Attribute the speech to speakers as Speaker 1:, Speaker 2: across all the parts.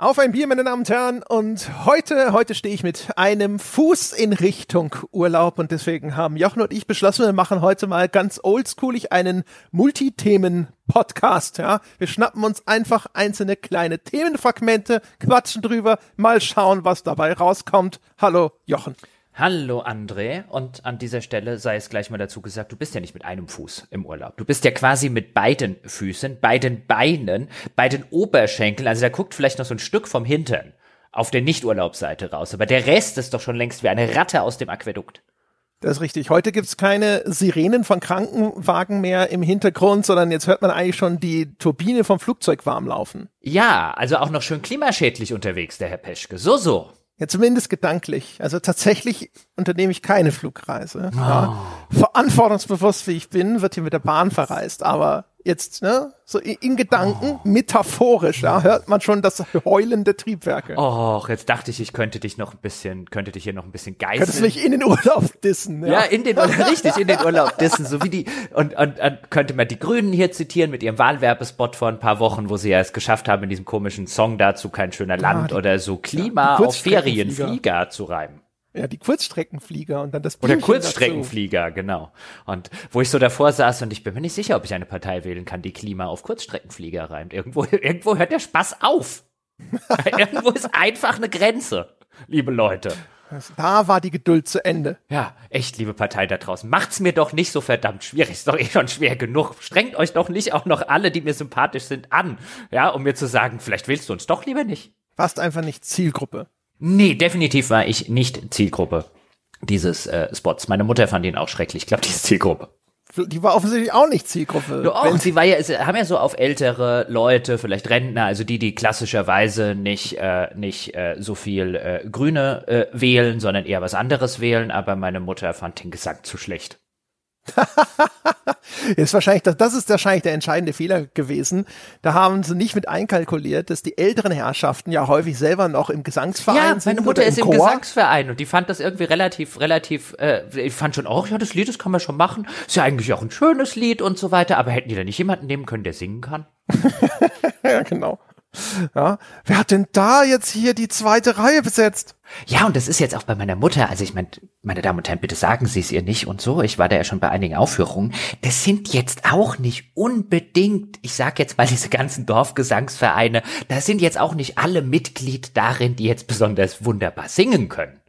Speaker 1: Auf ein Bier, meine Damen und Herren. Und heute, heute stehe ich mit einem Fuß in Richtung Urlaub. Und deswegen haben Jochen und ich beschlossen, wir machen heute mal ganz oldschoolig einen Multithemen-Podcast. Ja, wir schnappen uns einfach einzelne kleine Themenfragmente, quatschen drüber, mal schauen, was dabei rauskommt. Hallo, Jochen.
Speaker 2: Hallo André und an dieser Stelle sei es gleich mal dazu gesagt, du bist ja nicht mit einem Fuß im Urlaub. Du bist ja quasi mit beiden Füßen, beiden Beinen, beiden Oberschenkeln, also da guckt vielleicht noch so ein Stück vom Hintern auf der Nicht-Urlaubsseite raus, aber der Rest ist doch schon längst wie eine Ratte aus dem Aquädukt.
Speaker 1: Das ist richtig. Heute gibt's keine Sirenen von Krankenwagen mehr im Hintergrund, sondern jetzt hört man eigentlich schon die Turbine vom Flugzeug warm laufen.
Speaker 2: Ja, also auch noch schön klimaschädlich unterwegs, der Herr Peschke. So, so.
Speaker 1: Ja, zumindest gedanklich. Also tatsächlich unternehme ich keine Flugreise. Oh. Ja. Verantwortungsbewusst wie ich bin, wird hier mit der Bahn verreist. Aber jetzt, ne, so in, Gedanken, oh. metaphorisch, ja, hört man schon das Heulen der Triebwerke.
Speaker 2: Och, jetzt dachte ich, ich könnte dich noch ein bisschen, könnte dich hier noch ein bisschen geißeln.
Speaker 1: Könntest du mich in den Urlaub dissen,
Speaker 2: ja? Ja, in den Urlaub, richtig, in den Urlaub dissen, so wie die, und, und, und könnte man die Grünen hier zitieren mit ihrem Wahlwerbespot vor ein paar Wochen, wo sie ja es geschafft haben, in diesem komischen Song dazu kein schöner Land ah, die, oder so Klima ja, auf Ferienflieger zu reiben.
Speaker 1: Ja, die Kurzstreckenflieger und dann das
Speaker 2: Bierchen Oder Kurzstreckenflieger, dazu. genau. Und wo ich so davor saß und ich bin mir nicht sicher, ob ich eine Partei wählen kann, die Klima auf Kurzstreckenflieger reimt. Irgendwo, irgendwo hört der Spaß auf. irgendwo ist einfach eine Grenze, liebe Leute.
Speaker 1: Da war die Geduld zu Ende.
Speaker 2: Ja, echt, liebe Partei da draußen. Macht's mir doch nicht so verdammt schwierig. Ist doch eh schon schwer genug. Strengt euch doch nicht auch noch alle, die mir sympathisch sind, an. Ja, um mir zu sagen, vielleicht willst du uns doch lieber nicht.
Speaker 1: Warst einfach nicht Zielgruppe.
Speaker 2: Nee, definitiv war ich nicht Zielgruppe dieses äh, Spots. Meine Mutter fand ihn auch schrecklich. Ich glaube, die ist Zielgruppe.
Speaker 1: Die war offensichtlich auch nicht Zielgruppe.
Speaker 2: Doch, sie war ja, sie haben ja so auf ältere Leute, vielleicht Rentner, also die, die klassischerweise nicht, äh, nicht äh, so viel äh, Grüne äh, wählen, sondern eher was anderes wählen, aber meine Mutter fand den Gesang zu schlecht.
Speaker 1: ist wahrscheinlich, das, das ist wahrscheinlich der entscheidende Fehler gewesen. Da haben sie nicht mit einkalkuliert, dass die älteren Herrschaften ja häufig selber noch im Gesangsverein ja, sind.
Speaker 2: Meine Mutter ist im, im Gesangsverein und die fand das irgendwie relativ, relativ, äh, ich fand schon auch, ja, das Lied, das kann man schon machen. Ist ja eigentlich auch ein schönes Lied und so weiter, aber hätten die da nicht jemanden nehmen können, der singen kann?
Speaker 1: ja, genau. Ja, wer hat denn da jetzt hier die zweite Reihe besetzt?
Speaker 2: Ja, und das ist jetzt auch bei meiner Mutter, also ich meine, meine Damen und Herren, bitte sagen Sie es ihr nicht und so. Ich war da ja schon bei einigen Aufführungen. Das sind jetzt auch nicht unbedingt, ich sag jetzt mal diese ganzen Dorfgesangsvereine, da sind jetzt auch nicht alle Mitglied darin, die jetzt besonders wunderbar singen können.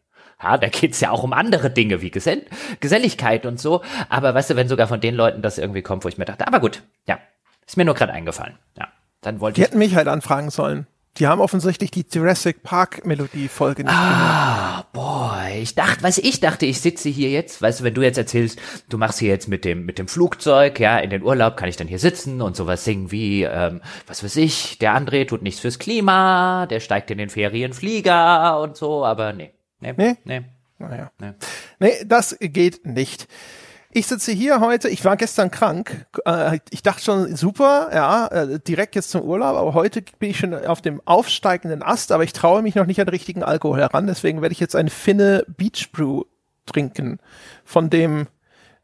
Speaker 2: Ja, da geht's ja auch um andere Dinge wie Gesell Geselligkeit und so. Aber weißt du, wenn sogar von den Leuten das irgendwie kommt, wo ich mir dachte, aber gut, ja, ist mir nur gerade eingefallen. Ja. Dann wollte
Speaker 1: die hätten mich halt anfragen sollen. Die haben offensichtlich die Jurassic Park Melodie Folge nicht
Speaker 2: Ah, gehört. boah, ich dachte, was ich dachte, ich sitze hier jetzt, weißt du, wenn du jetzt erzählst, du machst hier jetzt mit dem mit dem Flugzeug, ja, in den Urlaub kann ich dann hier sitzen und sowas singen wie ähm, was weiß ich, der André tut nichts fürs Klima, der steigt in den Ferienflieger und so, aber nee. Nee. Nee.
Speaker 1: nee. Naja. Nee. nee, das geht nicht. Ich sitze hier heute, ich war gestern krank. Äh, ich dachte schon, super, ja, äh, direkt jetzt zum Urlaub, aber heute bin ich schon auf dem aufsteigenden Ast, aber ich traue mich noch nicht an richtigen Alkohol heran, deswegen werde ich jetzt ein Finne Beach Brew trinken, von dem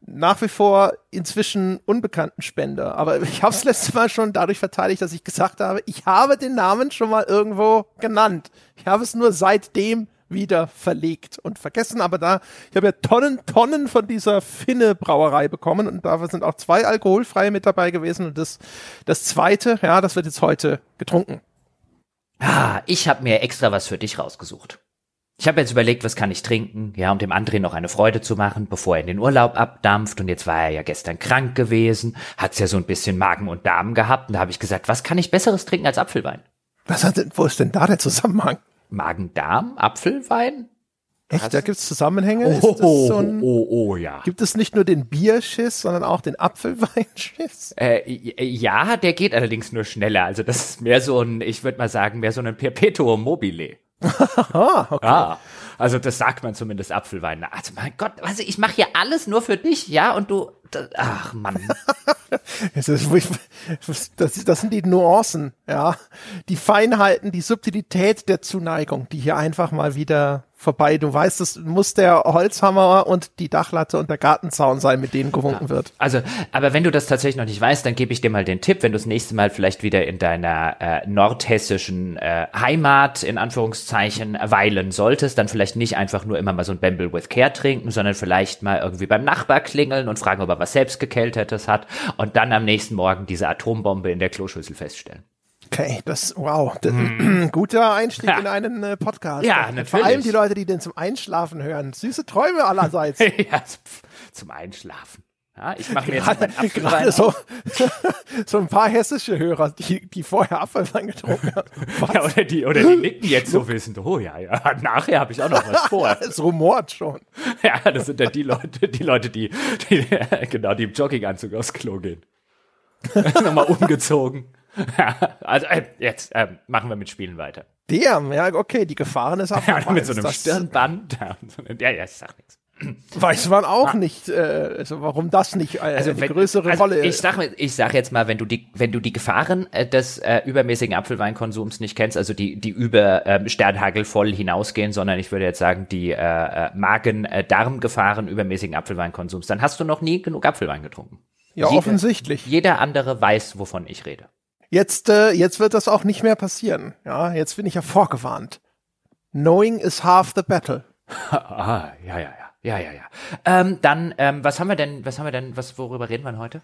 Speaker 1: nach wie vor inzwischen unbekannten Spender. Aber ich habe es letztes Mal schon dadurch verteidigt, dass ich gesagt habe, ich habe den Namen schon mal irgendwo genannt. Ich habe es nur seitdem wieder verlegt und vergessen. Aber da, ich habe ja Tonnen, Tonnen von dieser Finne Brauerei bekommen und da sind auch zwei alkoholfreie mit dabei gewesen und das, das zweite, ja, das wird jetzt heute getrunken.
Speaker 2: Ah, ich habe mir extra was für dich rausgesucht. Ich habe jetzt überlegt, was kann ich trinken, ja, um dem André noch eine Freude zu machen, bevor er in den Urlaub abdampft. Und jetzt war er ja gestern krank gewesen, hat's ja so ein bisschen Magen und Darm gehabt. Und da habe ich gesagt, was kann ich Besseres trinken als Apfelwein?
Speaker 1: Was hat denn, wo ist denn da der Zusammenhang?
Speaker 2: Magen-Darm, Apfelwein?
Speaker 1: Echt, da gibt's Zusammenhänge?
Speaker 2: Oh, so ein, oh, oh, ja.
Speaker 1: Gibt es nicht nur den Bierschiss, sondern auch den Apfelweinschiss?
Speaker 2: Äh, ja, der geht allerdings nur schneller. Also das ist mehr so ein, ich würde mal sagen, mehr so ein Perpetuum mobile.
Speaker 1: ah, okay. Ja,
Speaker 2: also das sagt man zumindest Apfelwein. Also mein Gott, also ich mache hier alles nur für dich, ja, und du, ach Mann.
Speaker 1: das, das, das sind die Nuancen, ja, die Feinheiten, die Subtilität der Zuneigung, die hier einfach mal wieder vorbei. Du weißt, es muss der Holzhammer und die Dachlatte und der Gartenzaun sein, mit denen gewunken ja. wird.
Speaker 2: Also, aber wenn du das tatsächlich noch nicht weißt, dann gebe ich dir mal den Tipp, wenn du das nächste Mal vielleicht wieder in deiner äh, nordhessischen äh, Heimat in Anführungszeichen weilen solltest, dann vielleicht nicht einfach nur immer mal so ein Bamble with Care trinken, sondern vielleicht mal irgendwie beim Nachbar klingeln und fragen, ob er was selbstgekältetes hat und dann am nächsten Morgen diese Atombombe in der Kloschüssel feststellen.
Speaker 1: Okay, das, wow, das, mm. guter Einstieg ja. in einen äh, Podcast.
Speaker 2: Ja, natürlich.
Speaker 1: Vor allem die Leute, die den zum Einschlafen hören. Süße Träume allerseits. ja,
Speaker 2: zum Einschlafen. Ja, ich mache mir gerade,
Speaker 1: jetzt gerade so, so ein paar hessische Hörer, die, die vorher Apfelwein getrunken haben.
Speaker 2: Ja, oder, die, oder die nicken jetzt so wissend, oh ja, ja, nachher habe ich auch noch was vor.
Speaker 1: es rumort schon.
Speaker 2: Ja, das sind dann die Leute, die Leute, die, die genau, die im Jogginganzug aufs Klo gehen. Nochmal umgezogen. Also äh, jetzt äh, machen wir mit Spielen weiter.
Speaker 1: Damn, ja, okay, die Gefahren ist auch ja,
Speaker 2: mit so einem Stirnband. Ja, ja, ich sag nichts.
Speaker 1: Weiß man auch ja. nicht, äh, also warum das nicht äh, also eine wenn, größere also Rolle
Speaker 2: ich sag, ich sag jetzt mal, wenn du die, wenn du die Gefahren äh, des äh, übermäßigen Apfelweinkonsums nicht kennst, also die, die über ähm, Sternhagel voll hinausgehen, sondern ich würde jetzt sagen, die äh, äh Magen-Darm-Gefahren übermäßigen Apfelweinkonsums, dann hast du noch nie genug Apfelwein getrunken.
Speaker 1: Ja, Jeder, offensichtlich.
Speaker 2: Jeder andere weiß, wovon ich rede.
Speaker 1: Jetzt, äh, jetzt wird das auch nicht mehr passieren. Ja, jetzt bin ich ja vorgewarnt. Knowing is half the battle.
Speaker 2: ah, ja, ja, ja. Ja, ja, ja. Ähm, dann, ähm, was haben wir denn, was haben wir denn, was, worüber reden wir heute?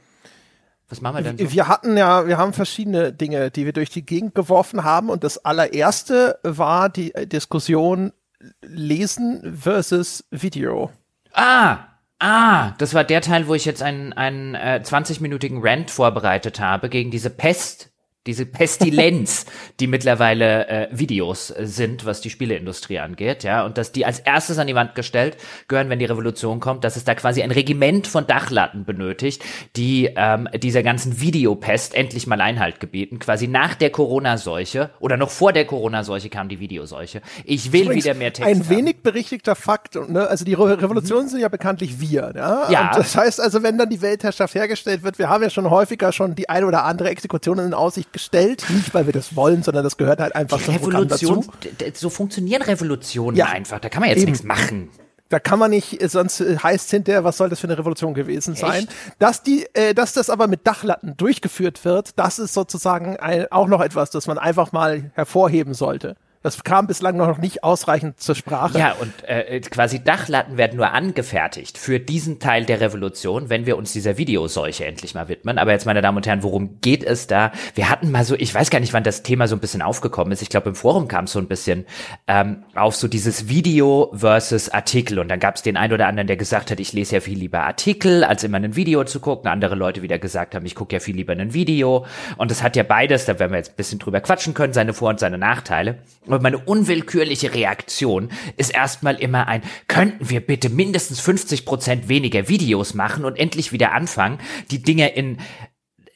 Speaker 2: Was machen wir denn
Speaker 1: so? Wir hatten ja, wir haben verschiedene Dinge, die wir durch die Gegend geworfen haben und das allererste war die Diskussion Lesen versus Video.
Speaker 2: Ah, Ah, das war der Teil, wo ich jetzt einen, einen äh, 20-minütigen Rant vorbereitet habe gegen diese Pest, diese Pestilenz, die mittlerweile äh, Videos sind, was die Spieleindustrie angeht, ja, und dass die als erstes an die Wand gestellt gehören, wenn die Revolution kommt, dass es da quasi ein Regiment von Dachlatten benötigt, die ähm, dieser ganzen Videopest endlich mal Einhalt gebieten. Quasi nach der Corona-Seuche oder noch vor der Corona-Seuche kam die Videoseuche. Ich will Übrigens wieder mehr Text.
Speaker 1: Ein wenig berichtigter Fakt, ne? also die Re Revolutionen mhm. sind ja bekanntlich wir, ja. ja. Und das heißt also, wenn dann die Weltherrschaft hergestellt wird, wir haben ja schon häufiger schon die eine oder andere Exekution in Aussicht gestellt, nicht weil wir das wollen, sondern das gehört halt einfach zum Programm dazu.
Speaker 2: So funktionieren Revolutionen ja, einfach. Da kann man jetzt eben. nichts machen.
Speaker 1: Da kann man nicht, sonst heißt hinterher, was soll das für eine Revolution gewesen sein? Echt? Dass die, äh, dass das aber mit Dachlatten durchgeführt wird, das ist sozusagen ein, auch noch etwas, das man einfach mal hervorheben sollte. Das kam bislang noch nicht ausreichend zur Sprache.
Speaker 2: Ja, und äh, quasi Dachlatten werden nur angefertigt für diesen Teil der Revolution, wenn wir uns dieser Videoseuche endlich mal widmen. Aber jetzt, meine Damen und Herren, worum geht es da? Wir hatten mal so, ich weiß gar nicht, wann das Thema so ein bisschen aufgekommen ist. Ich glaube, im Forum kam es so ein bisschen ähm, auf so dieses Video versus Artikel. Und dann gab es den einen oder anderen, der gesagt hat, ich lese ja viel lieber Artikel, als immer ein Video zu gucken. Andere Leute wieder gesagt haben, ich gucke ja viel lieber ein Video. Und das hat ja beides, da werden wir jetzt ein bisschen drüber quatschen können, seine Vor- und seine Nachteile. Und meine unwillkürliche Reaktion ist erstmal immer ein, könnten wir bitte mindestens 50 Prozent weniger Videos machen und endlich wieder anfangen, die Dinge in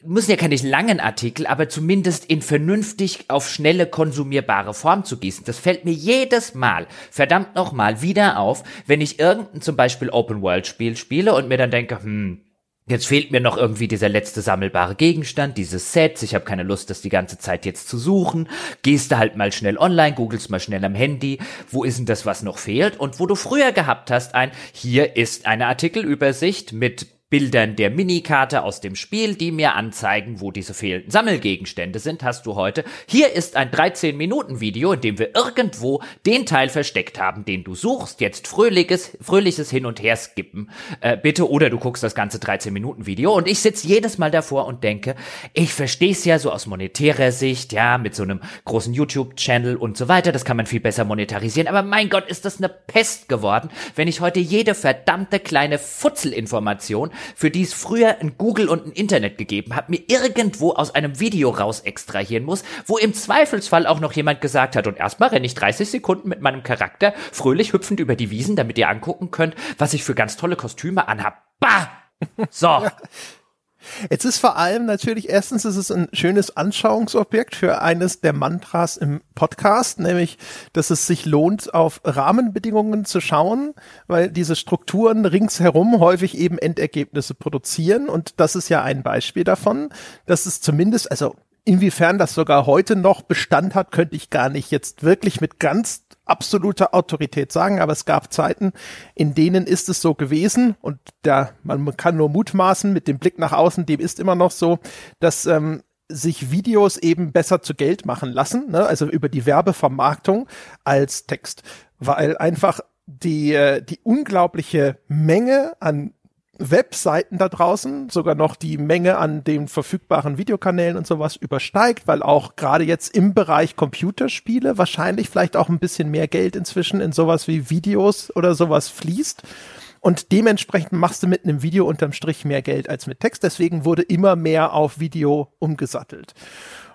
Speaker 2: müssen ja keine langen Artikel, aber zumindest in vernünftig auf schnelle konsumierbare Form zu gießen. Das fällt mir jedes Mal, verdammt nochmal, wieder auf, wenn ich irgendein zum Beispiel Open-World-Spiel spiele und mir dann denke, hm, Jetzt fehlt mir noch irgendwie dieser letzte sammelbare Gegenstand, dieses Set. Ich habe keine Lust, das die ganze Zeit jetzt zu suchen. Gehst du halt mal schnell online, googelst mal schnell am Handy, wo ist denn das, was noch fehlt? Und wo du früher gehabt hast, ein, hier ist eine Artikelübersicht mit Bildern der Minikarte aus dem Spiel, die mir anzeigen, wo diese fehlenden Sammelgegenstände sind, hast du heute. Hier ist ein 13-Minuten-Video, in dem wir irgendwo den Teil versteckt haben, den du suchst. Jetzt fröhliches, fröhliches Hin- und Her skippen, äh, bitte. Oder du guckst das ganze 13-Minuten-Video. Und ich sitze jedes Mal davor und denke, ich verstehe es ja so aus monetärer Sicht, ja, mit so einem großen YouTube-Channel und so weiter. Das kann man viel besser monetarisieren. Aber mein Gott, ist das eine Pest geworden, wenn ich heute jede verdammte kleine Futzelinformation für die es früher ein Google und ein Internet gegeben hat, mir irgendwo aus einem Video raus extrahieren muss, wo im Zweifelsfall auch noch jemand gesagt hat, und erstmal renne ich 30 Sekunden mit meinem Charakter fröhlich hüpfend über die Wiesen, damit ihr angucken könnt, was ich für ganz tolle Kostüme anhab. Bah! So.
Speaker 1: Jetzt ist vor allem natürlich, erstens ist es ein schönes Anschauungsobjekt für eines der Mantras im Podcast, nämlich, dass es sich lohnt, auf Rahmenbedingungen zu schauen, weil diese Strukturen ringsherum häufig eben Endergebnisse produzieren. Und das ist ja ein Beispiel davon, dass es zumindest, also inwiefern das sogar heute noch Bestand hat, könnte ich gar nicht jetzt wirklich mit ganz absoluter Autorität sagen, aber es gab Zeiten, in denen ist es so gewesen und da man kann nur mutmaßen mit dem Blick nach außen, dem ist immer noch so, dass ähm, sich Videos eben besser zu Geld machen lassen, ne? also über die Werbevermarktung als Text, weil einfach die, äh, die unglaubliche Menge an Webseiten da draußen sogar noch die Menge an den verfügbaren Videokanälen und sowas übersteigt, weil auch gerade jetzt im Bereich Computerspiele wahrscheinlich vielleicht auch ein bisschen mehr Geld inzwischen in sowas wie Videos oder sowas fließt. Und dementsprechend machst du mit einem Video unterm Strich mehr Geld als mit Text. Deswegen wurde immer mehr auf Video umgesattelt.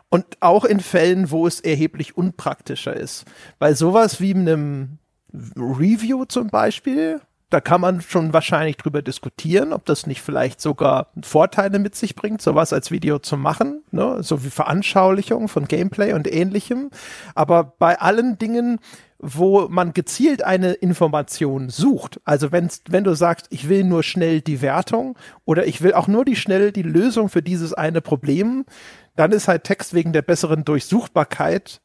Speaker 1: Und auch in Fällen, wo es erheblich unpraktischer ist. Bei sowas wie einem Review zum Beispiel, da kann man schon wahrscheinlich drüber diskutieren, ob das nicht vielleicht sogar Vorteile mit sich bringt, sowas als Video zu machen, ne? so wie Veranschaulichung von Gameplay und ähnlichem. Aber bei allen Dingen, wo man gezielt eine Information sucht, also wenn, wenn du sagst, ich will nur schnell die Wertung oder ich will auch nur die schnell die Lösung für dieses eine Problem, dann ist halt Text wegen der besseren Durchsuchbarkeit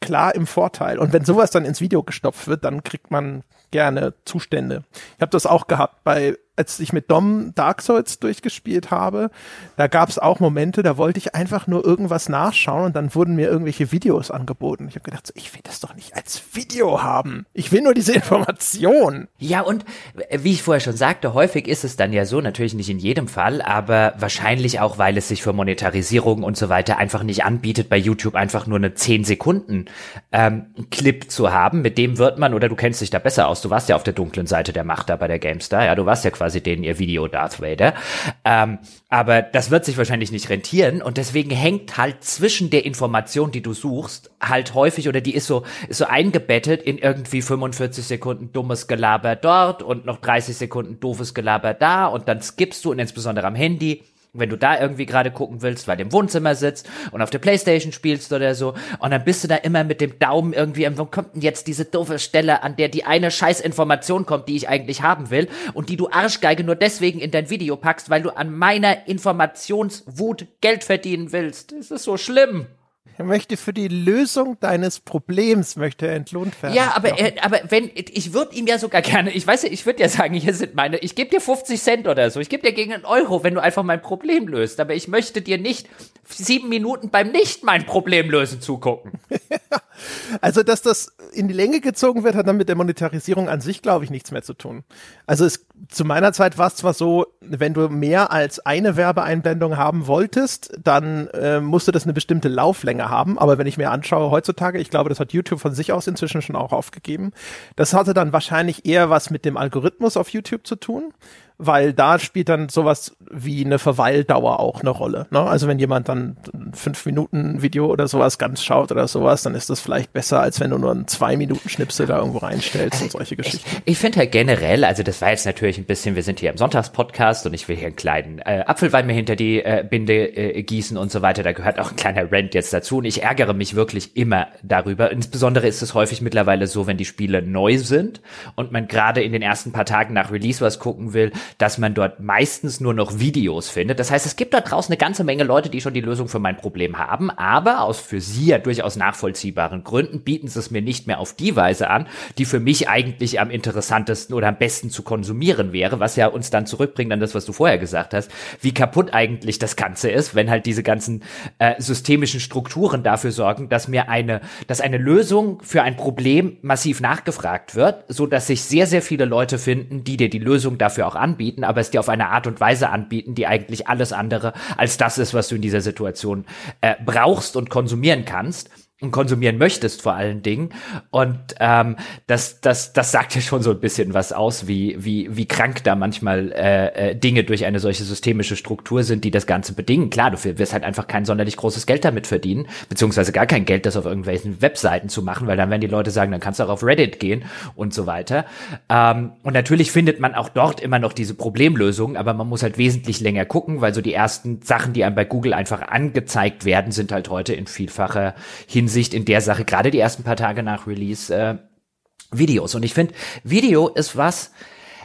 Speaker 1: klar im Vorteil. Und wenn sowas dann ins Video gestopft wird, dann kriegt man gerne Zustände. Ich habe das auch gehabt bei als ich mit Dom Dark Souls durchgespielt habe, da gab es auch Momente, da wollte ich einfach nur irgendwas nachschauen und dann wurden mir irgendwelche Videos angeboten. Ich habe gedacht, so, ich will das doch nicht als Video haben. Ich will nur diese Information.
Speaker 2: Ja, und wie ich vorher schon sagte, häufig ist es dann ja so, natürlich nicht in jedem Fall, aber wahrscheinlich auch, weil es sich für Monetarisierung und so weiter einfach nicht anbietet, bei YouTube einfach nur eine 10 Sekunden ähm, Clip zu haben. Mit dem wird man, oder du kennst dich da besser aus, du warst ja auf der dunklen Seite der Macht da bei der GameStar, ja, du warst ja quasi denen ihr Video Darth Vader. Ähm, aber das wird sich wahrscheinlich nicht rentieren und deswegen hängt halt zwischen der Information, die du suchst, halt häufig oder die ist so, ist so eingebettet in irgendwie 45 Sekunden dummes Gelaber dort und noch 30 Sekunden doofes Gelaber da und dann skippst du und insbesondere am Handy wenn du da irgendwie gerade gucken willst, weil du im Wohnzimmer sitzt und auf der Playstation spielst oder so, und dann bist du da immer mit dem Daumen irgendwie, wo kommt denn jetzt diese doofe Stelle, an der die eine Scheißinformation kommt, die ich eigentlich haben will, und die du Arschgeige nur deswegen in dein Video packst, weil du an meiner Informationswut Geld verdienen willst. Das ist so schlimm.
Speaker 1: Er möchte für die Lösung deines Problems möchte er entlohnt werden.
Speaker 2: Ja, aber er, aber wenn ich würde ihm ja sogar gerne, ich weiß ja, ich würde ja sagen, hier sind meine, ich gebe dir 50 Cent oder so, ich gebe dir gegen einen Euro, wenn du einfach mein Problem löst, aber ich möchte dir nicht sieben Minuten beim nicht mein Problem lösen zugucken.
Speaker 1: also, dass das in die Länge gezogen wird, hat dann mit der Monetarisierung an sich, glaube ich, nichts mehr zu tun. Also es, zu meiner Zeit war es zwar so, wenn du mehr als eine Werbeeinblendung haben wolltest, dann äh, musste das eine bestimmte Lauflänge haben. Aber wenn ich mir anschaue heutzutage, ich glaube, das hat YouTube von sich aus inzwischen schon auch aufgegeben. Das hatte dann wahrscheinlich eher was mit dem Algorithmus auf YouTube zu tun weil da spielt dann sowas wie eine Verweildauer auch eine Rolle. Ne? Also wenn jemand dann ein fünf Minuten Video oder sowas ganz schaut oder sowas, dann ist das vielleicht besser, als wenn du nur einen zwei Minuten Schnipsel da irgendwo reinstellst also und solche Geschichten.
Speaker 2: Ich, ich finde halt generell, also das war jetzt natürlich ein bisschen, wir sind hier im Sonntagspodcast und ich will hier einen kleinen äh, Apfelwein mir hinter die äh, Binde äh, gießen und so weiter. Da gehört auch ein kleiner Rant jetzt dazu und ich ärgere mich wirklich immer darüber. Insbesondere ist es häufig mittlerweile so, wenn die Spiele neu sind und man gerade in den ersten paar Tagen nach Release was gucken will, dass man dort meistens nur noch Videos findet. Das heißt, es gibt da draußen eine ganze Menge Leute, die schon die Lösung für mein Problem haben, aber aus für sie ja durchaus nachvollziehbaren Gründen bieten sie es mir nicht mehr auf die Weise an, die für mich eigentlich am interessantesten oder am besten zu konsumieren wäre, was ja uns dann zurückbringt an das, was du vorher gesagt hast, wie kaputt eigentlich das Ganze ist, wenn halt diese ganzen äh, systemischen Strukturen dafür sorgen, dass mir eine, dass eine Lösung für ein Problem massiv nachgefragt wird, so dass sich sehr, sehr viele Leute finden, die dir die Lösung dafür auch anbieten anbieten, aber es dir auf eine Art und Weise anbieten, die eigentlich alles andere als das ist, was du in dieser Situation äh, brauchst und konsumieren kannst konsumieren möchtest vor allen Dingen. Und ähm, das, das, das sagt ja schon so ein bisschen was aus, wie, wie, wie krank da manchmal äh, äh, Dinge durch eine solche systemische Struktur sind, die das Ganze bedingen. Klar, du wirst halt einfach kein sonderlich großes Geld damit verdienen, beziehungsweise gar kein Geld, das auf irgendwelchen Webseiten zu machen, weil dann werden die Leute sagen, dann kannst du auch auf Reddit gehen und so weiter. Ähm, und natürlich findet man auch dort immer noch diese Problemlösungen, aber man muss halt wesentlich länger gucken, weil so die ersten Sachen, die einem bei Google einfach angezeigt werden, sind halt heute in vielfacher Hinsicht Hinsicht in der Sache, gerade die ersten paar Tage nach Release, äh, Videos. Und ich finde, Video ist was,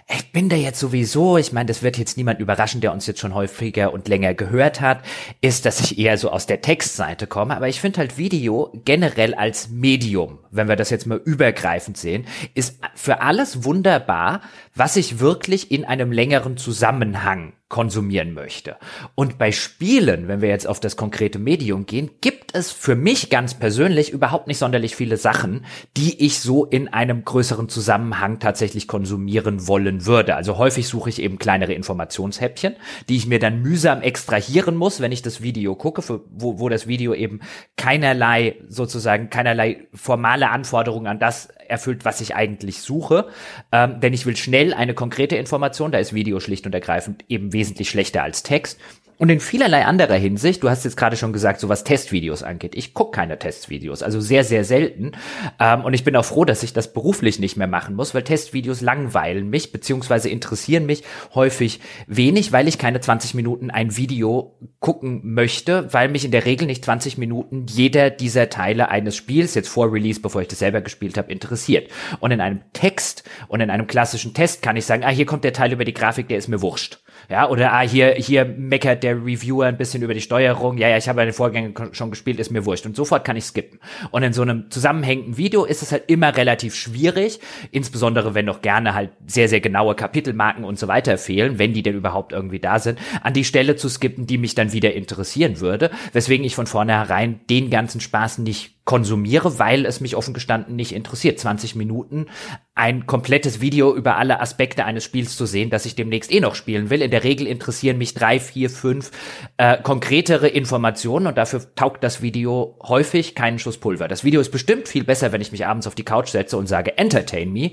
Speaker 2: ich bin da jetzt sowieso, ich meine, das wird jetzt niemand überraschen, der uns jetzt schon häufiger und länger gehört hat, ist, dass ich eher so aus der Textseite komme. Aber ich finde halt Video generell als Medium, wenn wir das jetzt mal übergreifend sehen, ist für alles wunderbar, was ich wirklich in einem längeren Zusammenhang konsumieren möchte. Und bei Spielen, wenn wir jetzt auf das konkrete Medium gehen, gibt es für mich ganz persönlich überhaupt nicht sonderlich viele Sachen, die ich so in einem größeren Zusammenhang tatsächlich konsumieren wollen würde. Also häufig suche ich eben kleinere Informationshäppchen, die ich mir dann mühsam extrahieren muss, wenn ich das Video gucke, für, wo, wo das Video eben keinerlei sozusagen keinerlei formale Anforderungen an das erfüllt, was ich eigentlich suche. Ähm, denn ich will schnell eine konkrete Information, da ist Video schlicht und ergreifend eben wesentlich schlechter als Text. Und in vielerlei anderer Hinsicht, du hast jetzt gerade schon gesagt, so was Testvideos angeht. Ich gucke keine Testvideos, also sehr, sehr selten. Ähm, und ich bin auch froh, dass ich das beruflich nicht mehr machen muss, weil Testvideos langweilen mich, beziehungsweise interessieren mich häufig wenig, weil ich keine 20 Minuten ein Video gucken möchte, weil mich in der Regel nicht 20 Minuten jeder dieser Teile eines Spiels, jetzt vor Release, bevor ich das selber gespielt habe, interessiert. Und in einem Text und in einem klassischen Test kann ich sagen, ah, hier kommt der Teil über die Grafik, der ist mir wurscht. Ja, oder ah, hier, hier meckert der Reviewer ein bisschen über die Steuerung. Ja, ja, ich habe den Vorgänger schon gespielt, ist mir wurscht. Und sofort kann ich skippen. Und in so einem zusammenhängenden Video ist es halt immer relativ schwierig, insbesondere wenn noch gerne halt sehr, sehr genaue Kapitelmarken und so weiter fehlen, wenn die denn überhaupt irgendwie da sind, an die Stelle zu skippen, die mich dann wieder interessieren würde. Weswegen ich von vornherein den ganzen Spaß nicht konsumiere, weil es mich offen gestanden nicht interessiert. 20 Minuten ein komplettes Video über alle Aspekte eines Spiels zu sehen, das ich demnächst eh noch spielen will. In der Regel interessieren mich drei, vier, fünf äh, konkretere Informationen und dafür taugt das Video häufig keinen Schuss Pulver. Das Video ist bestimmt viel besser, wenn ich mich abends auf die Couch setze und sage, entertain me.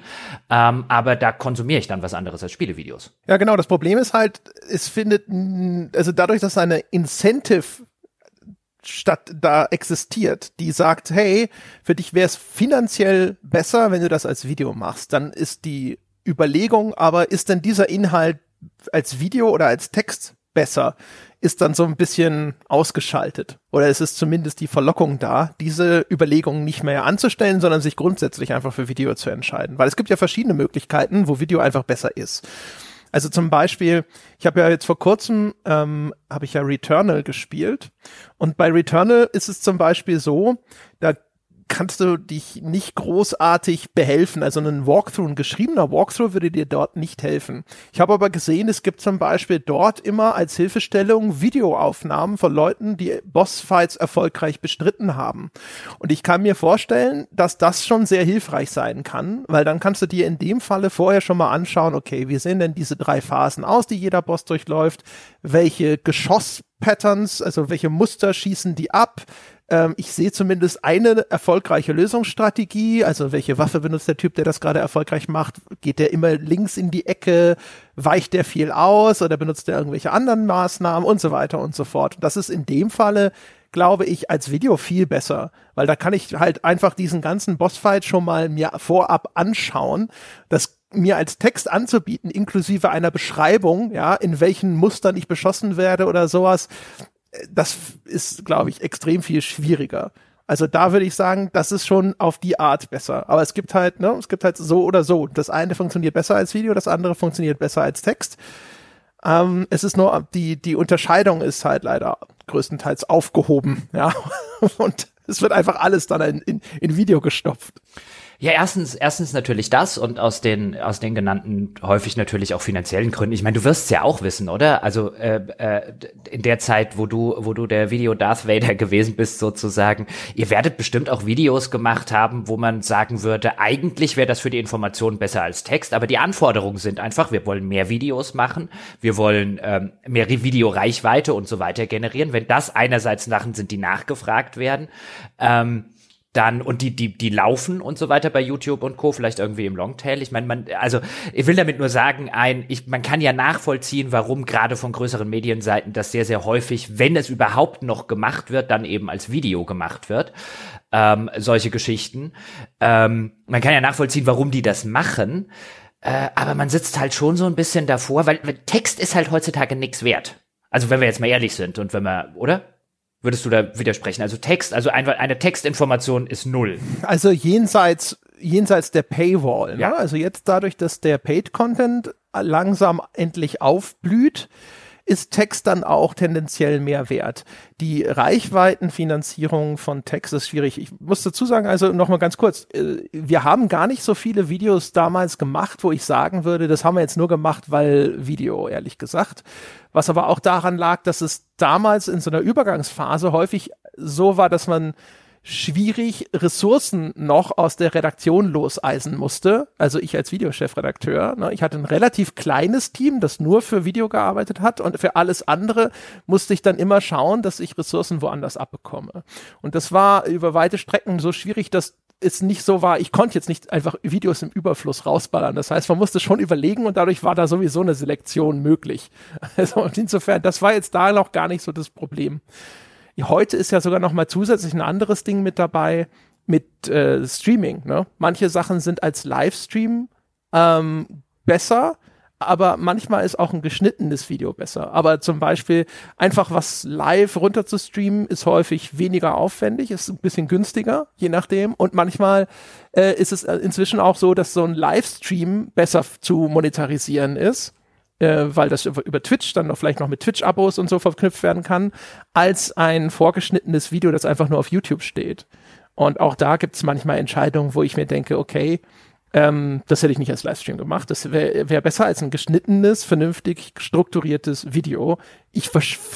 Speaker 2: Ähm, aber da konsumiere ich dann was anderes als Spielevideos.
Speaker 1: Ja, genau. Das Problem ist halt, es findet, also dadurch, dass eine Incentive Stadt da existiert, die sagt, hey, für dich wäre es finanziell besser, wenn du das als Video machst. Dann ist die Überlegung, aber ist denn dieser Inhalt als Video oder als Text besser? Ist dann so ein bisschen ausgeschaltet. Oder ist es zumindest die Verlockung da, diese Überlegungen nicht mehr anzustellen, sondern sich grundsätzlich einfach für Video zu entscheiden. Weil es gibt ja verschiedene Möglichkeiten, wo Video einfach besser ist. Also zum Beispiel, ich habe ja jetzt vor kurzem, ähm, habe ich ja Returnal gespielt. Und bei Returnal ist es zum Beispiel so, da kannst du dich nicht großartig behelfen. Also ein Walkthrough, ein geschriebener Walkthrough würde dir dort nicht helfen. Ich habe aber gesehen, es gibt zum Beispiel dort immer als Hilfestellung Videoaufnahmen von Leuten, die Bossfights erfolgreich bestritten haben. Und ich kann mir vorstellen, dass das schon sehr hilfreich sein kann, weil dann kannst du dir in dem Falle vorher schon mal anschauen, okay, wie sehen denn diese drei Phasen aus, die jeder Boss durchläuft? Welche Geschoss-Patterns, also welche Muster schießen die ab? Ähm, ich sehe zumindest eine erfolgreiche Lösungsstrategie. Also welche Waffe benutzt der Typ, der das gerade erfolgreich macht? Geht der immer links in die Ecke? Weicht der viel aus oder benutzt er irgendwelche anderen Maßnahmen und so weiter und so fort? das ist in dem Falle glaube ich, als Video viel besser, weil da kann ich halt einfach diesen ganzen Bossfight schon mal mir vorab anschauen. Das mir als Text anzubieten, inklusive einer Beschreibung, ja, in welchen Mustern ich beschossen werde oder sowas, das ist, glaube ich, extrem viel schwieriger. Also da würde ich sagen, das ist schon auf die Art besser. Aber es gibt halt, ne, es gibt halt so oder so. Das eine funktioniert besser als Video, das andere funktioniert besser als Text. Ähm, es ist nur, die, die Unterscheidung ist halt leider größtenteils aufgehoben, ja. Und es wird einfach alles dann in, in, in Video gestopft.
Speaker 2: Ja, erstens, erstens natürlich das und aus den aus den genannten häufig natürlich auch finanziellen Gründen. Ich meine, du wirst es ja auch wissen, oder? Also äh, äh, in der Zeit, wo du wo du der Video Darth Vader gewesen bist, sozusagen, ihr werdet bestimmt auch Videos gemacht haben, wo man sagen würde, eigentlich wäre das für die Information besser als Text, aber die Anforderungen sind einfach, wir wollen mehr Videos machen, wir wollen ähm, mehr Videoreichweite und so weiter generieren. Wenn das einerseits Sachen sind, die nachgefragt werden. Ähm, dann und die die die laufen und so weiter bei YouTube und Co. vielleicht irgendwie im Longtail. Ich meine man also ich will damit nur sagen ein ich man kann ja nachvollziehen warum gerade von größeren Medienseiten das sehr sehr häufig wenn es überhaupt noch gemacht wird dann eben als Video gemacht wird ähm, solche Geschichten. Ähm, man kann ja nachvollziehen warum die das machen äh, aber man sitzt halt schon so ein bisschen davor weil, weil Text ist halt heutzutage nichts wert. Also wenn wir jetzt mal ehrlich sind und wenn wir oder Würdest du da widersprechen? Also Text, also einfach eine Textinformation ist null.
Speaker 1: Also jenseits, jenseits der Paywall. Ne? Ja. Ne? Also jetzt dadurch, dass der Paid Content langsam endlich aufblüht, ist Text dann auch tendenziell mehr wert. Die Reichweitenfinanzierung von Text ist schwierig. Ich muss dazu sagen, also nochmal ganz kurz, äh, wir haben gar nicht so viele Videos damals gemacht, wo ich sagen würde, das haben wir jetzt nur gemacht, weil Video, ehrlich gesagt. Was aber auch daran lag, dass es damals in so einer Übergangsphase häufig so war, dass man schwierig Ressourcen noch aus der Redaktion loseisen musste. Also ich als Videochefredakteur. Ne, ich hatte ein relativ kleines Team, das nur für Video gearbeitet hat und für alles andere musste ich dann immer schauen, dass ich Ressourcen woanders abbekomme. Und das war über weite Strecken so schwierig, dass es nicht so war, ich konnte jetzt nicht einfach Videos im Überfluss rausballern. Das heißt, man musste schon überlegen und dadurch war da sowieso eine Selektion möglich. Also insofern, das war jetzt da noch gar nicht so das Problem. Heute ist ja sogar noch mal zusätzlich ein anderes Ding mit dabei mit äh, Streaming. Ne? Manche Sachen sind als Livestream ähm, besser, aber manchmal ist auch ein geschnittenes Video besser. Aber zum Beispiel einfach was live runter zu streamen ist häufig weniger aufwendig, ist ein bisschen günstiger, je nachdem. Und manchmal äh, ist es äh, inzwischen auch so, dass so ein Livestream besser zu monetarisieren ist äh, weil das über, über Twitch dann noch vielleicht noch mit Twitch-Abos und so verknüpft werden kann, als ein vorgeschnittenes Video, das einfach nur auf YouTube steht. Und auch da gibt es manchmal Entscheidungen, wo ich mir denke, okay, ähm, das hätte ich nicht als Livestream gemacht. Das wäre wär besser als ein geschnittenes, vernünftig strukturiertes Video. Ich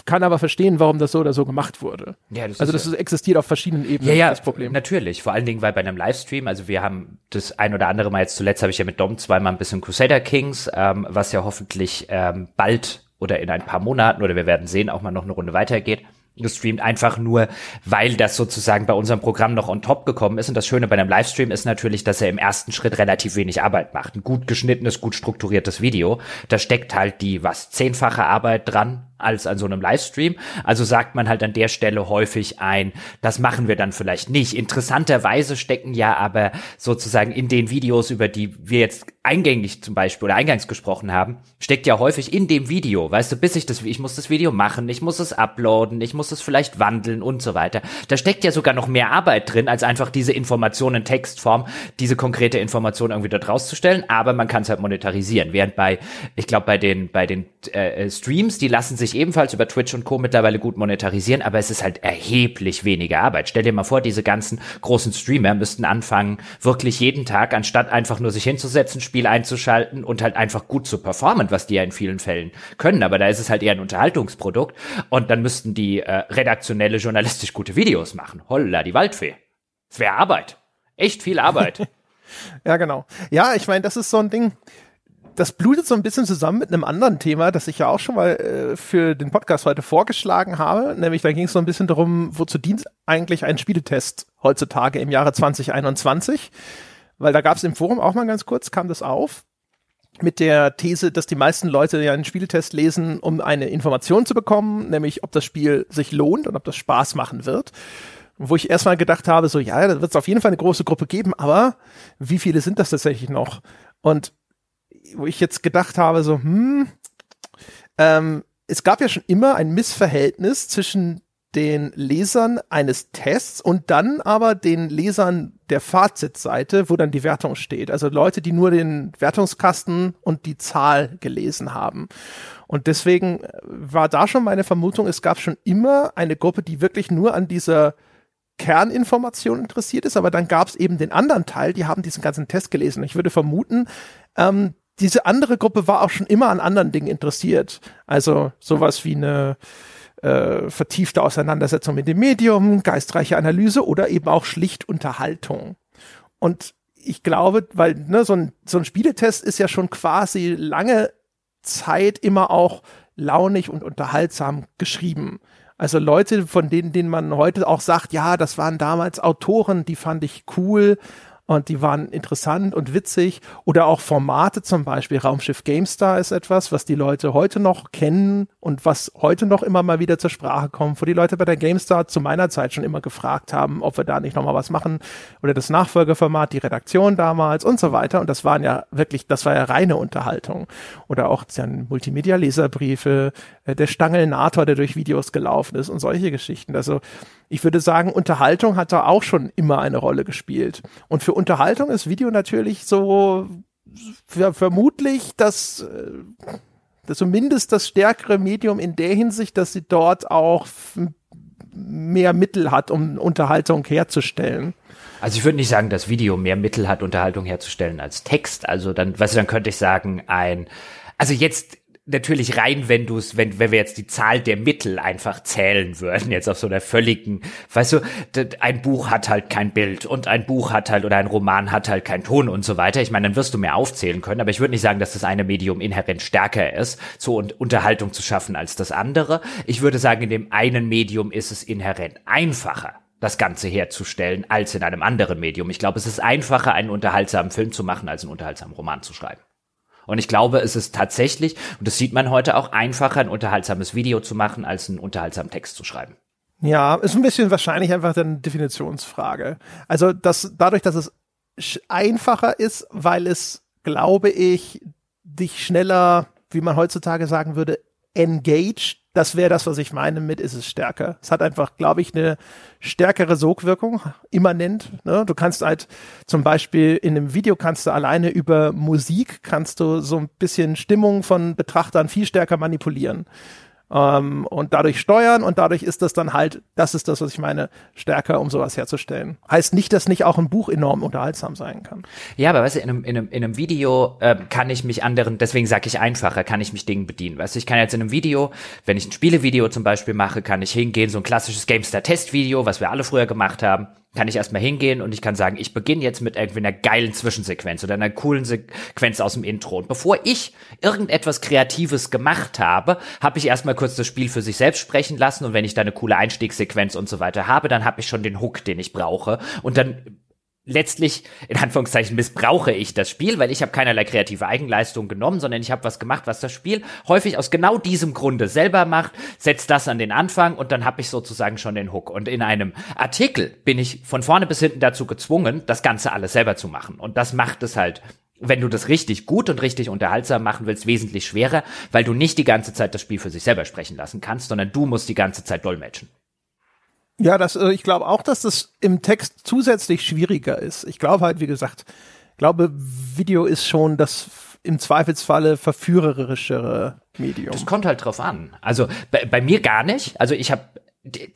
Speaker 1: kann aber verstehen, warum das so oder so gemacht wurde. Ja, das also das ist, existiert auf verschiedenen Ebenen.
Speaker 2: Ja, ja, das Problem. Natürlich. Vor allen Dingen, weil bei einem Livestream, also wir haben das ein oder andere Mal jetzt zuletzt habe ich ja mit Dom zweimal ein bisschen Crusader Kings, ähm, was ja hoffentlich ähm, bald oder in ein paar Monaten oder wir werden sehen, auch mal noch eine Runde weitergeht gestreamt, einfach nur, weil das sozusagen bei unserem Programm noch on top gekommen ist. Und das Schöne bei einem Livestream ist natürlich, dass er im ersten Schritt relativ wenig Arbeit macht. Ein gut geschnittenes, gut strukturiertes Video. Da steckt halt die, was, zehnfache Arbeit dran, als an so einem Livestream. Also sagt man halt an der Stelle häufig ein, das machen wir dann vielleicht nicht. Interessanterweise stecken ja aber sozusagen in den Videos, über die wir jetzt eingängig zum Beispiel oder eingangs gesprochen haben, steckt ja häufig in dem Video, weißt du, bis ich das, ich muss das Video machen, ich muss es uploaden, ich muss es vielleicht wandeln und so weiter. Da steckt ja sogar noch mehr Arbeit drin, als einfach diese Informationen in Textform, diese konkrete Information irgendwie dort rauszustellen, aber man kann es halt monetarisieren. Während bei, ich glaube, bei den, bei den äh, Streams, die lassen sich sich ebenfalls über Twitch und Co. mittlerweile gut monetarisieren, aber es ist halt erheblich weniger Arbeit. Stell dir mal vor, diese ganzen großen Streamer müssten anfangen, wirklich jeden Tag, anstatt einfach nur sich hinzusetzen, Spiel einzuschalten und halt einfach gut zu performen, was die ja in vielen Fällen können. Aber da ist es halt eher ein Unterhaltungsprodukt und dann müssten die äh, redaktionelle, journalistisch gute Videos machen. Holla, die Waldfee. Es wäre Arbeit. Echt viel Arbeit.
Speaker 1: ja, genau. Ja, ich meine, das ist so ein Ding das blutet so ein bisschen zusammen mit einem anderen Thema, das ich ja auch schon mal äh, für den Podcast heute vorgeschlagen habe. Nämlich, da ging es so ein bisschen darum, wozu dient eigentlich ein Spieletest heutzutage im Jahre 2021? Weil da gab es im Forum auch mal ganz kurz, kam das auf mit der These, dass die meisten Leute ja einen Spieltest lesen, um eine Information zu bekommen, nämlich ob das Spiel sich lohnt und ob das Spaß machen wird. Wo ich erstmal gedacht habe, so ja, da wird es auf jeden Fall eine große Gruppe geben, aber wie viele sind das tatsächlich noch? Und wo ich jetzt gedacht habe, so, hm, ähm, es gab ja schon immer ein Missverhältnis zwischen den Lesern eines Tests und dann aber den Lesern der Fazitseite, wo dann die Wertung steht. Also Leute, die nur den Wertungskasten und die Zahl gelesen haben. Und deswegen war da schon meine Vermutung, es gab schon immer eine Gruppe, die wirklich nur an dieser Kerninformation interessiert ist, aber dann gab es eben den anderen Teil, die haben diesen ganzen Test gelesen. Ich würde vermuten, ähm, diese andere Gruppe war auch schon immer an anderen Dingen interessiert. Also sowas wie eine äh, vertiefte Auseinandersetzung mit dem Medium, geistreiche Analyse oder eben auch schlicht Unterhaltung. Und ich glaube, weil ne, so, ein, so ein Spieletest ist ja schon quasi lange Zeit immer auch launig und unterhaltsam geschrieben. Also Leute, von denen, denen man heute auch sagt, ja, das waren damals Autoren, die fand ich cool und die waren interessant und witzig. Oder auch Formate zum Beispiel. Raumschiff GameStar ist etwas, was die Leute heute noch kennen und was heute noch immer mal wieder zur Sprache kommt, wo die Leute bei der GameStar zu meiner Zeit schon immer gefragt haben, ob wir da nicht nochmal was machen. Oder das Nachfolgeformat, die Redaktion damals und so weiter. Und das waren ja wirklich, das war ja reine Unterhaltung. Oder auch Multimedia-Leserbriefe, äh, der Stangelnator, der durch Videos gelaufen ist und solche Geschichten. Also ich würde sagen, Unterhaltung hat da auch schon immer eine Rolle gespielt. Und für Unterhaltung ist Video natürlich so vermutlich das, äh, das zumindest das stärkere Medium in der Hinsicht, dass sie dort auch mehr Mittel hat, um Unterhaltung herzustellen.
Speaker 2: Also ich würde nicht sagen, dass Video mehr Mittel hat, Unterhaltung herzustellen als Text. Also dann, weißt du, dann könnte ich sagen, ein, also jetzt natürlich rein, wenn du es, wenn, wenn wir jetzt die Zahl der Mittel einfach zählen würden, jetzt auf so einer völligen, weißt du, ein Buch hat halt kein Bild und ein Buch hat halt oder ein Roman hat halt keinen Ton und so weiter. Ich meine, dann wirst du mehr aufzählen können, aber ich würde nicht sagen, dass das eine Medium inhärent stärker ist, so Unterhaltung zu schaffen als das andere. Ich würde sagen, in dem einen Medium ist es inhärent einfacher das Ganze herzustellen als in einem anderen Medium. Ich glaube, es ist einfacher, einen unterhaltsamen Film zu machen, als einen unterhaltsamen Roman zu schreiben. Und ich glaube, es ist tatsächlich, und das sieht man heute auch, einfacher, ein unterhaltsames Video zu machen, als einen unterhaltsamen Text zu schreiben.
Speaker 1: Ja, ist ein bisschen wahrscheinlich einfach eine Definitionsfrage. Also, dass dadurch, dass es einfacher ist, weil es, glaube ich, dich schneller, wie man heutzutage sagen würde, engaged das wäre das, was ich meine mit, ist es stärker. Es hat einfach, glaube ich, eine stärkere Sogwirkung, immanent. Ne? Du kannst halt zum Beispiel in einem Video kannst du alleine über Musik kannst du so ein bisschen Stimmung von Betrachtern viel stärker manipulieren ähm, und dadurch steuern und dadurch ist das dann halt, das ist das, was ich meine, stärker, um sowas herzustellen. Heißt nicht, dass nicht auch ein Buch enorm unterhaltsam sein kann.
Speaker 2: Ja, aber weißt du, in einem, in einem, in einem Video äh, kann ich mich anderen, deswegen sage ich einfacher, kann ich mich Dingen bedienen. Weißt du, ich kann jetzt in einem Video, wenn ich ein Spielevideo zum Beispiel mache, kann ich hingehen, so ein klassisches GameStar-Test-Video, was wir alle früher gemacht haben, kann ich erstmal hingehen und ich kann sagen, ich beginne jetzt mit irgendwie einer geilen Zwischensequenz oder einer coolen Sequenz aus dem Intro. Und bevor ich irgendetwas Kreatives gemacht habe, habe ich erstmal kurz das Spiel für sich selbst sprechen lassen und wenn ich da eine coole Einstiegssequenz und so weiter habe, dann habe ich schon den Hook, den ich brauche. Und dann letztlich, in Anführungszeichen, missbrauche ich das Spiel, weil ich habe keinerlei kreative Eigenleistung genommen, sondern ich habe was gemacht, was das Spiel häufig aus genau diesem Grunde selber macht, setzt das an den Anfang und dann habe ich sozusagen schon den Hook. Und in einem Artikel bin ich von vorne bis hinten dazu gezwungen, das Ganze alles selber zu machen. Und das macht es halt wenn du das richtig gut und richtig unterhaltsam machen willst, wesentlich schwerer, weil du nicht die ganze Zeit das Spiel für sich selber sprechen lassen kannst, sondern du musst die ganze Zeit dolmetschen.
Speaker 1: Ja, das, äh, ich glaube auch, dass das im Text zusätzlich schwieriger ist. Ich glaube halt, wie gesagt, glaube, Video ist schon das im Zweifelsfalle verführerischere Medium.
Speaker 2: Das kommt halt drauf an. Also bei, bei mir gar nicht. Also ich habe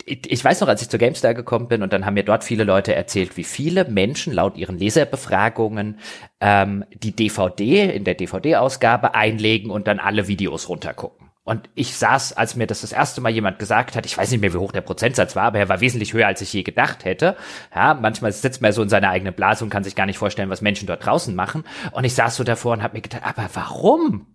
Speaker 2: ich weiß noch, als ich zur GameStar gekommen bin und dann haben mir dort viele Leute erzählt, wie viele Menschen laut ihren Leserbefragungen ähm, die DVD in der DVD-Ausgabe einlegen und dann alle Videos runtergucken. Und ich saß, als mir das das erste Mal jemand gesagt hat, ich weiß nicht mehr, wie hoch der Prozentsatz war, aber er war wesentlich höher, als ich je gedacht hätte. Ja, manchmal sitzt man so in seiner eigenen Blase und kann sich gar nicht vorstellen, was Menschen dort draußen machen. Und ich saß so davor und habe mir gedacht, aber warum?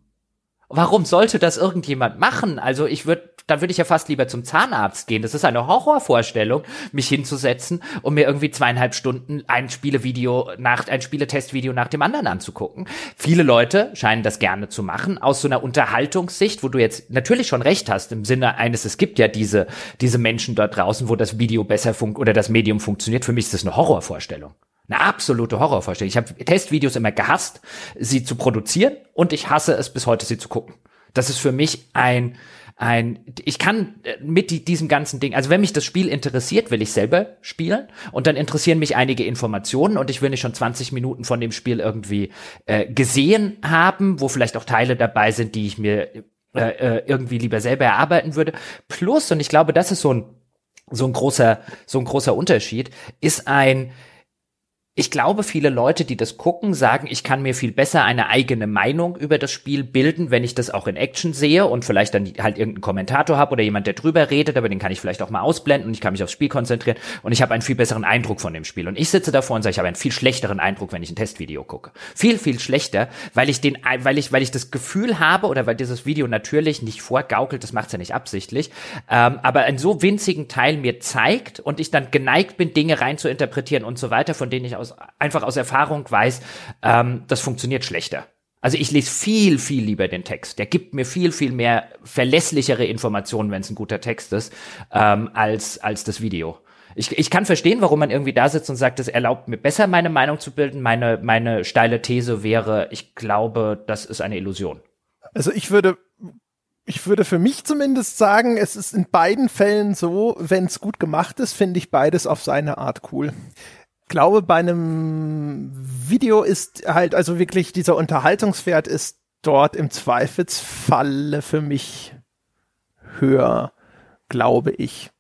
Speaker 2: Warum sollte das irgendjemand machen? Also ich würde, da würde ich ja fast lieber zum Zahnarzt gehen. Das ist eine Horrorvorstellung, mich hinzusetzen und mir irgendwie zweieinhalb Stunden ein Spielevideo nach, ein Spieletestvideo nach dem anderen anzugucken. Viele Leute scheinen das gerne zu machen, aus so einer Unterhaltungssicht, wo du jetzt natürlich schon recht hast, im Sinne eines, es gibt ja diese, diese Menschen dort draußen, wo das Video besser funkt oder das Medium funktioniert. Für mich ist das eine Horrorvorstellung. Eine absolute Horrorvorstellung. Ich habe Testvideos immer gehasst, sie zu produzieren und ich hasse es bis heute, sie zu gucken. Das ist für mich ein, ein, ich kann äh, mit diesem ganzen Ding, also wenn mich das Spiel interessiert, will ich selber spielen und dann interessieren mich einige Informationen und ich will nicht schon 20 Minuten von dem Spiel irgendwie äh, gesehen haben, wo vielleicht auch Teile dabei sind, die ich mir äh, äh irgendwie lieber selber erarbeiten würde. Plus, und ich glaube, das ist so ein, so ein großer, so ein großer Unterschied, ist ein, ich glaube, viele Leute, die das gucken, sagen, ich kann mir viel besser eine eigene Meinung über das Spiel bilden, wenn ich das auch in Action sehe und vielleicht dann halt irgendeinen Kommentator habe oder jemand, der drüber redet, aber den kann ich vielleicht auch mal ausblenden und ich kann mich aufs Spiel konzentrieren und ich habe einen viel besseren Eindruck von dem Spiel. Und ich sitze davor und sage, ich habe einen viel schlechteren Eindruck, wenn ich ein Testvideo gucke. Viel, viel schlechter, weil ich den, weil ich, weil ich das Gefühl habe oder weil dieses Video natürlich nicht vorgaukelt, das macht's ja nicht absichtlich, ähm, aber einen so winzigen Teil mir zeigt und ich dann geneigt bin, Dinge rein zu interpretieren und so weiter, von denen ich aus aus, einfach aus Erfahrung weiß, ähm, das funktioniert schlechter. Also ich lese viel, viel lieber den Text. Der gibt mir viel, viel mehr verlässlichere Informationen, wenn es ein guter Text ist, ähm, als, als das Video. Ich, ich kann verstehen, warum man irgendwie da sitzt und sagt, es erlaubt mir besser, meine Meinung zu bilden. Meine, meine steile These wäre, ich glaube, das ist eine Illusion.
Speaker 1: Also ich würde ich würde für mich zumindest sagen, es ist in beiden Fällen so, wenn es gut gemacht ist, finde ich beides auf seine Art cool glaube, bei einem Video ist halt, also wirklich dieser Unterhaltungswert ist dort im Zweifelsfalle für mich höher, glaube ich.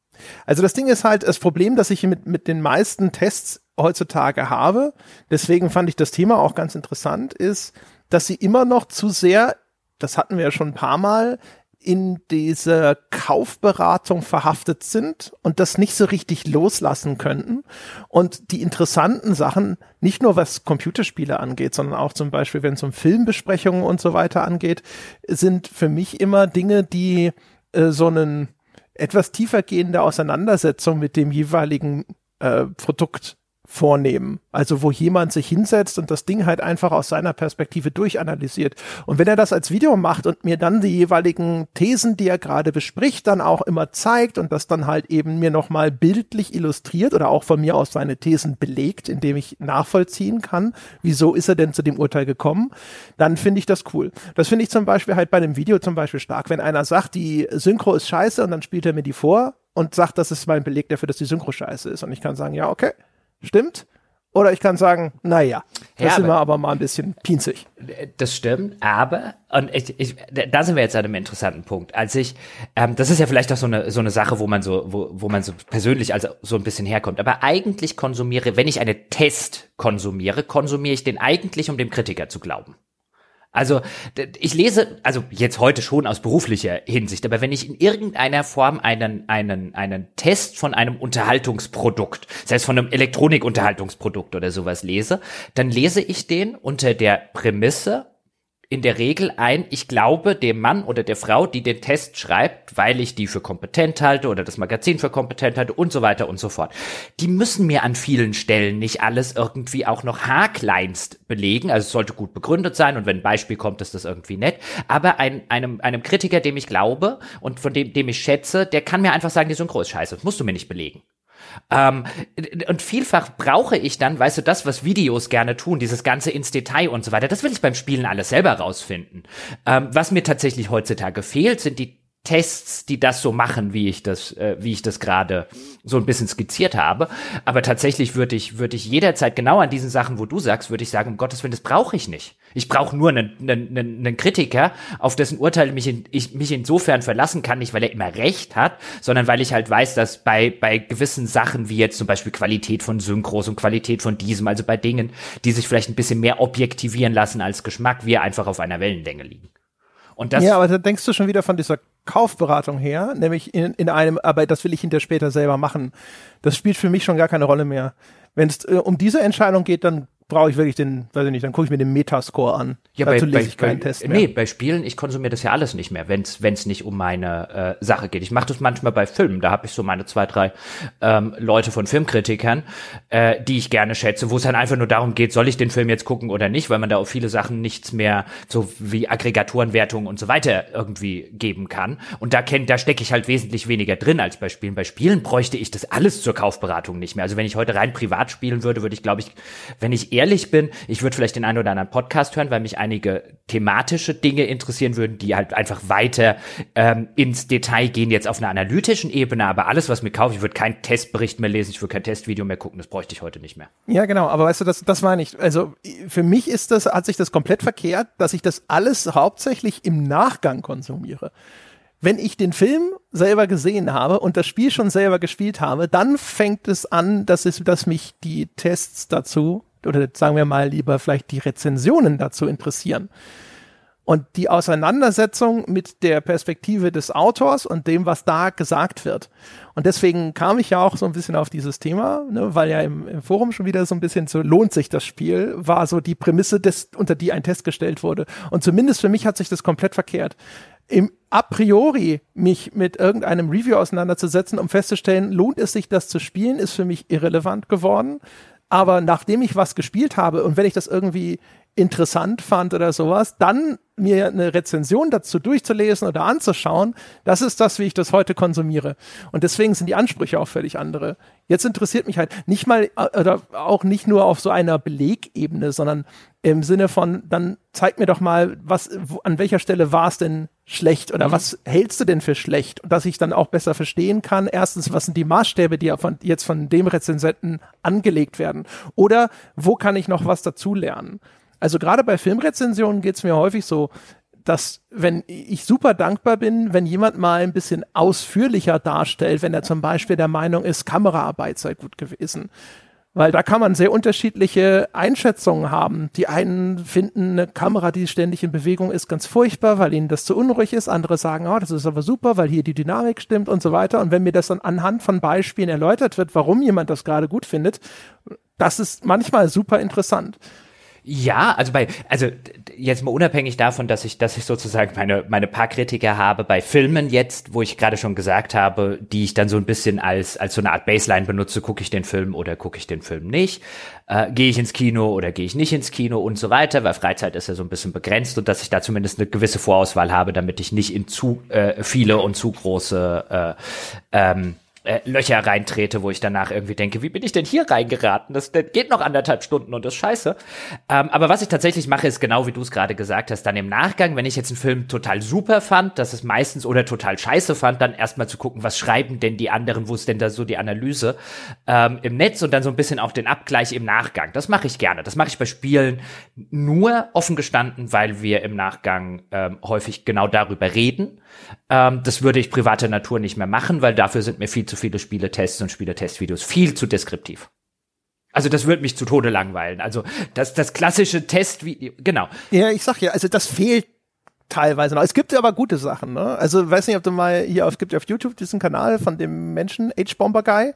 Speaker 1: Also das Ding ist halt das Problem, das ich mit, mit den meisten Tests heutzutage habe. Deswegen fand ich das Thema auch ganz interessant, ist, dass sie immer noch zu sehr, das hatten wir ja schon ein paar Mal, in diese Kaufberatung verhaftet sind und das nicht so richtig loslassen könnten. Und die interessanten Sachen, nicht nur was Computerspiele angeht, sondern auch zum Beispiel, wenn es um Filmbesprechungen und so weiter angeht, sind für mich immer Dinge, die äh, so einen etwas tiefergehende Auseinandersetzung mit dem jeweiligen äh, Produkt vornehmen. Also wo jemand sich hinsetzt und das Ding halt einfach aus seiner Perspektive durchanalysiert. Und wenn er das als Video macht und mir dann die jeweiligen Thesen, die er gerade bespricht, dann auch immer zeigt und das dann halt eben mir nochmal bildlich illustriert oder auch von mir aus seine Thesen belegt, indem ich nachvollziehen kann, wieso ist er denn zu dem Urteil gekommen, dann finde ich das cool. Das finde ich zum Beispiel halt bei einem Video zum Beispiel stark, wenn einer sagt, die Synchro ist scheiße und dann spielt er mir die vor und sagt, das ist mein Beleg dafür, dass die Synchro scheiße ist. Und ich kann sagen, ja, okay, Stimmt? Oder ich kann sagen, naja, das ja, sind wir aber mal ein bisschen pinzig.
Speaker 2: Das stimmt, aber, und ich, ich, da sind wir jetzt an einem interessanten Punkt. Als ich, ähm, das ist ja vielleicht auch so eine, so eine Sache, wo man so, wo, wo man so persönlich also so ein bisschen herkommt. Aber eigentlich konsumiere, wenn ich eine Test konsumiere, konsumiere ich den eigentlich, um dem Kritiker zu glauben. Also ich lese, also jetzt heute schon aus beruflicher Hinsicht, aber wenn ich in irgendeiner Form einen, einen, einen Test von einem Unterhaltungsprodukt, sei es von einem Elektronikunterhaltungsprodukt oder sowas lese, dann lese ich den unter der Prämisse, in der Regel ein, ich glaube dem Mann oder der Frau, die den Test schreibt, weil ich die für kompetent halte oder das Magazin für kompetent halte und so weiter und so fort. Die müssen mir an vielen Stellen nicht alles irgendwie auch noch haarkleinst belegen. Also es sollte gut begründet sein und wenn ein Beispiel kommt, ist das irgendwie nett. Aber ein, einem, einem Kritiker, dem ich glaube und von dem, dem ich schätze, der kann mir einfach sagen, die Synchro ist scheiße. Das musst du mir nicht belegen. Ähm, und vielfach brauche ich dann, weißt du, das, was Videos gerne tun, dieses ganze ins Detail und so weiter, das will ich beim Spielen alles selber rausfinden. Ähm, was mir tatsächlich heutzutage fehlt, sind die Tests, die das so machen, wie ich das, äh, wie ich das gerade so ein bisschen skizziert habe. Aber tatsächlich würde ich, würde ich jederzeit genau an diesen Sachen, wo du sagst, würde ich sagen, um Gottes Willen, das brauche ich nicht. Ich brauche nur einen, einen, einen Kritiker, auf dessen Urteil mich, in, ich mich insofern verlassen kann, nicht weil er immer recht hat, sondern weil ich halt weiß, dass bei, bei gewissen Sachen, wie jetzt zum Beispiel Qualität von Synchros und Qualität von diesem, also bei Dingen, die sich vielleicht ein bisschen mehr objektivieren lassen als Geschmack, wir einfach auf einer Wellenlänge liegen.
Speaker 1: Und das ja, aber da denkst du schon wieder von dieser Kaufberatung her, nämlich in, in einem, aber das will ich hinter später selber machen. Das spielt für mich schon gar keine Rolle mehr. Wenn es äh, um diese Entscheidung geht, dann brauche ich wirklich den, weiß ich nicht, dann gucke ich mir den Metascore an.
Speaker 2: Ja, Dazu bei, lese ich keinen bei, Test mehr. Nee, bei Spielen, ich konsumiere das ja alles nicht mehr, wenn es nicht um meine äh, Sache geht. Ich mache das manchmal bei Filmen, da habe ich so meine zwei, drei ähm, Leute von Filmkritikern, äh, die ich gerne schätze, wo es dann einfach nur darum geht, soll ich den Film jetzt gucken oder nicht, weil man da auf viele Sachen nichts mehr, so wie Aggregatorenwertungen und so weiter irgendwie geben kann. Und da kennt, da stecke ich halt wesentlich weniger drin als bei Spielen. Bei Spielen bräuchte ich das alles zur Kaufberatung nicht mehr. Also wenn ich heute rein privat spielen würde, würde ich, glaube ich, wenn ich ehrlich bin, ich würde vielleicht den einen oder anderen Podcast hören, weil mich einige thematische Dinge interessieren würden, die halt einfach weiter ähm, ins Detail gehen, jetzt auf einer analytischen Ebene, aber alles, was mir kaufe, ich würde keinen Testbericht mehr lesen, ich würde kein Testvideo mehr gucken, das bräuchte ich heute nicht mehr.
Speaker 1: Ja, genau, aber weißt du, das, das war nicht, also für mich ist das, hat sich das komplett verkehrt, dass ich das alles hauptsächlich im Nachgang konsumiere. Wenn ich den Film selber gesehen habe und das Spiel schon selber gespielt habe, dann fängt es an, dass es, dass mich die Tests dazu oder sagen wir mal lieber vielleicht die Rezensionen dazu interessieren. Und die Auseinandersetzung mit der Perspektive des Autors und dem, was da gesagt wird. Und deswegen kam ich ja auch so ein bisschen auf dieses Thema, ne, weil ja im, im Forum schon wieder so ein bisschen so lohnt sich das Spiel, war so die Prämisse, des, unter die ein Test gestellt wurde. Und zumindest für mich hat sich das komplett verkehrt. Im a priori mich mit irgendeinem Review auseinanderzusetzen, um festzustellen, lohnt es sich, das zu spielen, ist für mich irrelevant geworden. Aber nachdem ich was gespielt habe und wenn ich das irgendwie interessant fand oder sowas, dann mir eine Rezension dazu durchzulesen oder anzuschauen, das ist das, wie ich das heute konsumiere. Und deswegen sind die Ansprüche auch völlig andere. Jetzt interessiert mich halt nicht mal oder auch nicht nur auf so einer Belegebene, sondern im Sinne von, dann zeig mir doch mal, was, wo, an welcher Stelle war es denn schlecht oder mhm. was hältst du denn für schlecht? Und dass ich dann auch besser verstehen kann, erstens, was sind die Maßstäbe, die von, jetzt von dem Rezensenten angelegt werden? Oder wo kann ich noch was dazulernen? Also gerade bei Filmrezensionen geht es mir häufig so, dass wenn ich super dankbar bin, wenn jemand mal ein bisschen ausführlicher darstellt, wenn er zum Beispiel der Meinung ist, Kameraarbeit sei gut gewesen. Weil da kann man sehr unterschiedliche Einschätzungen haben. Die einen finden eine Kamera, die ständig in Bewegung ist, ganz furchtbar, weil ihnen das zu unruhig ist. Andere sagen, oh, das ist aber super, weil hier die Dynamik stimmt und so weiter. Und wenn mir das dann anhand von Beispielen erläutert wird, warum jemand das gerade gut findet, das ist manchmal super interessant.
Speaker 2: Ja, also bei, also jetzt mal unabhängig davon, dass ich, dass ich sozusagen meine, meine paar Kritiker habe bei Filmen jetzt, wo ich gerade schon gesagt habe, die ich dann so ein bisschen als, als so eine Art Baseline benutze, gucke ich den Film oder gucke ich den Film nicht, äh, gehe ich ins Kino oder gehe ich nicht ins Kino und so weiter, weil Freizeit ist ja so ein bisschen begrenzt und dass ich da zumindest eine gewisse Vorauswahl habe, damit ich nicht in zu äh, viele und zu große äh, ähm, äh, Löcher reintrete, wo ich danach irgendwie denke, wie bin ich denn hier reingeraten? Das, das geht noch anderthalb Stunden und das ist scheiße. Ähm, aber was ich tatsächlich mache, ist genau wie du es gerade gesagt hast, dann im Nachgang, wenn ich jetzt einen Film total super fand, das ist meistens oder total scheiße fand, dann erstmal zu gucken, was schreiben denn die anderen, wo ist denn da so die Analyse ähm, im Netz und dann so ein bisschen auch den Abgleich im Nachgang. Das mache ich gerne. Das mache ich bei Spielen nur offen gestanden, weil wir im Nachgang ähm, häufig genau darüber reden. Ähm, das würde ich privater Natur nicht mehr machen, weil dafür sind mir viel zu viele Spieletests und Spieletestvideos viel zu deskriptiv. Also das würde mich zu Tode langweilen. Also das, das klassische Testvideo, genau.
Speaker 1: Ja, ich sag ja, also das fehlt teilweise noch. Es gibt aber gute Sachen, ne? Also weiß nicht, ob du mal hier auf, gibt auf YouTube diesen Kanal von dem Menschen, H-Bomber Guy.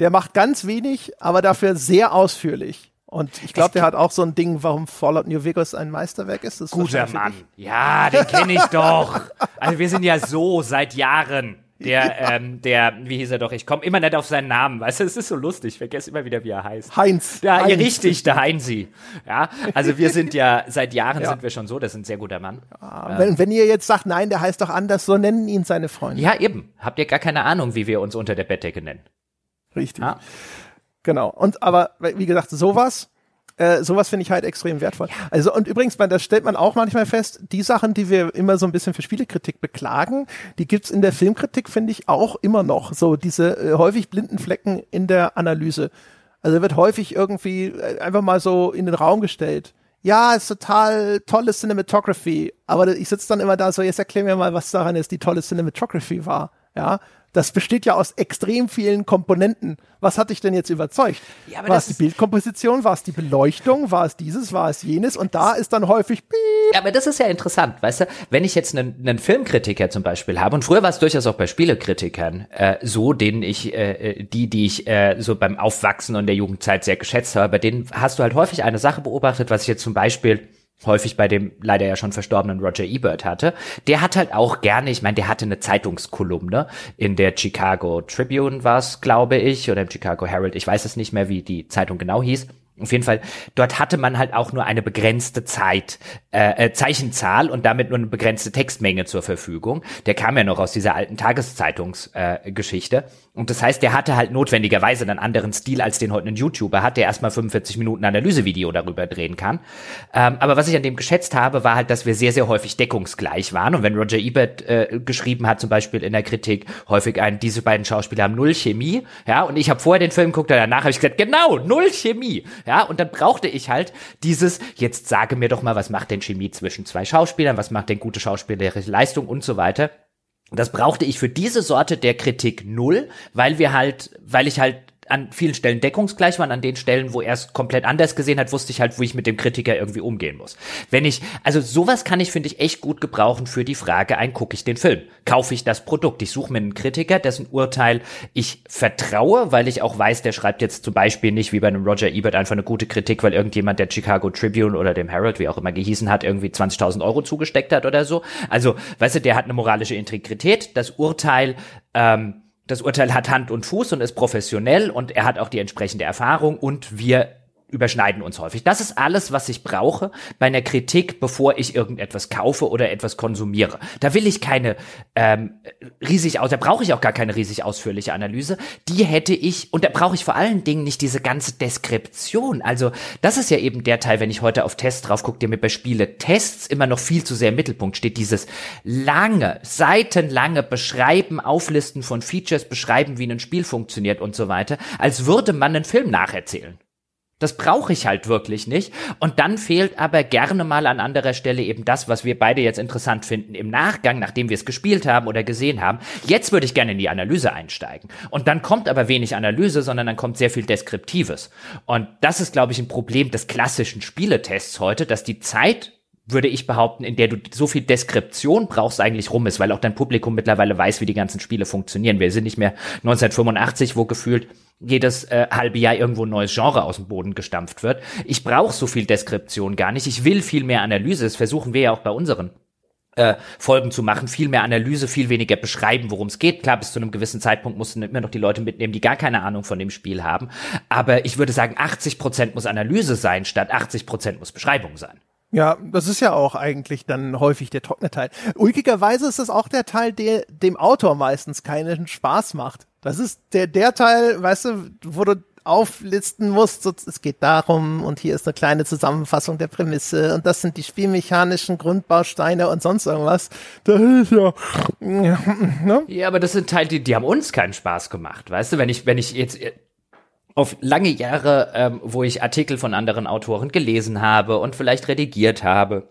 Speaker 1: Der macht ganz wenig, aber dafür sehr ausführlich. Und ich glaube, der hat auch so ein Ding, warum Fallout New Vegas ein Meisterwerk ist.
Speaker 2: Das Guter Mann. Ja, den kenne ich doch. Also wir sind ja so seit Jahren. Der, ähm, der, wie hieß er doch? Ich komme immer nicht auf seinen Namen, weißt du, es ist so lustig, ich vergesse immer wieder, wie er heißt.
Speaker 1: Heinz.
Speaker 2: Ja,
Speaker 1: Heinz.
Speaker 2: richtig, der Heinzi. Ja, also wir sind ja, seit Jahren ja. sind wir schon so, das ist ein sehr guter Mann.
Speaker 1: Ja, wenn, wenn ihr jetzt sagt, nein, der heißt doch anders, so nennen ihn seine Freunde.
Speaker 2: Ja, eben. Habt ihr gar keine Ahnung, wie wir uns unter der Bettdecke nennen.
Speaker 1: Richtig. Ja. Genau. Und aber, wie gesagt, sowas, äh, sowas finde ich halt extrem wertvoll. Also, und übrigens, man, das stellt man auch manchmal fest, die Sachen, die wir immer so ein bisschen für Spielekritik beklagen, die gibt's in der Filmkritik, finde ich, auch immer noch. So diese äh, häufig blinden Flecken in der Analyse. Also wird häufig irgendwie äh, einfach mal so in den Raum gestellt. Ja, ist total tolle Cinematography. Aber ich sitze dann immer da so, jetzt erklär mir mal, was daran ist, die tolle Cinematography war. Ja, das besteht ja aus extrem vielen Komponenten. Was hat dich denn jetzt überzeugt? Ja, war es die Bildkomposition? War es die Beleuchtung? War es dieses? War es jenes? Und da ist dann häufig. Piep.
Speaker 2: Ja, aber das ist ja interessant, weißt du? Wenn ich jetzt einen, einen Filmkritiker zum Beispiel habe, und früher war es durchaus auch bei Spielekritikern äh, so, denen ich, äh, äh, die, die ich äh, so beim Aufwachsen und der Jugendzeit sehr geschätzt habe, bei denen hast du halt häufig eine Sache beobachtet, was ich jetzt zum Beispiel häufig bei dem leider ja schon verstorbenen Roger Ebert hatte. Der hat halt auch gerne, ich meine, der hatte eine Zeitungskolumne in der Chicago Tribune war es, glaube ich, oder im Chicago Herald, ich weiß es nicht mehr, wie die Zeitung genau hieß. Auf jeden Fall, dort hatte man halt auch nur eine begrenzte Zeit, äh, äh, Zeichenzahl und damit nur eine begrenzte Textmenge zur Verfügung. Der kam ja noch aus dieser alten Tageszeitungsgeschichte. Äh, und das heißt, der hatte halt notwendigerweise einen anderen Stil als den heute ein YouTuber hat, der erstmal 45 Minuten Analysevideo darüber drehen kann. Ähm, aber was ich an dem geschätzt habe, war halt, dass wir sehr, sehr häufig deckungsgleich waren. Und wenn Roger Ebert äh, geschrieben hat, zum Beispiel in der Kritik, häufig ein, diese beiden Schauspieler haben null Chemie, ja, und ich habe vorher den Film geguckt und danach habe ich gesagt, genau, null Chemie. Ja, und dann brauchte ich halt dieses, jetzt sage mir doch mal, was macht denn Chemie zwischen zwei Schauspielern, was macht denn gute schauspielerische Leistung und so weiter. Das brauchte ich für diese Sorte der Kritik null, weil wir halt, weil ich halt an vielen Stellen deckungsgleich waren, an den Stellen, wo er es komplett anders gesehen hat, wusste ich halt, wo ich mit dem Kritiker irgendwie umgehen muss. Wenn ich, also sowas kann ich, finde ich, echt gut gebrauchen für die Frage, ein, gucke ich den Film? Kaufe ich das Produkt? Ich suche mir einen Kritiker, dessen Urteil ich vertraue, weil ich auch weiß, der schreibt jetzt zum Beispiel nicht wie bei einem Roger Ebert einfach eine gute Kritik, weil irgendjemand der Chicago Tribune oder dem Herald, wie auch immer gehießen hat, irgendwie 20.000 Euro zugesteckt hat oder so. Also, weißt du, der hat eine moralische Integrität, das Urteil, ähm, das Urteil hat Hand und Fuß und ist professionell und er hat auch die entsprechende Erfahrung und wir überschneiden uns häufig. Das ist alles, was ich brauche bei einer Kritik, bevor ich irgendetwas kaufe oder etwas konsumiere. Da will ich keine ähm, riesig aus, da brauche ich auch gar keine riesig ausführliche Analyse. Die hätte ich und da brauche ich vor allen Dingen nicht diese ganze Deskription. Also das ist ja eben der Teil, wenn ich heute auf Tests drauf gucke, der mir bei Spiele Tests immer noch viel zu sehr im Mittelpunkt steht. Dieses lange, seitenlange Beschreiben, Auflisten von Features, beschreiben, wie ein Spiel funktioniert und so weiter, als würde man einen Film nacherzählen. Das brauche ich halt wirklich nicht. Und dann fehlt aber gerne mal an anderer Stelle eben das, was wir beide jetzt interessant finden im Nachgang, nachdem wir es gespielt haben oder gesehen haben. Jetzt würde ich gerne in die Analyse einsteigen. Und dann kommt aber wenig Analyse, sondern dann kommt sehr viel Deskriptives. Und das ist, glaube ich, ein Problem des klassischen Spieletests heute, dass die Zeit würde ich behaupten, in der du so viel Deskription brauchst, eigentlich rum ist, weil auch dein Publikum mittlerweile weiß, wie die ganzen Spiele funktionieren. Wir sind nicht mehr 1985, wo gefühlt jedes äh, halbe Jahr irgendwo ein neues Genre aus dem Boden gestampft wird. Ich brauche so viel Deskription gar nicht. Ich will viel mehr Analyse. Das versuchen wir ja auch bei unseren äh, Folgen zu machen, viel mehr Analyse, viel weniger beschreiben, worum es geht. Klar, bis zu einem gewissen Zeitpunkt mussten immer noch die Leute mitnehmen, die gar keine Ahnung von dem Spiel haben. Aber ich würde sagen, 80 Prozent muss Analyse sein, statt 80 Prozent muss Beschreibung sein.
Speaker 1: Ja, das ist ja auch eigentlich dann häufig der trockene Teil. Ulkigerweise ist das auch der Teil, der dem Autor meistens keinen Spaß macht. Das ist der, der Teil, weißt du, wo du auflisten musst, es geht darum und hier ist eine kleine Zusammenfassung der Prämisse und das sind die spielmechanischen Grundbausteine und sonst irgendwas. Das ist ja,
Speaker 2: ja, ne? ja, aber das sind Teile, die, die haben uns keinen Spaß gemacht, weißt du, wenn ich, wenn ich jetzt auf lange Jahre, ähm, wo ich Artikel von anderen Autoren gelesen habe und vielleicht redigiert habe,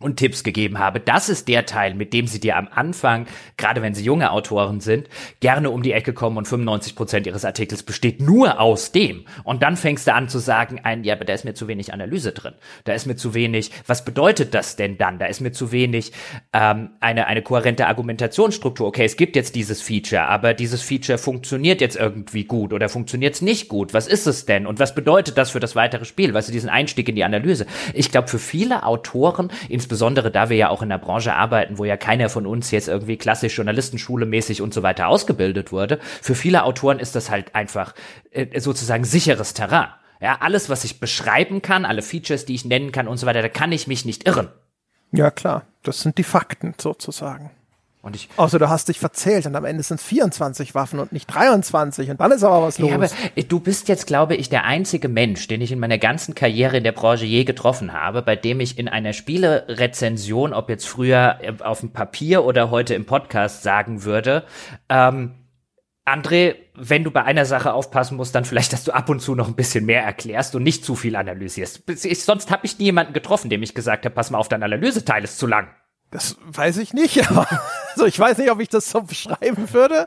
Speaker 2: und Tipps gegeben habe. Das ist der Teil, mit dem sie dir am Anfang, gerade wenn sie junge Autoren sind, gerne um die Ecke kommen und 95 Prozent ihres Artikels besteht nur aus dem. Und dann fängst du an zu sagen, ein, ja, aber da ist mir zu wenig Analyse drin. Da ist mir zu wenig, was bedeutet das denn dann? Da ist mir zu wenig ähm, eine, eine kohärente Argumentationsstruktur. Okay, es gibt jetzt dieses Feature, aber dieses Feature funktioniert jetzt irgendwie gut oder funktioniert es nicht gut. Was ist es denn? Und was bedeutet das für das weitere Spiel? Weißt du, diesen Einstieg in die Analyse. Ich glaube, für viele Autoren, insbesondere da wir ja auch in der Branche arbeiten, wo ja keiner von uns jetzt irgendwie klassisch Journalistenschule mäßig und so weiter ausgebildet wurde, für viele Autoren ist das halt einfach äh, sozusagen sicheres Terrain. Ja, alles, was ich beschreiben kann, alle Features, die ich nennen kann und so weiter, da kann ich mich nicht irren.
Speaker 1: Ja, klar. Das sind die Fakten sozusagen. Und ich, Außer du hast dich verzählt und am Ende sind es 24 Waffen und nicht 23 und dann ist aber was los. Ja, aber
Speaker 2: äh, du bist jetzt, glaube ich, der einzige Mensch, den ich in meiner ganzen Karriere in der Branche je getroffen habe, bei dem ich in einer Spielerezension, ob jetzt früher äh, auf dem Papier oder heute im Podcast sagen würde, ähm, André, wenn du bei einer Sache aufpassen musst, dann vielleicht, dass du ab und zu noch ein bisschen mehr erklärst und nicht zu viel analysierst. Ich, sonst habe ich nie jemanden getroffen, dem ich gesagt habe, pass mal auf, dein Analyseteil ist zu lang.
Speaker 1: Das weiß ich nicht, aber also ich weiß nicht, ob ich das so beschreiben würde.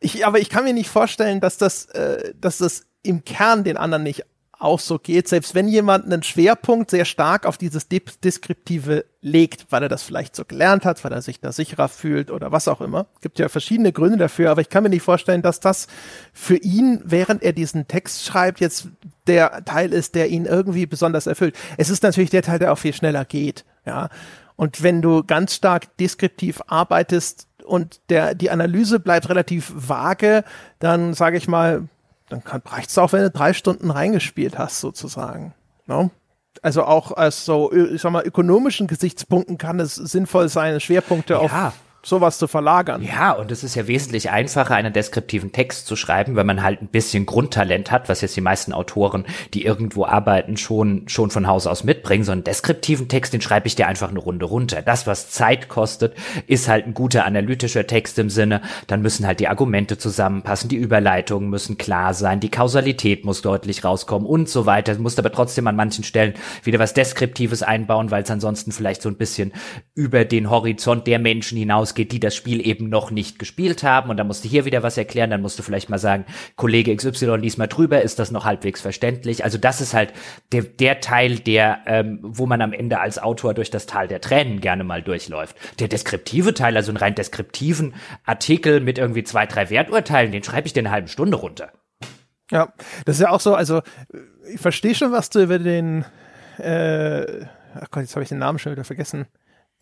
Speaker 1: Ich, aber ich kann mir nicht vorstellen, dass das, äh, dass das im Kern den anderen nicht auch so geht, selbst wenn jemand einen Schwerpunkt sehr stark auf dieses Deskriptive legt, weil er das vielleicht so gelernt hat, weil er sich da sicherer fühlt oder was auch immer. Gibt ja verschiedene Gründe dafür, aber ich kann mir nicht vorstellen, dass das für ihn, während er diesen Text schreibt, jetzt der Teil ist, der ihn irgendwie besonders erfüllt. Es ist natürlich der Teil, der auch viel schneller geht, ja. Und wenn du ganz stark deskriptiv arbeitest und der, die Analyse bleibt relativ vage, dann sage ich mal, dann reicht es auch, wenn du drei Stunden reingespielt hast, sozusagen. No? Ne? Also auch aus so, ich sag mal, ökonomischen Gesichtspunkten kann es sinnvoll sein, Schwerpunkte ja. auf sowas zu verlagern.
Speaker 2: Ja, und es ist ja wesentlich einfacher, einen deskriptiven Text zu schreiben, wenn man halt ein bisschen Grundtalent hat, was jetzt die meisten Autoren, die irgendwo arbeiten, schon, schon von Haus aus mitbringen. So einen deskriptiven Text, den schreibe ich dir einfach eine Runde runter. Das, was Zeit kostet, ist halt ein guter analytischer Text im Sinne, dann müssen halt die Argumente zusammenpassen, die Überleitungen müssen klar sein, die Kausalität muss deutlich rauskommen und so weiter. Du musst aber trotzdem an manchen Stellen wieder was Deskriptives einbauen, weil es ansonsten vielleicht so ein bisschen über den Horizont der Menschen hinaus ausgeht, die das Spiel eben noch nicht gespielt haben. Und dann musst du hier wieder was erklären, dann musst du vielleicht mal sagen, Kollege XY lies mal drüber, ist das noch halbwegs verständlich? Also das ist halt der, der Teil, der, ähm, wo man am Ende als Autor durch das Tal der Tränen gerne mal durchläuft. Der deskriptive Teil, also einen rein deskriptiven Artikel mit irgendwie zwei, drei Werturteilen, den schreibe ich dir eine halbe Stunde runter.
Speaker 1: Ja, das ist ja auch so, also ich verstehe schon, was du über den äh, ach Gott, jetzt habe ich den Namen schon wieder vergessen.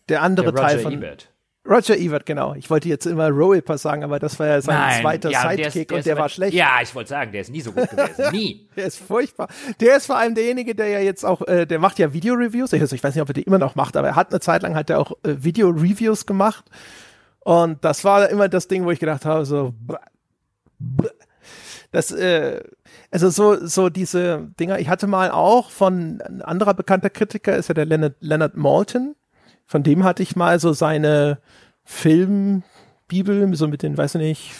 Speaker 1: Der andere der Teil von Ebert. Roger Ebert, genau. Ich wollte jetzt immer Roeper sagen, aber das war ja sein Nein, zweiter ja, Sidekick der ist, der und der war schlecht.
Speaker 2: Ja, ich wollte sagen, der ist nie so gut gewesen. Nie.
Speaker 1: der ist furchtbar. Der ist vor allem derjenige, der ja jetzt auch, äh, der macht ja Video-Reviews. Ich, weiß nicht, ob er die immer noch macht, aber er hat eine Zeit lang hat er auch äh, Video-Reviews gemacht. Und das war immer das Ding, wo ich gedacht habe, so, das, äh, also so, so diese Dinger. Ich hatte mal auch von ein anderer bekannter Kritiker, ist ja der Leonard, Leonard Malton. Von dem hatte ich mal so seine Filmbibel, so mit den, weiß ich nicht,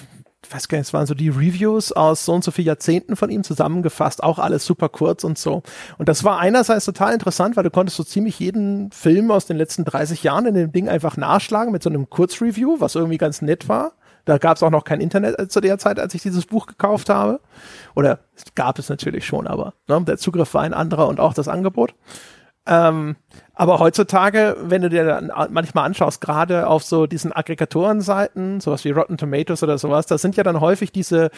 Speaker 1: ich weiß gar nicht, es waren so die Reviews aus so und so vielen Jahrzehnten von ihm zusammengefasst, auch alles super kurz und so. Und das war einerseits total interessant, weil du konntest so ziemlich jeden Film aus den letzten 30 Jahren in dem Ding einfach nachschlagen mit so einem Kurzreview, was irgendwie ganz nett war. Da gab es auch noch kein Internet zu der Zeit, als ich dieses Buch gekauft habe. Oder gab es natürlich schon, aber ne, der Zugriff war ein anderer und auch das Angebot. Ähm, aber heutzutage, wenn du dir dann manchmal anschaust, gerade auf so diesen Aggregatorenseiten, sowas wie Rotten Tomatoes oder sowas, das sind ja dann häufig diese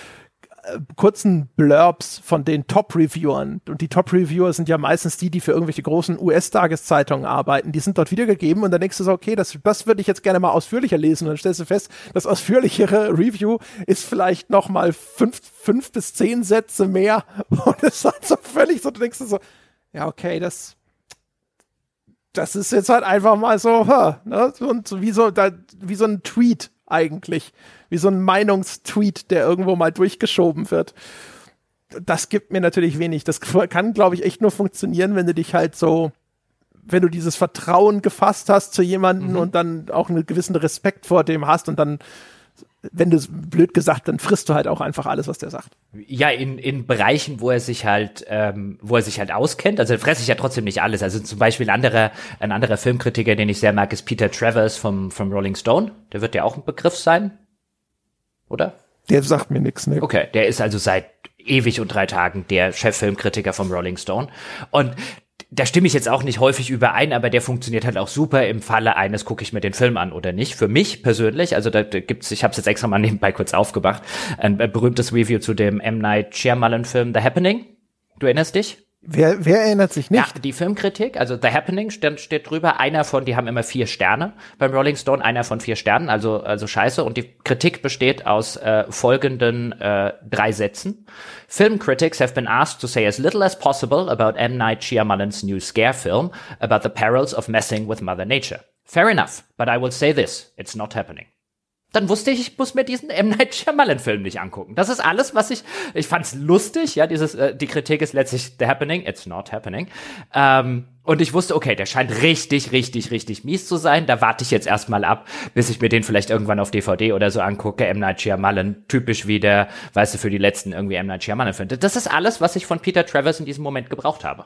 Speaker 1: äh, kurzen Blurbs von den Top-Reviewern. Und die Top-Reviewer sind ja meistens die, die für irgendwelche großen US-Tageszeitungen arbeiten. Die sind dort wiedergegeben und dann denkst du so, okay, das, das würde ich jetzt gerne mal ausführlicher lesen. Und dann stellst du fest, das ausführlichere Review ist vielleicht noch mal fünf, fünf bis zehn Sätze mehr. Und es ist halt so völlig so, du denkst du so, ja, okay, das das ist jetzt halt einfach mal so, ne? und wie so, da, wie so ein Tweet eigentlich, wie so ein Meinungstweet, der irgendwo mal durchgeschoben wird. Das gibt mir natürlich wenig. Das kann, glaube ich, echt nur funktionieren, wenn du dich halt so, wenn du dieses Vertrauen gefasst hast zu jemandem mhm. und dann auch einen gewissen Respekt vor dem hast und dann wenn du blöd gesagt, dann frisst du halt auch einfach alles, was der sagt.
Speaker 2: Ja, in, in Bereichen, wo er sich halt, ähm, wo er sich halt auskennt. Also fresse ich ja trotzdem nicht alles. Also zum Beispiel ein anderer, ein anderer Filmkritiker, den ich sehr mag, ist Peter Travers vom, vom Rolling Stone. Der wird ja auch ein Begriff sein. Oder?
Speaker 1: Der sagt mir nichts, ne?
Speaker 2: Okay, der ist also seit ewig und drei Tagen der Cheffilmkritiker vom Rolling Stone. Und da stimme ich jetzt auch nicht häufig überein, aber der funktioniert halt auch super im Falle eines, gucke ich mir den Film an oder nicht. Für mich persönlich, also da, gibt's, ich habe es jetzt extra mal nebenbei kurz aufgemacht, ein berühmtes Review zu dem M. Night Shyamalan-Film The Happening. Du erinnerst dich?
Speaker 1: Wer, wer erinnert sich nicht?
Speaker 2: Ja, die Filmkritik, also The Happening steht, steht drüber, einer von, die haben immer vier Sterne beim Rolling Stone, einer von vier Sternen, also, also scheiße. Und die Kritik besteht aus äh, folgenden äh, drei Sätzen. Film critics have been asked to say as little as possible about M. Night Shyamalan's new scare film about the perils of messing with Mother Nature. Fair enough, but I will say this, it's not happening dann wusste ich, ich muss mir diesen M. Night Shyamalan-Film nicht angucken. Das ist alles, was ich, ich fand's lustig, ja, dieses, äh, die Kritik ist letztlich The Happening, it's not happening. Ähm, und ich wusste, okay, der scheint richtig, richtig, richtig mies zu sein. Da warte ich jetzt erstmal ab, bis ich mir den vielleicht irgendwann auf DVD oder so angucke. M. Night Shyamalan, typisch wie der, weißt du, für die letzten irgendwie M. Night Shyamalan finde. Das ist alles, was ich von Peter Travers in diesem Moment gebraucht habe.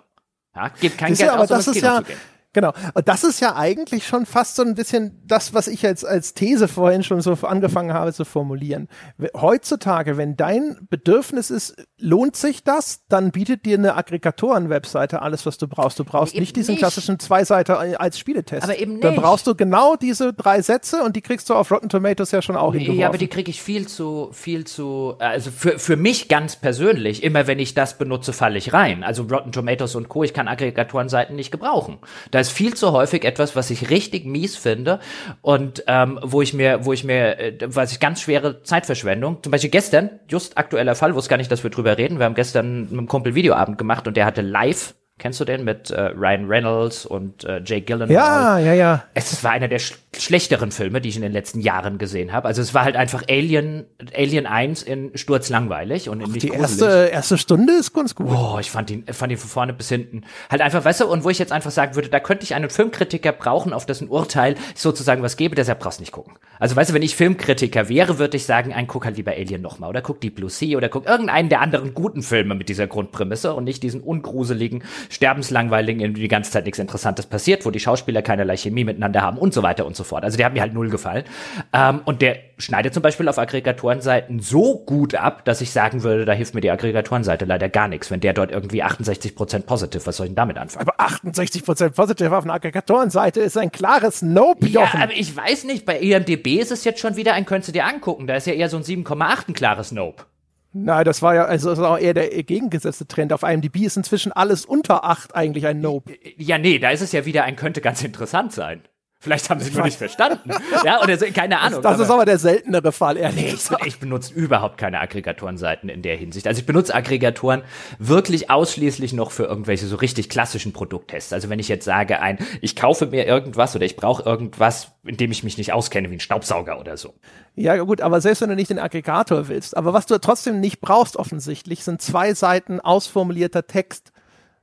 Speaker 2: Ja, gibt kein Geld
Speaker 1: ja, aus, um das ist Kino ja, zu gehen. Genau. Und das ist ja eigentlich schon fast so ein bisschen das, was ich als, als These vorhin schon so angefangen habe zu formulieren. Heutzutage, wenn dein Bedürfnis ist, lohnt sich das, dann bietet dir eine Aggregatoren-Webseite alles, was du brauchst. Du brauchst nicht diesen nicht. klassischen Zweiseiter als Spieletest.
Speaker 2: Aber eben nicht.
Speaker 1: Dann brauchst du genau diese drei Sätze und die kriegst du auf Rotten Tomatoes ja schon auch hingeworfen.
Speaker 2: Ja, aber die kriege ich viel zu, viel zu, also für, für mich ganz persönlich, immer wenn ich das benutze, falle ich rein. Also Rotten Tomatoes und Co., ich kann Aggregatoren-Seiten nicht gebrauchen. Da ist viel zu häufig etwas, was ich richtig mies finde und ähm, wo ich mir, wo ich mir, äh, was ich ganz schwere Zeitverschwendung. Zum Beispiel gestern, just aktueller Fall, wusste gar nicht, dass wir drüber reden. Wir haben gestern mit einem Kumpel Videoabend gemacht und der hatte live Kennst du den mit äh, Ryan Reynolds und äh, Jake Gyllenhaal?
Speaker 1: Ja, ja, ja.
Speaker 2: Es war einer der sch schlechteren Filme, die ich in den letzten Jahren gesehen habe. Also es war halt einfach Alien, Alien 1 in sturzlangweilig und in
Speaker 1: Ach, nicht Die erste, erste Stunde ist ganz gut.
Speaker 2: Oh, ich fand ihn, fand ihn von vorne bis hinten. Halt einfach, weißt du, und wo ich jetzt einfach sagen würde, da könnte ich einen Filmkritiker brauchen, auf dessen Urteil ich sozusagen was gebe, deshalb brauchst nicht gucken. Also weißt du, wenn ich Filmkritiker wäre, würde ich sagen, ein guck halt lieber Alien nochmal oder guck Deep Blue Sea oder guck irgendeinen der anderen guten Filme mit dieser Grundprämisse und nicht diesen ungruseligen sterbenslangweiligen, in die ganze Zeit nichts Interessantes passiert, wo die Schauspieler keinerlei Chemie miteinander haben und so weiter und so fort. Also der hat mir halt null gefallen. Ähm, und der schneidet zum Beispiel auf Aggregatorenseiten so gut ab, dass ich sagen würde, da hilft mir die Aggregatorenseite leider gar nichts, wenn der dort irgendwie 68% positive, was soll ich denn damit anfangen?
Speaker 1: Aber 68% positive auf einer Aggregatorenseite ist ein klares Nope,
Speaker 2: Jochen. Ja, aber ich weiß nicht, bei IMDB ist es jetzt schon wieder ein, könntest du dir angucken, da ist ja eher so ein 7,8 ein klares Nope.
Speaker 1: Nein, das war ja, also das war auch eher der gegengesetzte Trend. Auf IMDb ist inzwischen alles unter 8 eigentlich ein Nope.
Speaker 2: Ja, nee, da ist es ja wieder ein könnte ganz interessant sein. Vielleicht haben sie es nur nicht verstanden. Ja, oder so, keine Ahnung.
Speaker 1: Das, das aber, ist aber der seltenere Fall, ehrlich
Speaker 2: nee, ich, ich benutze überhaupt keine Aggregatorenseiten in der Hinsicht. Also ich benutze Aggregatoren wirklich ausschließlich noch für irgendwelche so richtig klassischen Produkttests. Also wenn ich jetzt sage, ein, ich kaufe mir irgendwas oder ich brauche irgendwas, in dem ich mich nicht auskenne, wie ein Staubsauger oder so.
Speaker 1: Ja, gut, aber selbst wenn du nicht den Aggregator willst, aber was du trotzdem nicht brauchst offensichtlich, sind zwei Seiten ausformulierter Text,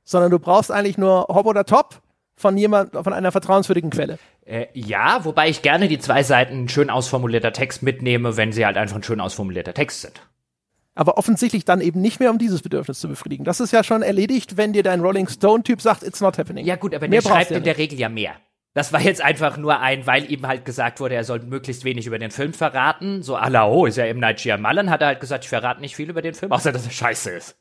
Speaker 1: sondern du brauchst eigentlich nur Hop oder Top von jemand, von einer vertrauenswürdigen Quelle.
Speaker 2: Äh, ja, wobei ich gerne die zwei Seiten schön ausformulierter Text mitnehme, wenn sie halt einfach ein schön ausformulierter Text sind.
Speaker 1: Aber offensichtlich dann eben nicht mehr, um dieses Bedürfnis zu befriedigen. Das ist ja schon erledigt, wenn dir dein Rolling Stone-Typ sagt, it's not happening.
Speaker 2: Ja gut, aber mehr der schreibt in der Regel ja mehr. Das war jetzt einfach nur ein, weil ihm halt gesagt wurde, er soll möglichst wenig über den Film verraten. So, ala, oh, ist ja im Night Shyamalan, hat er halt gesagt, ich verrate nicht viel über den Film, außer dass er scheiße ist.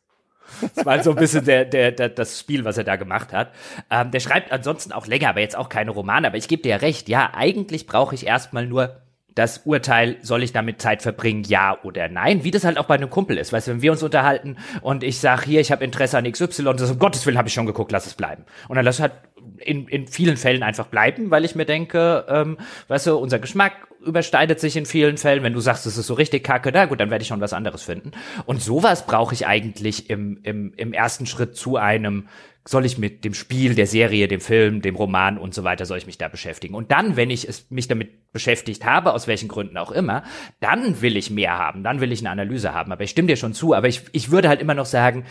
Speaker 2: Das war so ein bisschen der, der, der, das Spiel, was er da gemacht hat. Ähm, der schreibt ansonsten auch länger, aber jetzt auch keine Romane. Aber ich gebe dir ja recht, ja, eigentlich brauche ich erstmal nur das Urteil, soll ich damit Zeit verbringen, ja oder nein, wie das halt auch bei einem Kumpel ist. Weißt du, wenn wir uns unterhalten und ich sage, hier, ich habe Interesse an XY, und das um Gottes Willen habe ich schon geguckt, lass es bleiben. Und dann lass es halt in, in vielen Fällen einfach bleiben, weil ich mir denke, ähm, weißt du, unser Geschmack übersteidet sich in vielen Fällen. Wenn du sagst, es ist so richtig kacke, na gut, dann werde ich schon was anderes finden. Und sowas brauche ich eigentlich im, im, im ersten Schritt zu einem, soll ich mit dem Spiel, der Serie, dem Film, dem Roman und so weiter, soll ich mich da beschäftigen. Und dann, wenn ich es, mich damit beschäftigt habe, aus welchen Gründen auch immer, dann will ich mehr haben, dann will ich eine Analyse haben. Aber ich stimme dir schon zu, aber ich, ich würde halt immer noch sagen,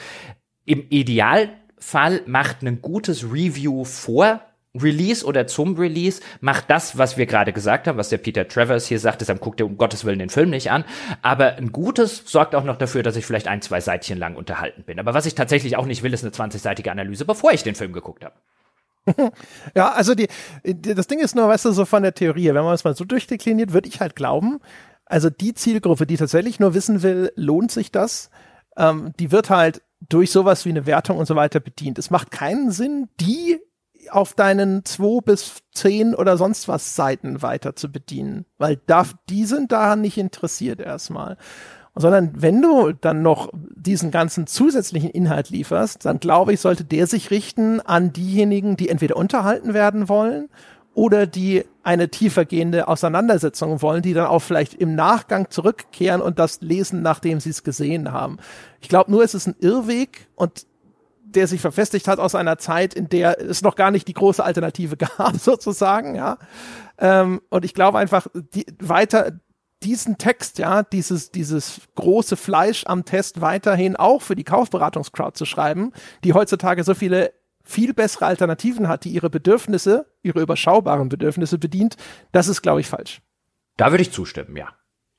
Speaker 2: im Idealfall macht ein gutes Review vor Release oder zum Release macht das, was wir gerade gesagt haben, was der Peter Travers hier sagt, dann guckt er um Gottes Willen den Film nicht an. Aber ein gutes sorgt auch noch dafür, dass ich vielleicht ein, zwei Seitchen lang unterhalten bin. Aber was ich tatsächlich auch nicht will, ist eine 20-seitige Analyse, bevor ich den Film geguckt habe.
Speaker 1: ja, also die, die, das Ding ist nur, weißt du, so von der Theorie, wenn man es mal so durchdekliniert, würde ich halt glauben, also die Zielgruppe, die tatsächlich nur wissen will, lohnt sich das, ähm, die wird halt durch sowas wie eine Wertung und so weiter bedient. Es macht keinen Sinn, die auf deinen zwei bis zehn oder sonst was Seiten weiter zu bedienen, weil da, die sind da nicht interessiert erstmal. Sondern wenn du dann noch diesen ganzen zusätzlichen Inhalt lieferst, dann glaube ich, sollte der sich richten an diejenigen, die entweder unterhalten werden wollen oder die eine tiefergehende Auseinandersetzung wollen, die dann auch vielleicht im Nachgang zurückkehren und das lesen, nachdem sie es gesehen haben. Ich glaube nur, es ist ein Irrweg und der sich verfestigt hat aus einer Zeit, in der es noch gar nicht die große Alternative gab, sozusagen, ja. Ähm, und ich glaube einfach, die, weiter diesen Text, ja, dieses, dieses große Fleisch am Test weiterhin auch für die Kaufberatungscrowd zu schreiben, die heutzutage so viele viel bessere Alternativen hat, die ihre Bedürfnisse, ihre überschaubaren Bedürfnisse bedient, das ist, glaube ich, falsch.
Speaker 2: Da würde ich zustimmen, ja.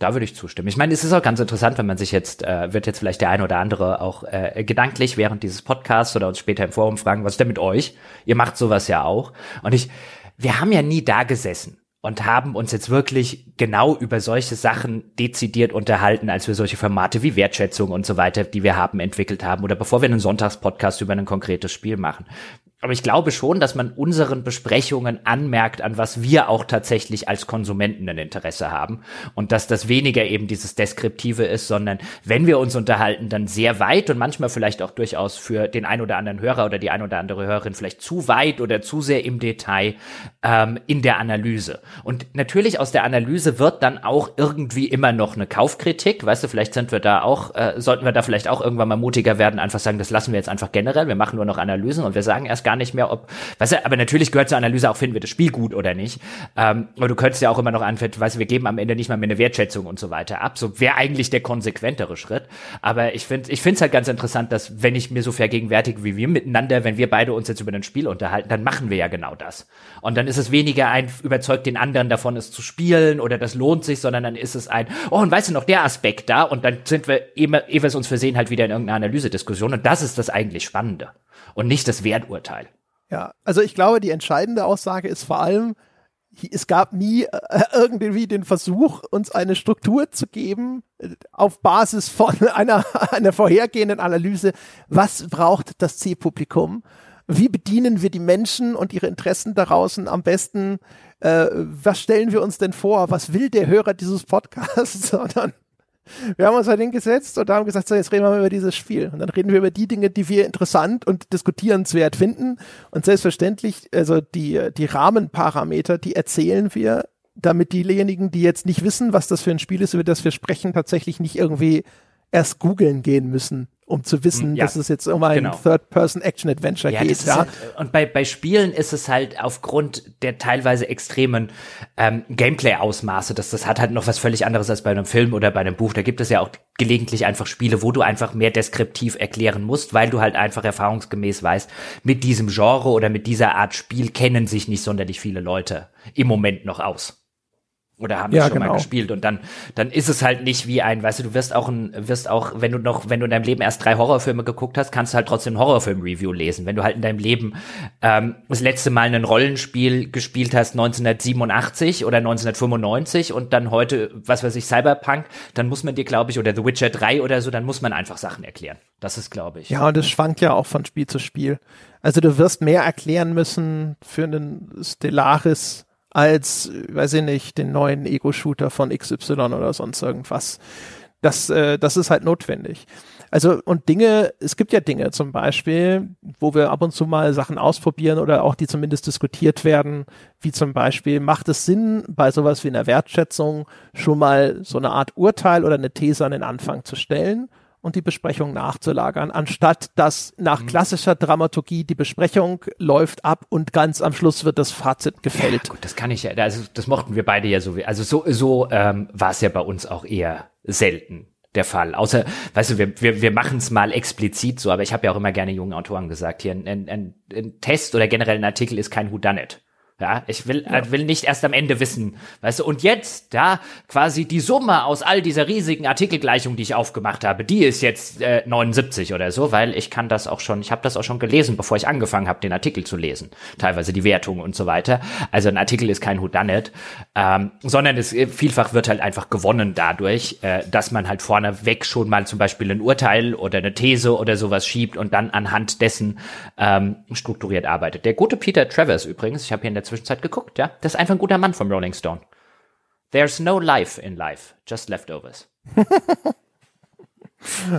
Speaker 2: Da würde ich zustimmen. Ich meine, es ist auch ganz interessant, wenn man sich jetzt, äh, wird jetzt vielleicht der eine oder andere auch äh, gedanklich während dieses Podcasts oder uns später im Forum fragen, was ist denn mit euch? Ihr macht sowas ja auch. Und ich, wir haben ja nie da gesessen und haben uns jetzt wirklich genau über solche Sachen dezidiert unterhalten, als wir solche Formate wie Wertschätzung und so weiter, die wir haben, entwickelt haben oder bevor wir einen Sonntagspodcast über ein konkretes Spiel machen. Aber ich glaube schon, dass man unseren Besprechungen anmerkt, an was wir auch tatsächlich als Konsumenten ein Interesse haben. Und dass das weniger eben dieses Deskriptive ist, sondern wenn wir uns unterhalten, dann sehr weit und manchmal vielleicht auch durchaus für den ein oder anderen Hörer oder die ein oder andere Hörerin vielleicht zu weit oder zu sehr im Detail ähm, in der Analyse. Und natürlich aus der Analyse wird dann auch irgendwie immer noch eine Kaufkritik. Weißt du, vielleicht sind wir da auch, äh, sollten wir da vielleicht auch irgendwann mal mutiger werden, einfach sagen, das lassen wir jetzt einfach generell. Wir machen nur noch Analysen und wir sagen erst gar nicht mehr, ob, weißt du, aber natürlich gehört zur Analyse auch, finden wir das Spiel gut oder nicht. Ähm, aber du könntest ja auch immer noch anfangen, weißt du, wir geben am Ende nicht mal mehr eine Wertschätzung und so weiter ab. So wäre eigentlich der konsequentere Schritt. Aber ich finde, ich finde es halt ganz interessant, dass wenn ich mir so vergegenwärtige wie wir miteinander, wenn wir beide uns jetzt über ein Spiel unterhalten, dann machen wir ja genau das. Und dann ist es weniger ein überzeugt den anderen davon, es zu spielen oder das lohnt sich, sondern dann ist es ein, oh, und weißt du noch, der Aspekt da und dann sind wir, ehe wir es uns versehen, halt wieder in irgendeiner Analysediskussion und das ist das eigentlich Spannende und nicht das Werturteil.
Speaker 1: Ja, also ich glaube, die entscheidende Aussage ist vor allem, es gab nie äh, irgendwie den Versuch, uns eine Struktur zu geben äh, auf Basis von einer, einer vorhergehenden Analyse. Was braucht das Zielpublikum? Wie bedienen wir die Menschen und ihre Interessen da draußen am besten? Äh, was stellen wir uns denn vor? Was will der Hörer dieses Podcasts? Sondern wir haben uns halt hingesetzt und haben gesagt, so, jetzt reden wir mal über dieses Spiel. Und dann reden wir über die Dinge, die wir interessant und diskutierenswert finden. Und selbstverständlich, also die, die Rahmenparameter, die erzählen wir, damit diejenigen, die jetzt nicht wissen, was das für ein Spiel ist, über das wir sprechen, tatsächlich nicht irgendwie erst googeln gehen müssen, um zu wissen, ja, dass es jetzt um ein genau. Third-Person-Action-Adventure ja, geht. Ja.
Speaker 2: Halt, und bei, bei Spielen ist es halt aufgrund der teilweise extremen ähm, Gameplay-Ausmaße, dass das hat halt noch was völlig anderes als bei einem Film oder bei einem Buch. Da gibt es ja auch gelegentlich einfach Spiele, wo du einfach mehr deskriptiv erklären musst, weil du halt einfach erfahrungsgemäß weißt, mit diesem Genre oder mit dieser Art Spiel kennen sich nicht sonderlich viele Leute im Moment noch aus oder haben ja, schon genau. mal gespielt und dann dann ist es halt nicht wie ein, weißt du, du wirst auch ein wirst auch, wenn du noch wenn du in deinem Leben erst drei Horrorfilme geguckt hast, kannst du halt trotzdem Horrorfilm Review lesen. Wenn du halt in deinem Leben ähm, das letzte Mal ein Rollenspiel gespielt hast 1987 oder 1995 und dann heute, was weiß ich, Cyberpunk, dann muss man dir glaube ich oder The Witcher 3 oder so, dann muss man einfach Sachen erklären. Das ist glaube ich.
Speaker 1: Ja, und das schwankt ja auch von Spiel zu Spiel. Also du wirst mehr erklären müssen für einen Stellaris als, weiß ich nicht, den neuen Ego-Shooter von XY oder sonst irgendwas. Das, äh, das ist halt notwendig. Also, und Dinge, es gibt ja Dinge zum Beispiel, wo wir ab und zu mal Sachen ausprobieren oder auch die zumindest diskutiert werden, wie zum Beispiel, macht es Sinn, bei sowas wie einer Wertschätzung schon mal so eine Art Urteil oder eine These an den Anfang zu stellen und die Besprechung nachzulagern, anstatt dass nach mhm. klassischer Dramaturgie die Besprechung läuft ab und ganz am Schluss wird das Fazit gefällt.
Speaker 2: Ja, gut, das kann ich ja, also das mochten wir beide ja so, also so, so ähm, war es ja bei uns auch eher selten der Fall. Außer, weißt du, wir, wir, wir machen es mal explizit so, aber ich habe ja auch immer gerne jungen Autoren gesagt, hier ein, ein, ein Test oder generell ein Artikel ist kein Whodunit. Ja, ich will, ja. will nicht erst am Ende wissen, weißt du, und jetzt, da quasi die Summe aus all dieser riesigen Artikelgleichung, die ich aufgemacht habe, die ist jetzt äh, 79 oder so, weil ich kann das auch schon, ich habe das auch schon gelesen, bevor ich angefangen habe, den Artikel zu lesen, teilweise die Wertung und so weiter. Also ein Artikel ist kein Whodunit, ähm, sondern es äh, vielfach wird halt einfach gewonnen dadurch, äh, dass man halt vorneweg schon mal zum Beispiel ein Urteil oder eine These oder sowas schiebt und dann anhand dessen ähm, strukturiert arbeitet. Der gute Peter Travers übrigens, ich habe hier in der Zwischenzeit geguckt, ja. Das ist einfach ein guter Mann vom Rolling Stone. There's no life in life, just leftovers.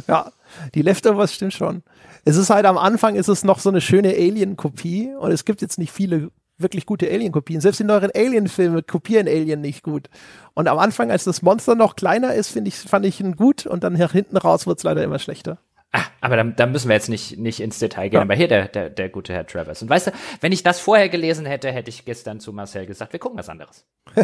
Speaker 1: ja, die Leftovers stimmt schon. Es ist halt am Anfang ist es noch so eine schöne Alien-Kopie und es gibt jetzt nicht viele wirklich gute Alien-Kopien. Selbst die neueren Alien-Filme kopieren Alien nicht gut. Und am Anfang, als das Monster noch kleiner ist, finde ich, fand ich ihn gut und dann nach hinten raus wird es leider immer schlechter.
Speaker 2: Ah, aber da, da müssen wir jetzt nicht, nicht ins Detail gehen. Ja. Aber hier der, der, der gute Herr Travers. Und weißt du, wenn ich das vorher gelesen hätte, hätte ich gestern zu Marcel gesagt, wir gucken was anderes.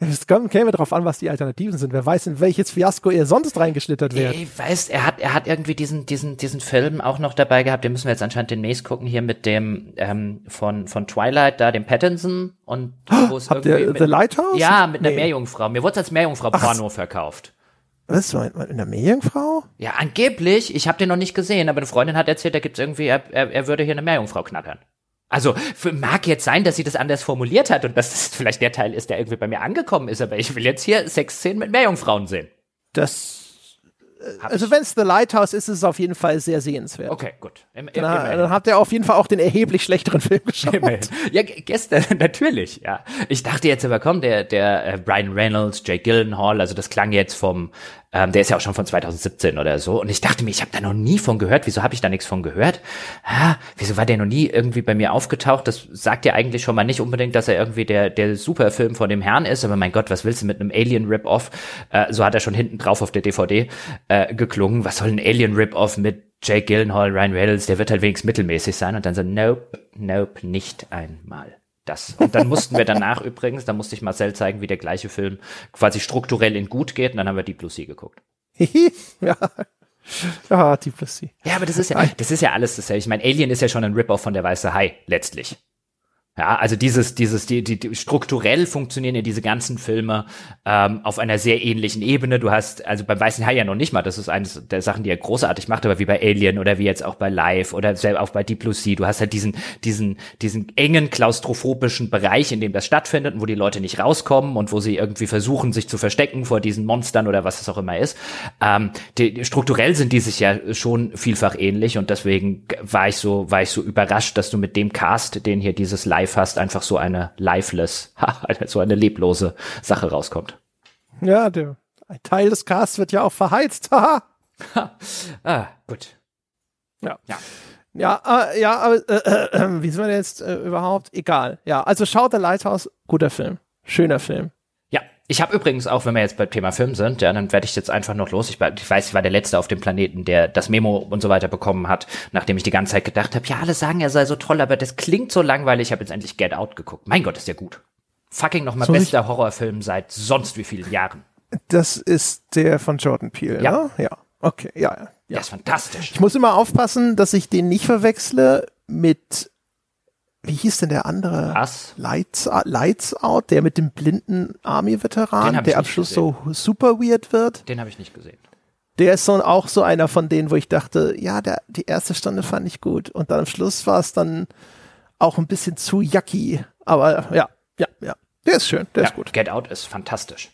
Speaker 1: Es käme darauf an, was die Alternativen sind. Wer weiß, in welches Fiasko er sonst reingeschlittert wird.
Speaker 2: Ich weiß, er hat, er hat irgendwie diesen, diesen, diesen Film auch noch dabei gehabt. Den müssen wir jetzt anscheinend demnächst gucken hier mit dem ähm, von von Twilight, da dem Pattinson und
Speaker 1: wo es irgendwie ihr mit, The Lighthouse?
Speaker 2: Ja, mit einer nee. Meerjungfrau. Mir wurde als Meerjungfrau Porno verkauft.
Speaker 1: Was, so in der Meerjungfrau?
Speaker 2: Ja, angeblich. Ich habe den noch nicht gesehen, aber eine Freundin hat erzählt, da gibt's irgendwie, er, er, er würde hier eine Meerjungfrau knattern. Also mag jetzt sein, dass sie das anders formuliert hat und dass das vielleicht der Teil ist, der irgendwie bei mir angekommen ist, aber ich will jetzt hier Sexszenen mit Meerjungfrauen sehen.
Speaker 1: Das also wenn es The Lighthouse ist, ist es auf jeden Fall sehr sehenswert.
Speaker 2: Okay, gut.
Speaker 1: Im, im, dann, dann, habt ihr auf jeden Fall auch den erheblich schlechteren Film geschaut.
Speaker 2: Ja, gestern natürlich, ja. Ich dachte jetzt aber, komm, der, der äh, Brian Reynolds, Jake Gyllenhaal, also das klang jetzt vom ähm, der ist ja auch schon von 2017 oder so. Und ich dachte mir, ich habe da noch nie von gehört. Wieso habe ich da nichts von gehört? Ah, wieso war der noch nie irgendwie bei mir aufgetaucht? Das sagt ja eigentlich schon mal nicht unbedingt, dass er irgendwie der, der Superfilm von dem Herrn ist. Aber mein Gott, was willst du mit einem Alien-Rip-Off? Äh, so hat er schon hinten drauf auf der DVD äh, geklungen. Was soll ein Alien-Rip-Off mit Jake Gyllenhaal, Ryan Reynolds? Der wird halt wenigstens mittelmäßig sein. Und dann so, nope, nope, nicht einmal das. Und dann mussten wir danach übrigens, da musste ich Marcel zeigen, wie der gleiche Film quasi strukturell in gut geht und dann haben wir Deep Blue Sea geguckt.
Speaker 1: ja. Ja, Deep Blue Sea.
Speaker 2: Ja, aber das ist ja, das ist ja alles dasselbe. Ich meine, Alien ist ja schon ein Rip-Off von der Weiße Hai, letztlich. Ja, also dieses, dieses, die, die, die strukturell funktionieren ja diese ganzen Filme ähm, auf einer sehr ähnlichen Ebene. Du hast, also beim Weißen Hai ja noch nicht mal, das ist eines der Sachen, die er großartig macht, aber wie bei Alien oder wie jetzt auch bei Live oder selbst auch bei Deep Blue Sea, du hast halt diesen, diesen, diesen engen klaustrophobischen Bereich, in dem das stattfindet und wo die Leute nicht rauskommen und wo sie irgendwie versuchen, sich zu verstecken vor diesen Monstern oder was es auch immer ist. Ähm, die, strukturell sind die sich ja schon vielfach ähnlich und deswegen war ich so, war ich so überrascht, dass du mit dem Cast, den hier dieses Live live hast, einfach so eine lifeless, so eine leblose Sache rauskommt.
Speaker 1: Ja, der, Ein Teil des Casts wird ja auch verheizt. Haha.
Speaker 2: ah, gut.
Speaker 1: Ja. Ja. Ja, äh, ja, aber äh, äh, wie sind wir jetzt äh, überhaupt? Egal. Ja, also schau The Lighthouse, guter Film. Schöner Film.
Speaker 2: Ja, ich habe übrigens auch, wenn wir jetzt beim Thema Film sind, ja, dann werde ich jetzt einfach noch los. Ich, ich, weiß, ich war der Letzte auf dem Planeten, der das Memo und so weiter bekommen hat, nachdem ich die ganze Zeit gedacht habe, ja, alle sagen, er sei so toll, aber das klingt so langweilig. Ich habe jetzt endlich Get Out geguckt. Mein Gott, ist der gut. Fucking nochmal bester Horrorfilm seit sonst wie vielen Jahren.
Speaker 1: Das ist der von Jordan Peele,
Speaker 2: ja.
Speaker 1: ne? Ja. Okay, ja, ja.
Speaker 2: Der ist fantastisch.
Speaker 1: Ich muss immer aufpassen, dass ich den nicht verwechsle mit wie hieß denn der andere?
Speaker 2: Was?
Speaker 1: Lights, Lights Out, der mit dem blinden Army-Veteran, der am Schluss so super weird wird.
Speaker 2: Den habe ich nicht gesehen.
Speaker 1: Der ist so, auch so einer von denen, wo ich dachte, ja, der, die erste Stunde fand ich gut. Und dann am Schluss war es dann auch ein bisschen zu yucky. Aber ja, ja, ja. Der ist schön, der
Speaker 2: ja,
Speaker 1: ist gut.
Speaker 2: Get Out ist fantastisch.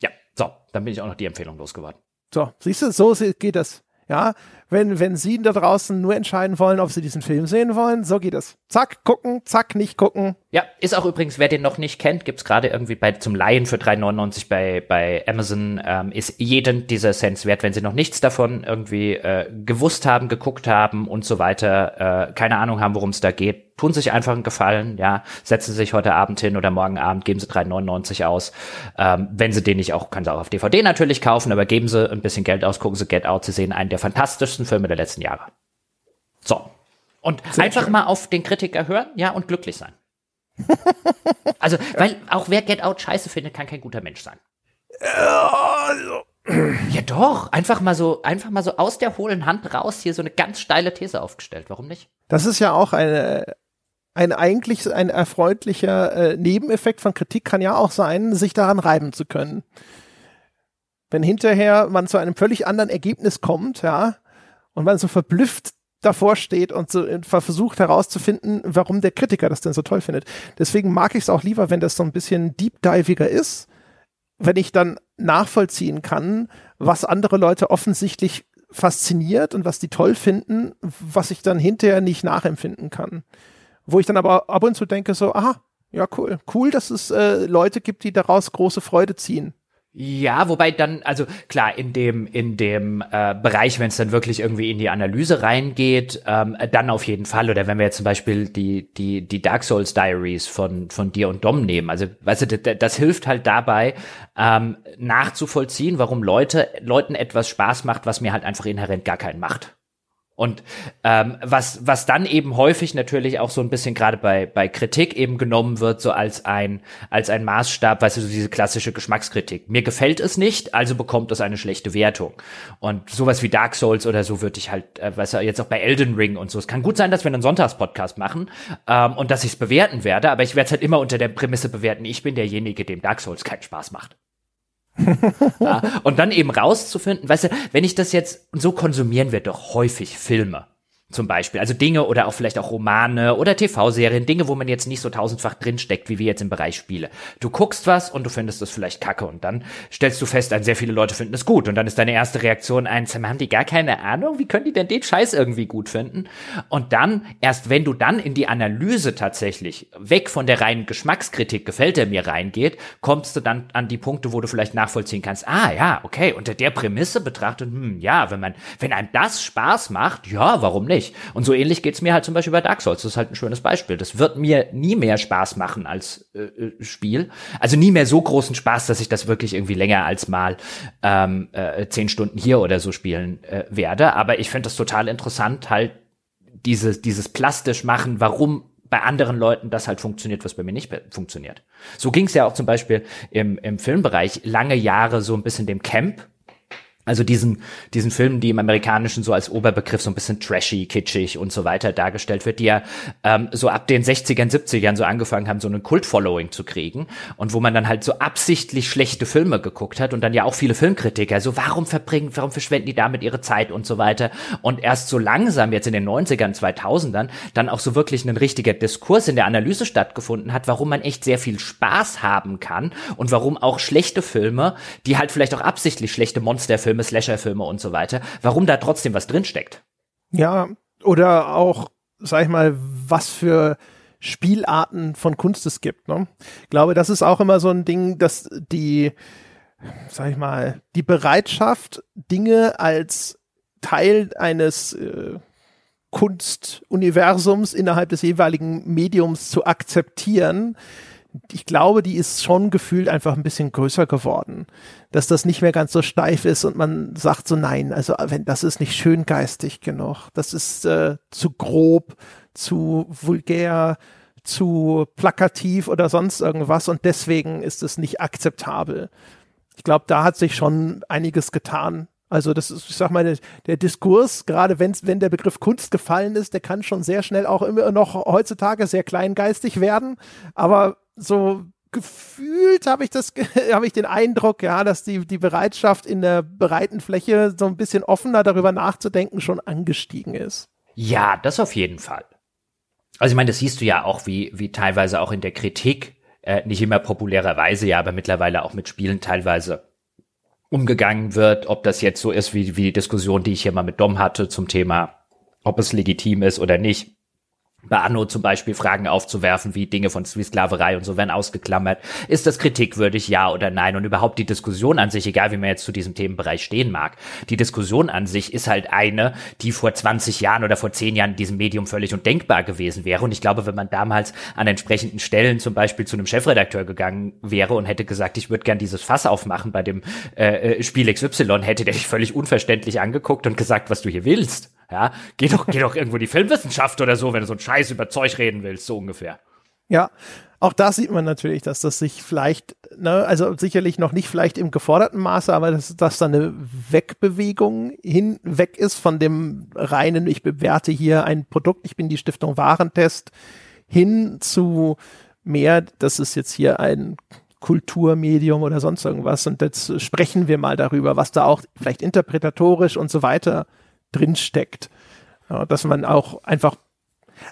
Speaker 2: Ja, so, dann bin ich auch noch die Empfehlung losgeworden.
Speaker 1: So, siehst du, so geht das. Ja, wenn, wenn Sie da draußen nur entscheiden wollen, ob Sie diesen Film sehen wollen, so geht es. Zack, gucken, zack, nicht gucken.
Speaker 2: Ja, ist auch übrigens, wer den noch nicht kennt, gibt's gerade irgendwie bei zum Laien für 3,99 bei, bei Amazon, ähm, ist jeden dieser Cents wert, wenn Sie noch nichts davon irgendwie äh, gewusst haben, geguckt haben und so weiter, äh, keine Ahnung haben, worum es da geht tun sich einfach einen Gefallen, ja, setzen Sie sich heute Abend hin oder morgen Abend, geben Sie 3,99 aus. Ähm, wenn Sie den nicht auch, können Sie auch auf DVD natürlich kaufen, aber geben Sie ein bisschen Geld aus, gucken Sie Get Out, Sie sehen einen der fantastischsten Filme der letzten Jahre. So. Und Sehr einfach schön. mal auf den Kritiker hören, ja, und glücklich sein. also, weil auch wer Get Out scheiße findet, kann kein guter Mensch sein. Ja doch, einfach mal so, einfach mal so aus der hohlen Hand raus hier so eine ganz steile These aufgestellt. Warum nicht?
Speaker 1: Das ist ja auch eine, ein eigentlich ein erfreulicher äh, Nebeneffekt von Kritik kann ja auch sein, sich daran reiben zu können. Wenn hinterher man zu einem völlig anderen Ergebnis kommt, ja, und man so verblüfft davor steht und so versucht herauszufinden, warum der Kritiker das denn so toll findet. Deswegen mag ich es auch lieber, wenn das so ein bisschen deep-diviger ist, wenn ich dann nachvollziehen kann, was andere Leute offensichtlich fasziniert und was die toll finden, was ich dann hinterher nicht nachempfinden kann. Wo ich dann aber ab und zu denke so, aha, ja cool, cool, dass es äh, Leute gibt, die daraus große Freude ziehen.
Speaker 2: Ja, wobei dann, also klar, in dem, in dem äh, Bereich, wenn es dann wirklich irgendwie in die Analyse reingeht, ähm, dann auf jeden Fall. Oder wenn wir jetzt zum Beispiel die, die, die Dark Souls Diaries von, von dir und Dom nehmen. Also, weißt du, das, das hilft halt dabei, ähm, nachzuvollziehen, warum Leute, Leuten etwas Spaß macht, was mir halt einfach inhärent gar keinen macht. Und ähm, was, was dann eben häufig natürlich auch so ein bisschen gerade bei, bei Kritik eben genommen wird, so als ein, als ein Maßstab, weißt du, so diese klassische Geschmackskritik. Mir gefällt es nicht, also bekommt es eine schlechte Wertung. Und sowas wie Dark Souls oder so würde ich halt, äh, weißt du, jetzt auch bei Elden Ring und so. Es kann gut sein, dass wir einen Sonntagspodcast machen ähm, und dass ich es bewerten werde, aber ich werde es halt immer unter der Prämisse bewerten, ich bin derjenige, dem Dark Souls keinen Spaß macht ja, und dann eben rauszufinden, weißt du, wenn ich das jetzt, so konsumieren wir doch häufig Filme zum Beispiel. Also Dinge oder auch vielleicht auch Romane oder TV-Serien, Dinge, wo man jetzt nicht so tausendfach drinsteckt, wie wir jetzt im Bereich Spiele. Du guckst was und du findest das vielleicht kacke und dann stellst du fest, sehr viele Leute finden es gut und dann ist deine erste Reaktion ein, haben die gar keine Ahnung, wie können die denn den Scheiß irgendwie gut finden? Und dann, erst wenn du dann in die Analyse tatsächlich weg von der reinen Geschmackskritik, gefällt er mir reingeht, kommst du dann an die Punkte, wo du vielleicht nachvollziehen kannst, ah ja, okay, unter der Prämisse betrachtet, hm, ja, wenn man, wenn einem das Spaß macht, ja, warum nicht? Nicht. Und so ähnlich geht's mir halt zum Beispiel bei Dark Souls. Das ist halt ein schönes Beispiel. Das wird mir nie mehr Spaß machen als äh, äh, Spiel. Also nie mehr so großen Spaß, dass ich das wirklich irgendwie länger als mal ähm, äh, zehn Stunden hier oder so spielen äh, werde. Aber ich finde das total interessant, halt dieses, dieses plastisch machen, warum bei anderen Leuten das halt funktioniert, was bei mir nicht funktioniert. So ging es ja auch zum Beispiel im, im Filmbereich lange Jahre so ein bisschen dem Camp also diesen, diesen Filmen, die im Amerikanischen so als Oberbegriff so ein bisschen trashy, kitschig und so weiter dargestellt wird, die ja ähm, so ab den 60ern, 70ern so angefangen haben, so einen Kult-Following zu kriegen und wo man dann halt so absichtlich schlechte Filme geguckt hat und dann ja auch viele Filmkritiker, so warum verbringen, warum verschwenden die damit ihre Zeit und so weiter? Und erst so langsam jetzt in den 90ern, 2000ern dann auch so wirklich ein richtiger Diskurs in der Analyse stattgefunden hat, warum man echt sehr viel Spaß haben kann und warum auch schlechte Filme, die halt vielleicht auch absichtlich schlechte Monsterfilme Filme, Slasher-Filme und so weiter, warum da trotzdem was drinsteckt.
Speaker 1: Ja, oder auch, sag ich mal, was für Spielarten von Kunst es gibt. Ne? Ich glaube, das ist auch immer so ein Ding, dass die sag ich mal, die Bereitschaft, Dinge als Teil eines äh, Kunstuniversums innerhalb des jeweiligen Mediums zu akzeptieren, ich glaube, die ist schon gefühlt einfach ein bisschen größer geworden, dass das nicht mehr ganz so steif ist und man sagt so nein, also wenn das ist nicht schön geistig genug, das ist äh, zu grob, zu vulgär, zu plakativ oder sonst irgendwas und deswegen ist es nicht akzeptabel. Ich glaube, da hat sich schon einiges getan also das ist, ich sag mal, der, Diskurs, gerade wenn, wenn der Begriff Kunst gefallen ist, der kann schon sehr schnell auch immer noch heutzutage sehr kleingeistig werden. Aber so gefühlt habe ich das, habe ich den Eindruck, ja, dass die, die Bereitschaft in der breiten Fläche so ein bisschen offener darüber nachzudenken schon angestiegen ist.
Speaker 2: Ja, das auf jeden Fall. Also ich meine, das siehst du ja auch, wie, wie teilweise auch in der Kritik, äh, nicht immer populärerweise, ja, aber mittlerweile auch mit Spielen teilweise umgegangen wird, ob das jetzt so ist wie, wie die Diskussion, die ich hier mal mit Dom hatte zum Thema, ob es legitim ist oder nicht bei Anno zum Beispiel Fragen aufzuwerfen, wie Dinge von Sklaverei und so werden ausgeklammert. Ist das kritikwürdig, ja oder nein? Und überhaupt die Diskussion an sich, egal wie man jetzt zu diesem Themenbereich stehen mag, die Diskussion an sich ist halt eine, die vor 20 Jahren oder vor 10 Jahren in diesem Medium völlig undenkbar gewesen wäre. Und ich glaube, wenn man damals an entsprechenden Stellen zum Beispiel zu einem Chefredakteur gegangen wäre und hätte gesagt, ich würde gern dieses Fass aufmachen bei dem äh, äh Spiel XY, hätte der dich völlig unverständlich angeguckt und gesagt, was du hier willst. Ja, geh doch, geh doch irgendwo in die Filmwissenschaft oder so, wenn du so einen Scheiß über Zeug reden willst, so ungefähr.
Speaker 1: Ja, auch da sieht man natürlich, dass das sich vielleicht, ne, also sicherlich noch nicht vielleicht im geforderten Maße, aber dass, dass da eine Wegbewegung hinweg ist von dem reinen, ich bewerte hier ein Produkt, ich bin die Stiftung Warentest, hin zu mehr, das ist jetzt hier ein Kulturmedium oder sonst irgendwas und jetzt sprechen wir mal darüber, was da auch vielleicht interpretatorisch und so weiter drin steckt. Ja, dass man auch einfach,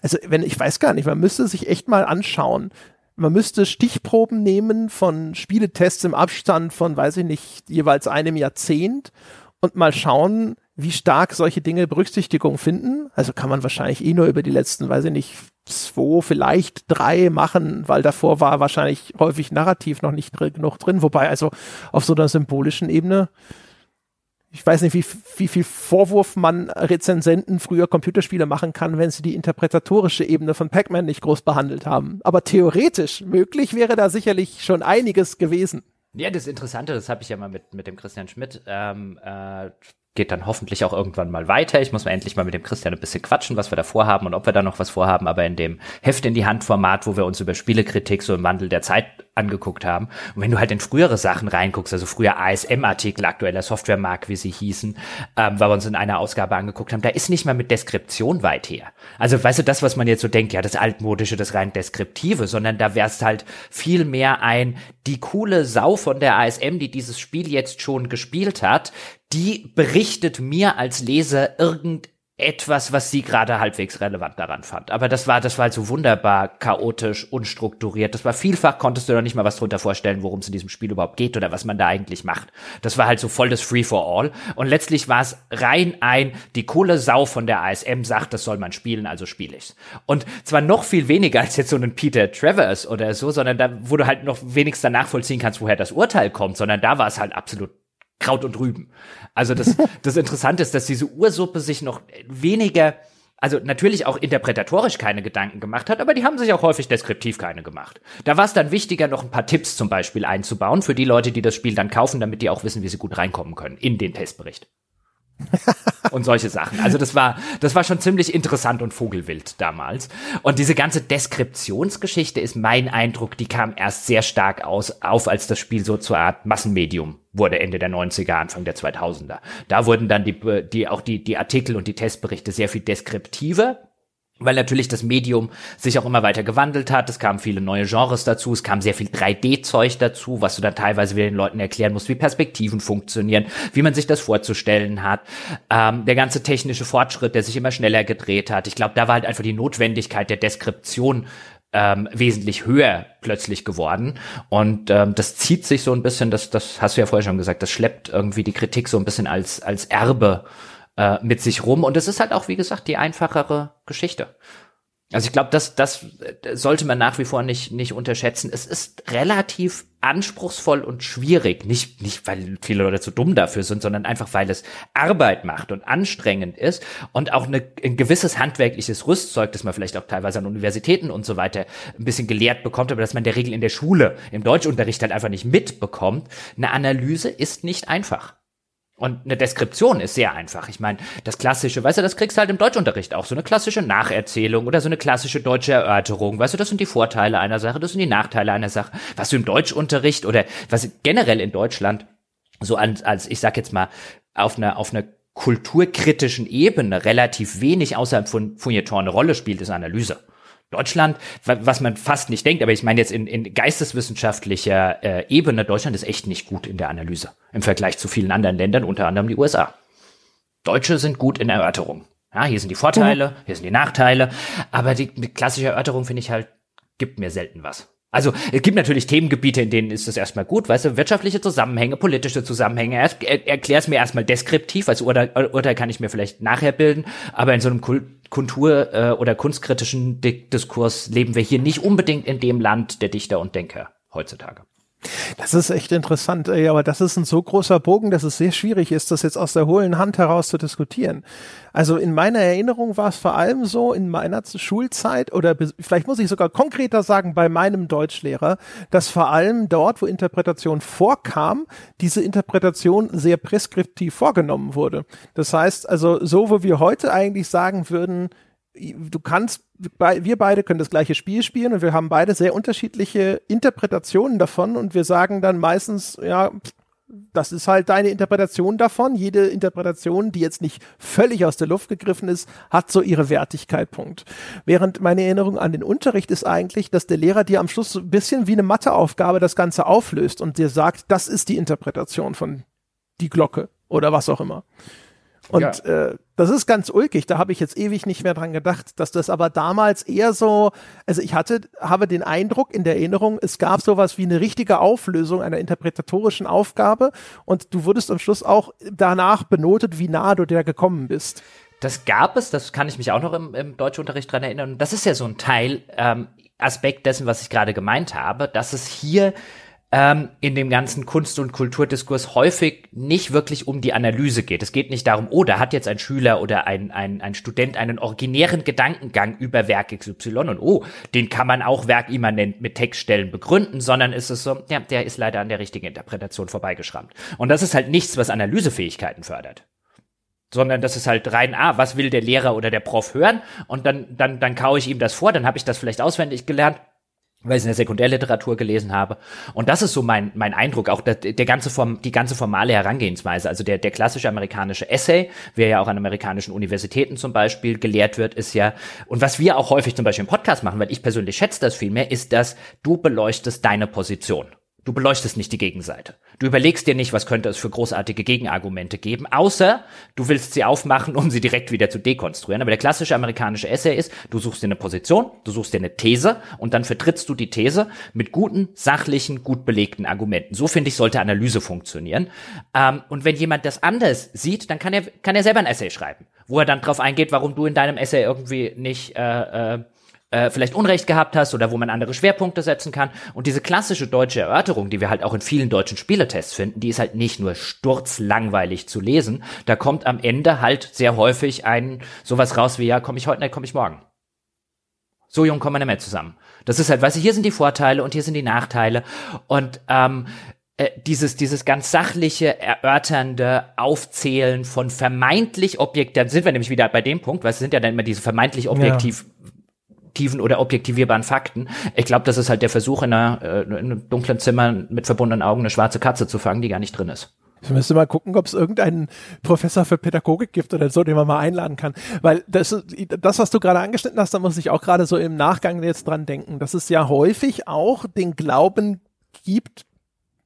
Speaker 1: also wenn, ich weiß gar nicht, man müsste sich echt mal anschauen. Man müsste Stichproben nehmen von Spieletests im Abstand von, weiß ich nicht, jeweils einem Jahrzehnt und mal schauen, wie stark solche Dinge Berücksichtigung finden. Also kann man wahrscheinlich eh nur über die letzten, weiß ich nicht, zwei, vielleicht drei machen, weil davor war wahrscheinlich häufig narrativ noch nicht drin, genug drin. Wobei also auf so einer symbolischen Ebene ich weiß nicht, wie, wie viel Vorwurf man Rezensenten früher Computerspiele machen kann, wenn sie die interpretatorische Ebene von Pac-Man nicht groß behandelt haben. Aber theoretisch möglich wäre da sicherlich schon einiges gewesen.
Speaker 2: Ja, das Interessante, das habe ich ja mal mit, mit dem Christian Schmidt ähm, äh, geht dann hoffentlich auch irgendwann mal weiter. Ich muss mal endlich mal mit dem Christian ein bisschen quatschen, was wir da vorhaben und ob wir da noch was vorhaben. Aber in dem Heft in die Hand Format, wo wir uns über Spielekritik so im Wandel der Zeit angeguckt haben. Und wenn du halt in frühere Sachen reinguckst, also früher ASM-Artikel, aktueller Softwaremarkt, wie sie hießen, ähm, weil wir uns in einer Ausgabe angeguckt haben, da ist nicht mal mit Deskription weit her. Also weißt du, das, was man jetzt so denkt, ja, das altmodische, das rein Deskriptive, sondern da wär's halt viel mehr ein, die coole Sau von der ASM, die dieses Spiel jetzt schon gespielt hat, die berichtet mir als Leser irgend etwas, was sie gerade halbwegs relevant daran fand. Aber das war, das war halt so wunderbar chaotisch, unstrukturiert. Das war vielfach, konntest du noch nicht mal was drunter vorstellen, worum es in diesem Spiel überhaupt geht oder was man da eigentlich macht. Das war halt so voll das Free for All. Und letztlich war es rein ein, die coole Sau von der ASM sagt, das soll man spielen, also spiele ich's. Und zwar noch viel weniger als jetzt so ein Peter Travers oder so, sondern da, wo du halt noch wenigstens nachvollziehen kannst, woher das Urteil kommt, sondern da war es halt absolut Kraut und Rüben. Also das, das Interessante ist, dass diese Ursuppe sich noch weniger, also natürlich auch interpretatorisch keine Gedanken gemacht hat, aber die haben sich auch häufig deskriptiv keine gemacht. Da war es dann wichtiger, noch ein paar Tipps zum Beispiel einzubauen für die Leute, die das Spiel dann kaufen, damit die auch wissen, wie sie gut reinkommen können in den Testbericht. Und solche Sachen. Also das war, das war schon ziemlich interessant und vogelwild damals. Und diese ganze Deskriptionsgeschichte ist mein Eindruck, die kam erst sehr stark aus, auf, als das Spiel so zur Art Massenmedium wurde Ende der 90er, Anfang der 2000er. Da wurden dann die, die, auch die, die Artikel und die Testberichte sehr viel deskriptiver weil natürlich das Medium sich auch immer weiter gewandelt hat. Es kamen viele neue Genres dazu, es kam sehr viel 3D-Zeug dazu, was du dann teilweise wieder den Leuten erklären musst, wie Perspektiven funktionieren, wie man sich das vorzustellen hat. Ähm, der ganze technische Fortschritt, der sich immer schneller gedreht hat. Ich glaube, da war halt einfach die Notwendigkeit der Deskription ähm, wesentlich höher plötzlich geworden. Und ähm, das zieht sich so ein bisschen, das, das hast du ja vorher schon gesagt, das schleppt irgendwie die Kritik so ein bisschen als, als Erbe äh, mit sich rum. Und es ist halt auch, wie gesagt, die einfachere Geschichte. Also ich glaube, das, das sollte man nach wie vor nicht, nicht unterschätzen. Es ist relativ anspruchsvoll und schwierig. Nicht, nicht, weil viele Leute zu dumm dafür sind, sondern einfach, weil es Arbeit macht und anstrengend ist und auch eine, ein gewisses handwerkliches Rüstzeug, das man vielleicht auch teilweise an Universitäten und so weiter ein bisschen gelehrt bekommt, aber dass man der Regel in der Schule, im Deutschunterricht halt einfach nicht mitbekommt. Eine Analyse ist nicht einfach. Und eine Deskription ist sehr einfach. Ich meine, das klassische, weißt du, das kriegst du halt im Deutschunterricht auch. So eine klassische Nacherzählung oder so eine klassische deutsche Erörterung. Weißt du, das sind die Vorteile einer Sache, das sind die Nachteile einer Sache. Was du im Deutschunterricht oder was generell in Deutschland so als, als ich sag jetzt mal, auf einer, auf einer kulturkritischen Ebene relativ wenig außerhalb von Feuilleton eine Rolle spielt, ist Analyse. Deutschland, was man fast nicht denkt, aber ich meine jetzt in, in geisteswissenschaftlicher äh, Ebene, Deutschland ist echt nicht gut in der Analyse im Vergleich zu vielen anderen Ländern, unter anderem die USA. Deutsche sind gut in Erörterung. Ja, hier sind die Vorteile, hier sind die Nachteile, aber die, die klassische Erörterung finde ich halt, gibt mir selten was. Also es gibt natürlich Themengebiete, in denen ist das erstmal gut, weißt du, wirtschaftliche Zusammenhänge, politische Zusammenhänge. Er, er, erklär es mir erstmal deskriptiv, als Urteil, Urteil kann ich mir vielleicht nachher bilden, aber in so einem Kultur- äh, oder kunstkritischen Diskurs leben wir hier nicht unbedingt in dem Land der Dichter und Denker heutzutage.
Speaker 1: Das ist echt interessant, ey, aber das ist ein so großer Bogen, dass es sehr schwierig ist, das jetzt aus der hohlen Hand heraus zu diskutieren. Also in meiner Erinnerung war es vor allem so in meiner Schulzeit oder vielleicht muss ich sogar konkreter sagen bei meinem Deutschlehrer, dass vor allem dort, wo Interpretation vorkam, diese Interpretation sehr preskriptiv vorgenommen wurde. Das heißt also so, wo wir heute eigentlich sagen würden, du kannst, wir beide können das gleiche Spiel spielen und wir haben beide sehr unterschiedliche Interpretationen davon und wir sagen dann meistens, ja, das ist halt deine Interpretation davon. Jede Interpretation, die jetzt nicht völlig aus der Luft gegriffen ist, hat so ihre Wertigkeit. Punkt. Während meine Erinnerung an den Unterricht ist eigentlich, dass der Lehrer dir am Schluss so ein bisschen wie eine Matheaufgabe das Ganze auflöst und dir sagt, das ist die Interpretation von die Glocke oder was auch immer. Und ja. äh, das ist ganz ulkig, da habe ich jetzt ewig nicht mehr dran gedacht, dass das aber damals eher so, also ich hatte, habe den Eindruck in der Erinnerung, es gab sowas wie eine richtige Auflösung einer interpretatorischen Aufgabe und du wurdest am Schluss auch danach benotet, wie nah du der gekommen bist.
Speaker 2: Das gab es, das kann ich mich auch noch im, im Deutschunterricht dran erinnern. Das ist ja so ein Teil, ähm, Aspekt dessen, was ich gerade gemeint habe, dass es hier ähm, in dem ganzen Kunst- und Kulturdiskurs häufig nicht wirklich um die Analyse geht. Es geht nicht darum, oh, da hat jetzt ein Schüler oder ein, ein, ein Student einen originären Gedankengang über Werk XY und oh, den kann man auch werkimmanent mit Textstellen begründen, sondern ist es so, ja, der ist leider an der richtigen Interpretation vorbeigeschrammt. Und das ist halt nichts, was Analysefähigkeiten fördert sondern das ist halt rein, ah, was will der Lehrer oder der Prof hören und dann, dann, dann kaue ich ihm das vor, dann habe ich das vielleicht auswendig gelernt weil ich es in der Sekundärliteratur gelesen habe. Und das ist so mein, mein Eindruck, auch der, der ganze Form, die ganze formale Herangehensweise. Also der, der klassische amerikanische Essay, wer ja auch an amerikanischen Universitäten zum Beispiel gelehrt wird, ist ja, und was wir auch häufig zum Beispiel im Podcast machen, weil ich persönlich schätze das viel mehr, ist, dass du beleuchtest deine Position. Du beleuchtest nicht die Gegenseite. Du überlegst dir nicht, was könnte es für großartige Gegenargumente geben, außer du willst sie aufmachen, um sie direkt wieder zu dekonstruieren. Aber der klassische amerikanische Essay ist, du suchst dir eine Position, du suchst dir eine These und dann vertrittst du die These mit guten, sachlichen, gut belegten Argumenten. So finde ich, sollte Analyse funktionieren. Ähm, und wenn jemand das anders sieht, dann kann er, kann er selber ein Essay schreiben, wo er dann drauf eingeht, warum du in deinem Essay irgendwie nicht äh, äh, äh, vielleicht Unrecht gehabt hast oder wo man andere Schwerpunkte setzen kann. Und diese klassische deutsche Erörterung, die wir halt auch in vielen deutschen Spieletests finden, die ist halt nicht nur sturzlangweilig zu lesen. Da kommt am Ende halt sehr häufig ein sowas raus wie, ja, komme ich heute nicht, komme ich morgen. So jung kommen wir nicht mehr zusammen. Das ist halt, weißt du, hier sind die Vorteile und hier sind die Nachteile. Und ähm, äh, dieses, dieses ganz sachliche, erörternde Aufzählen von vermeintlich objektiv, dann sind wir nämlich wieder bei dem Punkt, weil es sind ja dann immer diese vermeintlich objektiv ja objektiven oder objektivierbaren Fakten. Ich glaube, das ist halt der Versuch, in, einer, äh, in einem dunklen Zimmer mit verbundenen Augen eine schwarze Katze zu fangen, die gar nicht drin ist.
Speaker 1: Ich müsste mal gucken, ob es irgendeinen Professor für Pädagogik gibt oder so, den man mal einladen kann. Weil das, das was du gerade angeschnitten hast, da muss ich auch gerade so im Nachgang jetzt dran denken, dass es ja häufig auch den Glauben gibt,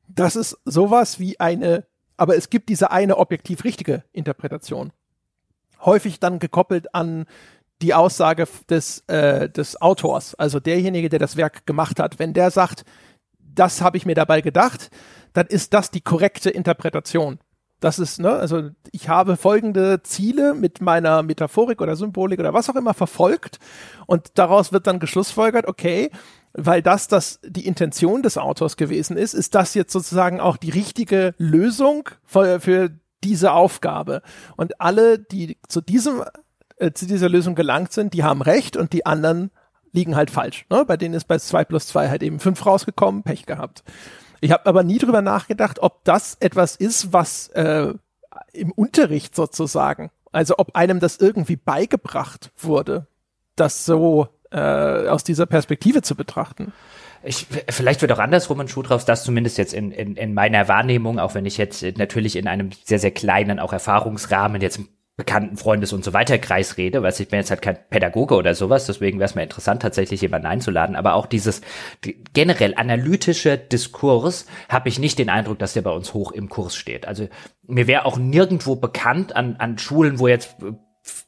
Speaker 1: dass es sowas wie eine, aber es gibt diese eine objektiv richtige Interpretation. Häufig dann gekoppelt an die Aussage des, äh, des Autors, also derjenige, der das Werk gemacht hat. Wenn der sagt, das habe ich mir dabei gedacht, dann ist das die korrekte Interpretation. Das ist, ne, also ich habe folgende Ziele mit meiner Metaphorik oder Symbolik oder was auch immer verfolgt und daraus wird dann geschlussfolgert, okay, weil das das die Intention des Autors gewesen ist, ist das jetzt sozusagen auch die richtige Lösung für, für diese Aufgabe. Und alle, die zu diesem äh, zu dieser Lösung gelangt sind, die haben recht und die anderen liegen halt falsch. Ne? Bei denen ist bei zwei plus zwei halt eben fünf rausgekommen, Pech gehabt. Ich habe aber nie drüber nachgedacht, ob das etwas ist, was äh, im Unterricht sozusagen, also ob einem das irgendwie beigebracht wurde, das so äh, aus dieser Perspektive zu betrachten.
Speaker 2: Ich, vielleicht wird auch andersrum ein Schuh draus, das zumindest jetzt in, in, in meiner Wahrnehmung, auch wenn ich jetzt natürlich in einem sehr, sehr kleinen auch Erfahrungsrahmen jetzt bekannten Freundes und so weiter Kreis rede, weil ich bin jetzt halt kein Pädagoge oder sowas, deswegen wäre es mir interessant, tatsächlich jemanden einzuladen, aber auch dieses generell analytische Diskurs habe ich nicht den Eindruck, dass der bei uns hoch im Kurs steht. Also mir wäre auch nirgendwo bekannt an, an Schulen, wo jetzt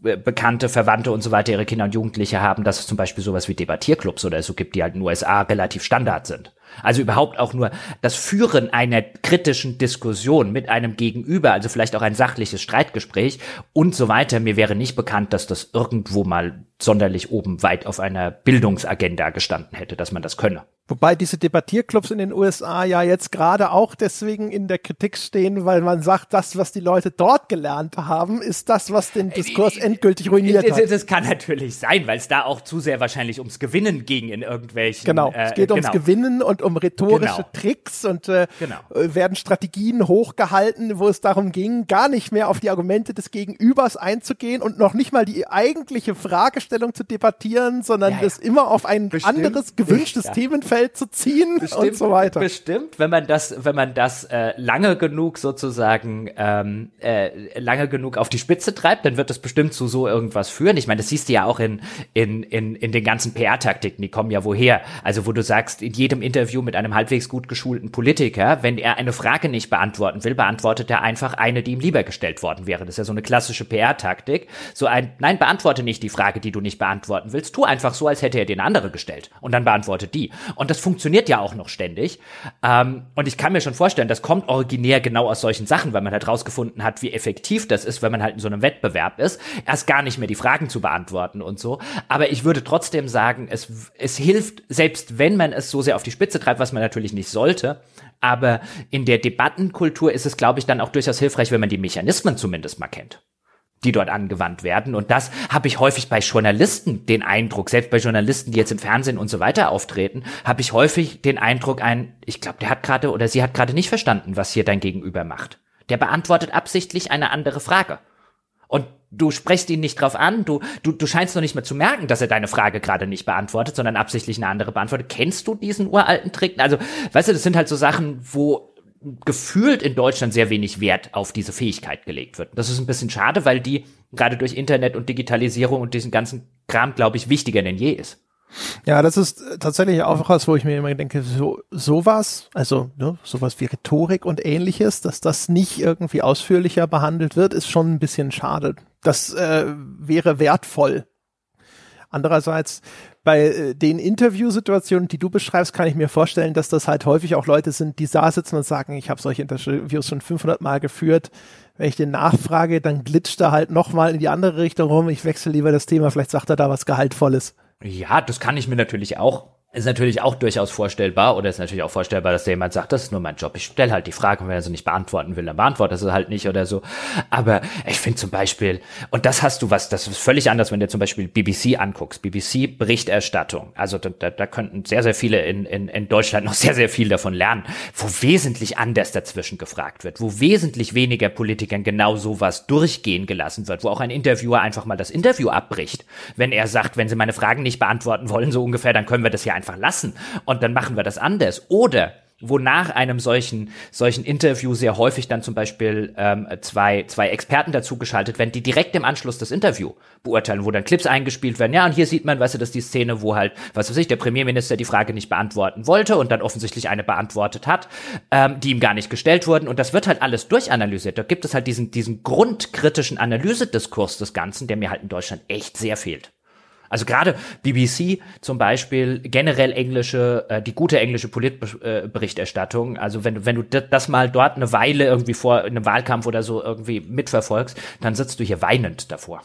Speaker 2: Bekannte, Verwandte und so weiter ihre Kinder und Jugendliche haben, dass es zum Beispiel sowas wie Debattierclubs oder so gibt, die halt in den USA relativ Standard sind. Also überhaupt auch nur das Führen einer kritischen Diskussion mit einem Gegenüber, also vielleicht auch ein sachliches Streitgespräch und so weiter. Mir wäre nicht bekannt, dass das irgendwo mal sonderlich oben weit auf einer Bildungsagenda gestanden hätte, dass man das könne.
Speaker 1: Wobei diese Debattierclubs in den USA ja jetzt gerade auch deswegen in der Kritik stehen, weil man sagt, das, was die Leute dort gelernt haben, ist das, was den Diskurs äh, endgültig ruiniert
Speaker 2: das,
Speaker 1: hat.
Speaker 2: Das kann natürlich sein, weil es da auch zu sehr wahrscheinlich ums Gewinnen ging in irgendwelchen.
Speaker 1: Genau, es geht äh, ums genau. Gewinnen und um rhetorische genau. Tricks und äh, genau. Äh, werden Strategien hochgehalten, wo es darum ging, gar nicht mehr auf die Argumente des Gegenübers einzugehen und noch nicht mal die eigentliche Fragestellung zu debattieren, sondern ja, ja. das immer auf ein Bestimmt. anderes gewünschtes ja. Themenfeld Feld zu ziehen bestimmt, und so weiter.
Speaker 2: Bestimmt, wenn man das, wenn man das äh, lange genug sozusagen ähm, äh, lange genug auf die Spitze treibt, dann wird das bestimmt zu so irgendwas führen. Ich meine, das siehst du ja auch in in in in den ganzen PR-Taktiken, die kommen ja woher. Also wo du sagst, in jedem Interview mit einem halbwegs gut geschulten Politiker, wenn er eine Frage nicht beantworten will, beantwortet er einfach eine, die ihm lieber gestellt worden wäre. Das ist ja so eine klassische PR-Taktik. So ein, nein, beantworte nicht die Frage, die du nicht beantworten willst. Tu einfach so, als hätte er dir eine andere gestellt und dann beantworte die. Und und das funktioniert ja auch noch ständig. Ähm, und ich kann mir schon vorstellen, das kommt originär genau aus solchen Sachen, weil man halt rausgefunden hat, wie effektiv das ist, wenn man halt in so einem Wettbewerb ist, erst gar nicht mehr die Fragen zu beantworten und so. Aber ich würde trotzdem sagen, es, es hilft, selbst wenn man es so sehr auf die Spitze treibt, was man natürlich nicht sollte, aber in der Debattenkultur ist es, glaube ich, dann auch durchaus hilfreich, wenn man die Mechanismen zumindest mal kennt die dort angewandt werden. Und das habe ich häufig bei Journalisten den Eindruck, selbst bei Journalisten, die jetzt im Fernsehen und so weiter auftreten, habe ich häufig den Eindruck, ein, ich glaube, der hat gerade oder sie hat gerade nicht verstanden, was hier dein Gegenüber macht. Der beantwortet absichtlich eine andere Frage. Und du sprichst ihn nicht drauf an, du, du, du scheinst noch nicht mehr zu merken, dass er deine Frage gerade nicht beantwortet, sondern absichtlich eine andere beantwortet. Kennst du diesen uralten Trick? Also, weißt du, das sind halt so Sachen, wo gefühlt in Deutschland sehr wenig Wert auf diese Fähigkeit gelegt wird. Das ist ein bisschen schade, weil die gerade durch Internet und Digitalisierung und diesen ganzen Kram, glaube ich, wichtiger denn je ist.
Speaker 1: Ja, das ist tatsächlich auch was, wo ich mir immer denke, so sowas, also ne, sowas wie Rhetorik und ähnliches, dass das nicht irgendwie ausführlicher behandelt wird, ist schon ein bisschen schade. Das äh, wäre wertvoll. Andererseits bei äh, den Interviewsituationen, die du beschreibst, kann ich mir vorstellen, dass das halt häufig auch Leute sind, die da sitzen und sagen, ich habe solche Interviews schon 500 Mal geführt. Wenn ich den nachfrage, dann glitscht er halt nochmal in die andere Richtung rum. Ich wechsle lieber das Thema, vielleicht sagt er da was Gehaltvolles.
Speaker 2: Ja, das kann ich mir natürlich auch ist natürlich auch durchaus vorstellbar oder ist natürlich auch vorstellbar, dass jemand sagt, das ist nur mein Job. Ich stelle halt die Frage und wenn er sie nicht beantworten will, dann beantwortet er sie halt nicht oder so. Aber ich finde zum Beispiel, und das hast du was, das ist völlig anders, wenn du zum Beispiel BBC anguckst, BBC Berichterstattung. Also da, da, da könnten sehr, sehr viele in, in, in Deutschland noch sehr, sehr viel davon lernen, wo wesentlich anders dazwischen gefragt wird, wo wesentlich weniger Politikern genau sowas durchgehen gelassen wird, wo auch ein Interviewer einfach mal das Interview abbricht, wenn er sagt, wenn sie meine Fragen nicht beantworten wollen, so ungefähr, dann können wir das ja einfach einfach lassen und dann machen wir das anders. Oder wo nach einem solchen solchen Interview sehr häufig dann zum Beispiel ähm, zwei zwei Experten dazugeschaltet werden, die direkt im Anschluss das Interview beurteilen, wo dann Clips eingespielt werden. Ja, und hier sieht man, weißt du, dass die Szene, wo halt, was weiß ich, der Premierminister die Frage nicht beantworten wollte und dann offensichtlich eine beantwortet hat, ähm, die ihm gar nicht gestellt wurden. Und das wird halt alles durchanalysiert. Da gibt es halt diesen diesen grundkritischen Analysediskurs des Ganzen, der mir halt in Deutschland echt sehr fehlt. Also gerade BBC zum Beispiel, generell englische, äh, die gute englische Politberichterstattung. Also wenn du, wenn du das mal dort eine Weile irgendwie vor einem Wahlkampf oder so irgendwie mitverfolgst, dann sitzt du hier weinend davor.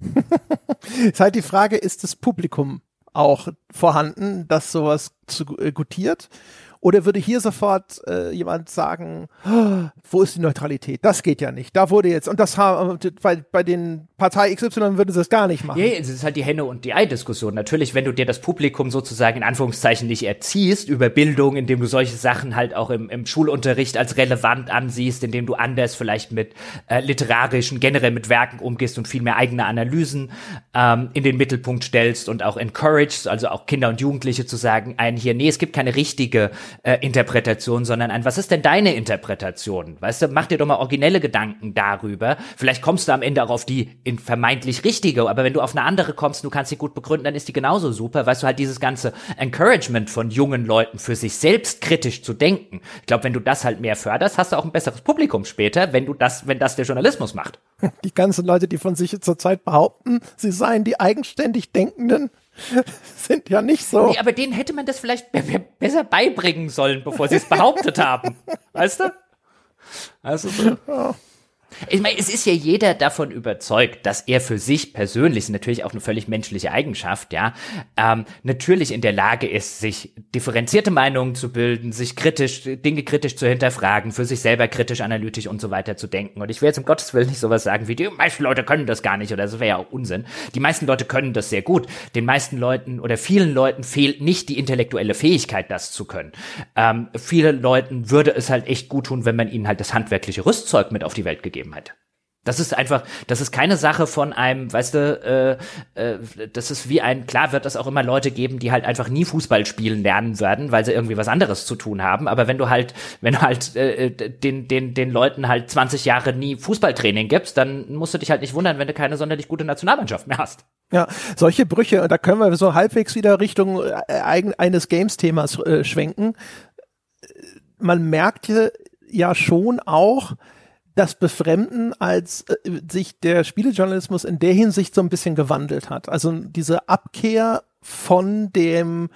Speaker 1: ist halt die Frage, ist das Publikum auch vorhanden, das sowas zu, äh, gutiert? Oder würde hier sofort äh, jemand sagen, oh, wo ist die Neutralität? Das geht ja nicht. Da wurde jetzt, und das haben, bei, bei den Partei XY würde sie das gar nicht machen.
Speaker 2: Ja, es ist halt die Henne- und die Ei-Diskussion. Natürlich, wenn du dir das Publikum sozusagen in Anführungszeichen nicht erziehst über Bildung, indem du solche Sachen halt auch im, im Schulunterricht als relevant ansiehst, indem du anders vielleicht mit äh, literarischen, generell mit Werken umgehst und viel mehr eigene Analysen ähm, in den Mittelpunkt stellst und auch encouraged, also auch Kinder und Jugendliche zu sagen, ein hier, nee, es gibt keine richtige äh, Interpretation, sondern ein, was ist denn deine Interpretation? Weißt du, mach dir doch mal originelle Gedanken darüber. Vielleicht kommst du am Ende auch auf die in vermeintlich richtige, aber wenn du auf eine andere kommst, du kannst sie gut begründen, dann ist die genauso super. Weißt du, halt dieses ganze Encouragement von jungen Leuten für sich selbst kritisch zu denken. Ich glaube, wenn du das halt mehr förderst, hast du auch ein besseres Publikum später, wenn du das, wenn das der Journalismus macht.
Speaker 1: Die ganzen Leute, die von sich zurzeit behaupten, sie seien die eigenständig Denkenden, sind ja nicht so.
Speaker 2: Nee, aber denen hätte man das vielleicht besser beibringen sollen, bevor sie es behauptet haben. Weißt du? Also so. Ja. Ich meine, es ist ja jeder davon überzeugt, dass er für sich persönlich, natürlich auch eine völlig menschliche Eigenschaft, ja, ähm, natürlich in der Lage ist, sich differenzierte Meinungen zu bilden, sich kritisch, Dinge kritisch zu hinterfragen, für sich selber kritisch, analytisch und so weiter zu denken. Und ich will jetzt um Gottes Willen nicht sowas sagen wie, die meisten Leute können das gar nicht oder das wäre ja auch Unsinn. Die meisten Leute können das sehr gut. Den meisten Leuten oder vielen Leuten fehlt nicht die intellektuelle Fähigkeit, das zu können. Ähm, vielen Leuten würde es halt echt gut tun, wenn man ihnen halt das handwerkliche Rüstzeug mit auf die Welt gegeben Gegebenheit. Das ist einfach, das ist keine Sache von einem, weißt du, äh, äh, das ist wie ein, klar wird es auch immer Leute geben, die halt einfach nie Fußball spielen lernen werden, weil sie irgendwie was anderes zu tun haben. Aber wenn du halt, wenn du halt äh, den, den, den Leuten halt 20 Jahre nie Fußballtraining gibst, dann musst du dich halt nicht wundern, wenn du keine sonderlich gute Nationalmannschaft mehr hast.
Speaker 1: Ja, solche Brüche, da können wir so halbwegs wieder Richtung äh, eines Games-Themas äh, schwenken. Man merkt ja schon auch, das Befremden, als äh, sich der Spielejournalismus in der Hinsicht so ein bisschen gewandelt hat. Also diese Abkehr von dem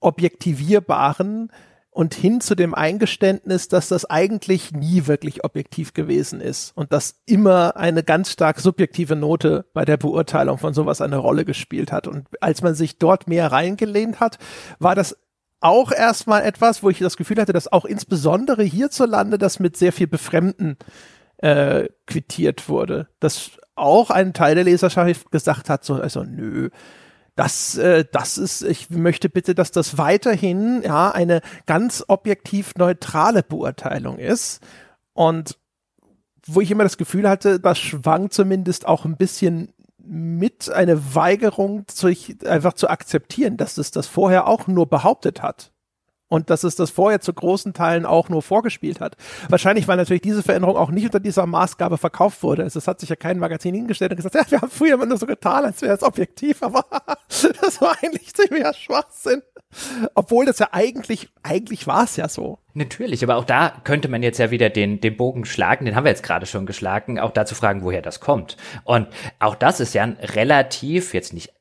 Speaker 1: Objektivierbaren und hin zu dem Eingeständnis, dass das eigentlich nie wirklich objektiv gewesen ist und dass immer eine ganz stark subjektive Note bei der Beurteilung von sowas eine Rolle gespielt hat. Und als man sich dort mehr reingelehnt hat, war das auch erstmal etwas, wo ich das Gefühl hatte, dass auch insbesondere hierzulande das mit sehr viel Befremden äh, quittiert wurde. Dass auch ein Teil der Leserschaft gesagt hat, so, also nö, das, äh, das ist, ich möchte bitte, dass das weiterhin ja eine ganz objektiv neutrale Beurteilung ist. Und wo ich immer das Gefühl hatte, das schwang zumindest auch ein bisschen mit eine Weigerung, sich einfach zu akzeptieren, dass es das vorher auch nur behauptet hat und dass es das vorher zu großen Teilen auch nur vorgespielt hat. Wahrscheinlich, weil natürlich diese Veränderung auch nicht unter dieser Maßgabe verkauft wurde. Es hat sich ja kein Magazin hingestellt und gesagt, ja, wir haben früher immer nur so getan, als wäre es objektiv, aber das war eigentlich ziemlicher Schwachsinn. Obwohl das ja eigentlich, eigentlich war es ja so.
Speaker 2: Natürlich, aber auch da könnte man jetzt ja wieder den, den Bogen schlagen, den haben wir jetzt gerade schon geschlagen, auch dazu fragen, woher das kommt. Und auch das ist ja ein relativ, jetzt nicht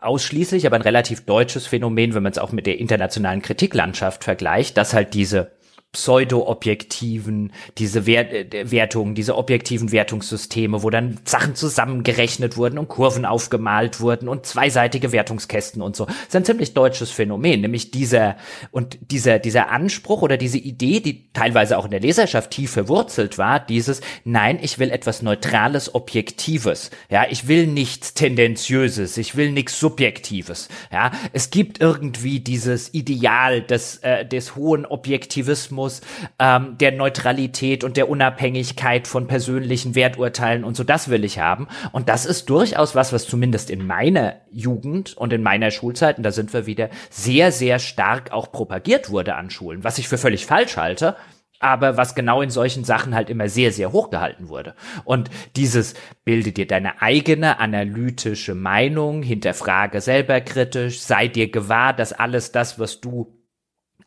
Speaker 2: ausschließlich, aber ein relativ deutsches Phänomen, wenn man es auch mit der internationalen Kritiklandschaft vergleicht, dass halt diese pseudo-objektiven, diese Wert, äh, Wertungen, diese objektiven Wertungssysteme, wo dann Sachen zusammengerechnet wurden und Kurven aufgemalt wurden und zweiseitige Wertungskästen und so. Das ist ein ziemlich deutsches Phänomen, nämlich dieser und dieser dieser Anspruch oder diese Idee, die teilweise auch in der Leserschaft tief verwurzelt war, dieses nein, ich will etwas neutrales, objektives. Ja, ich will nichts tendenziöses, ich will nichts subjektives. Ja, es gibt irgendwie dieses Ideal des äh, des hohen Objektivismus Journalismus, ähm, der Neutralität und der Unabhängigkeit von persönlichen Werturteilen und so, das will ich haben. Und das ist durchaus was, was zumindest in meiner Jugend und in meiner Schulzeit, und da sind wir wieder, sehr, sehr stark auch propagiert wurde an Schulen, was ich für völlig falsch halte aber was genau in solchen Sachen halt immer sehr, sehr hoch wurde. Und dieses bilde dir deine eigene analytische Meinung, hinterfrage selber kritisch, sei dir gewahr, dass alles das, was du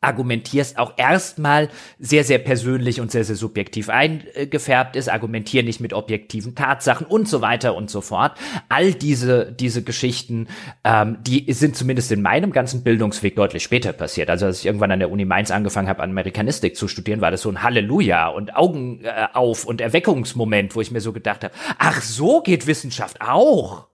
Speaker 2: argumentierst, auch erstmal sehr, sehr persönlich und sehr, sehr subjektiv eingefärbt ist, argumentier nicht mit objektiven Tatsachen und so weiter und so fort. All diese, diese Geschichten, ähm, die sind zumindest in meinem ganzen Bildungsweg deutlich später passiert. Also als ich irgendwann an der Uni Mainz angefangen habe, Amerikanistik zu studieren, war das so ein Halleluja und Augen äh, auf und Erweckungsmoment, wo ich mir so gedacht habe, ach so geht Wissenschaft auch.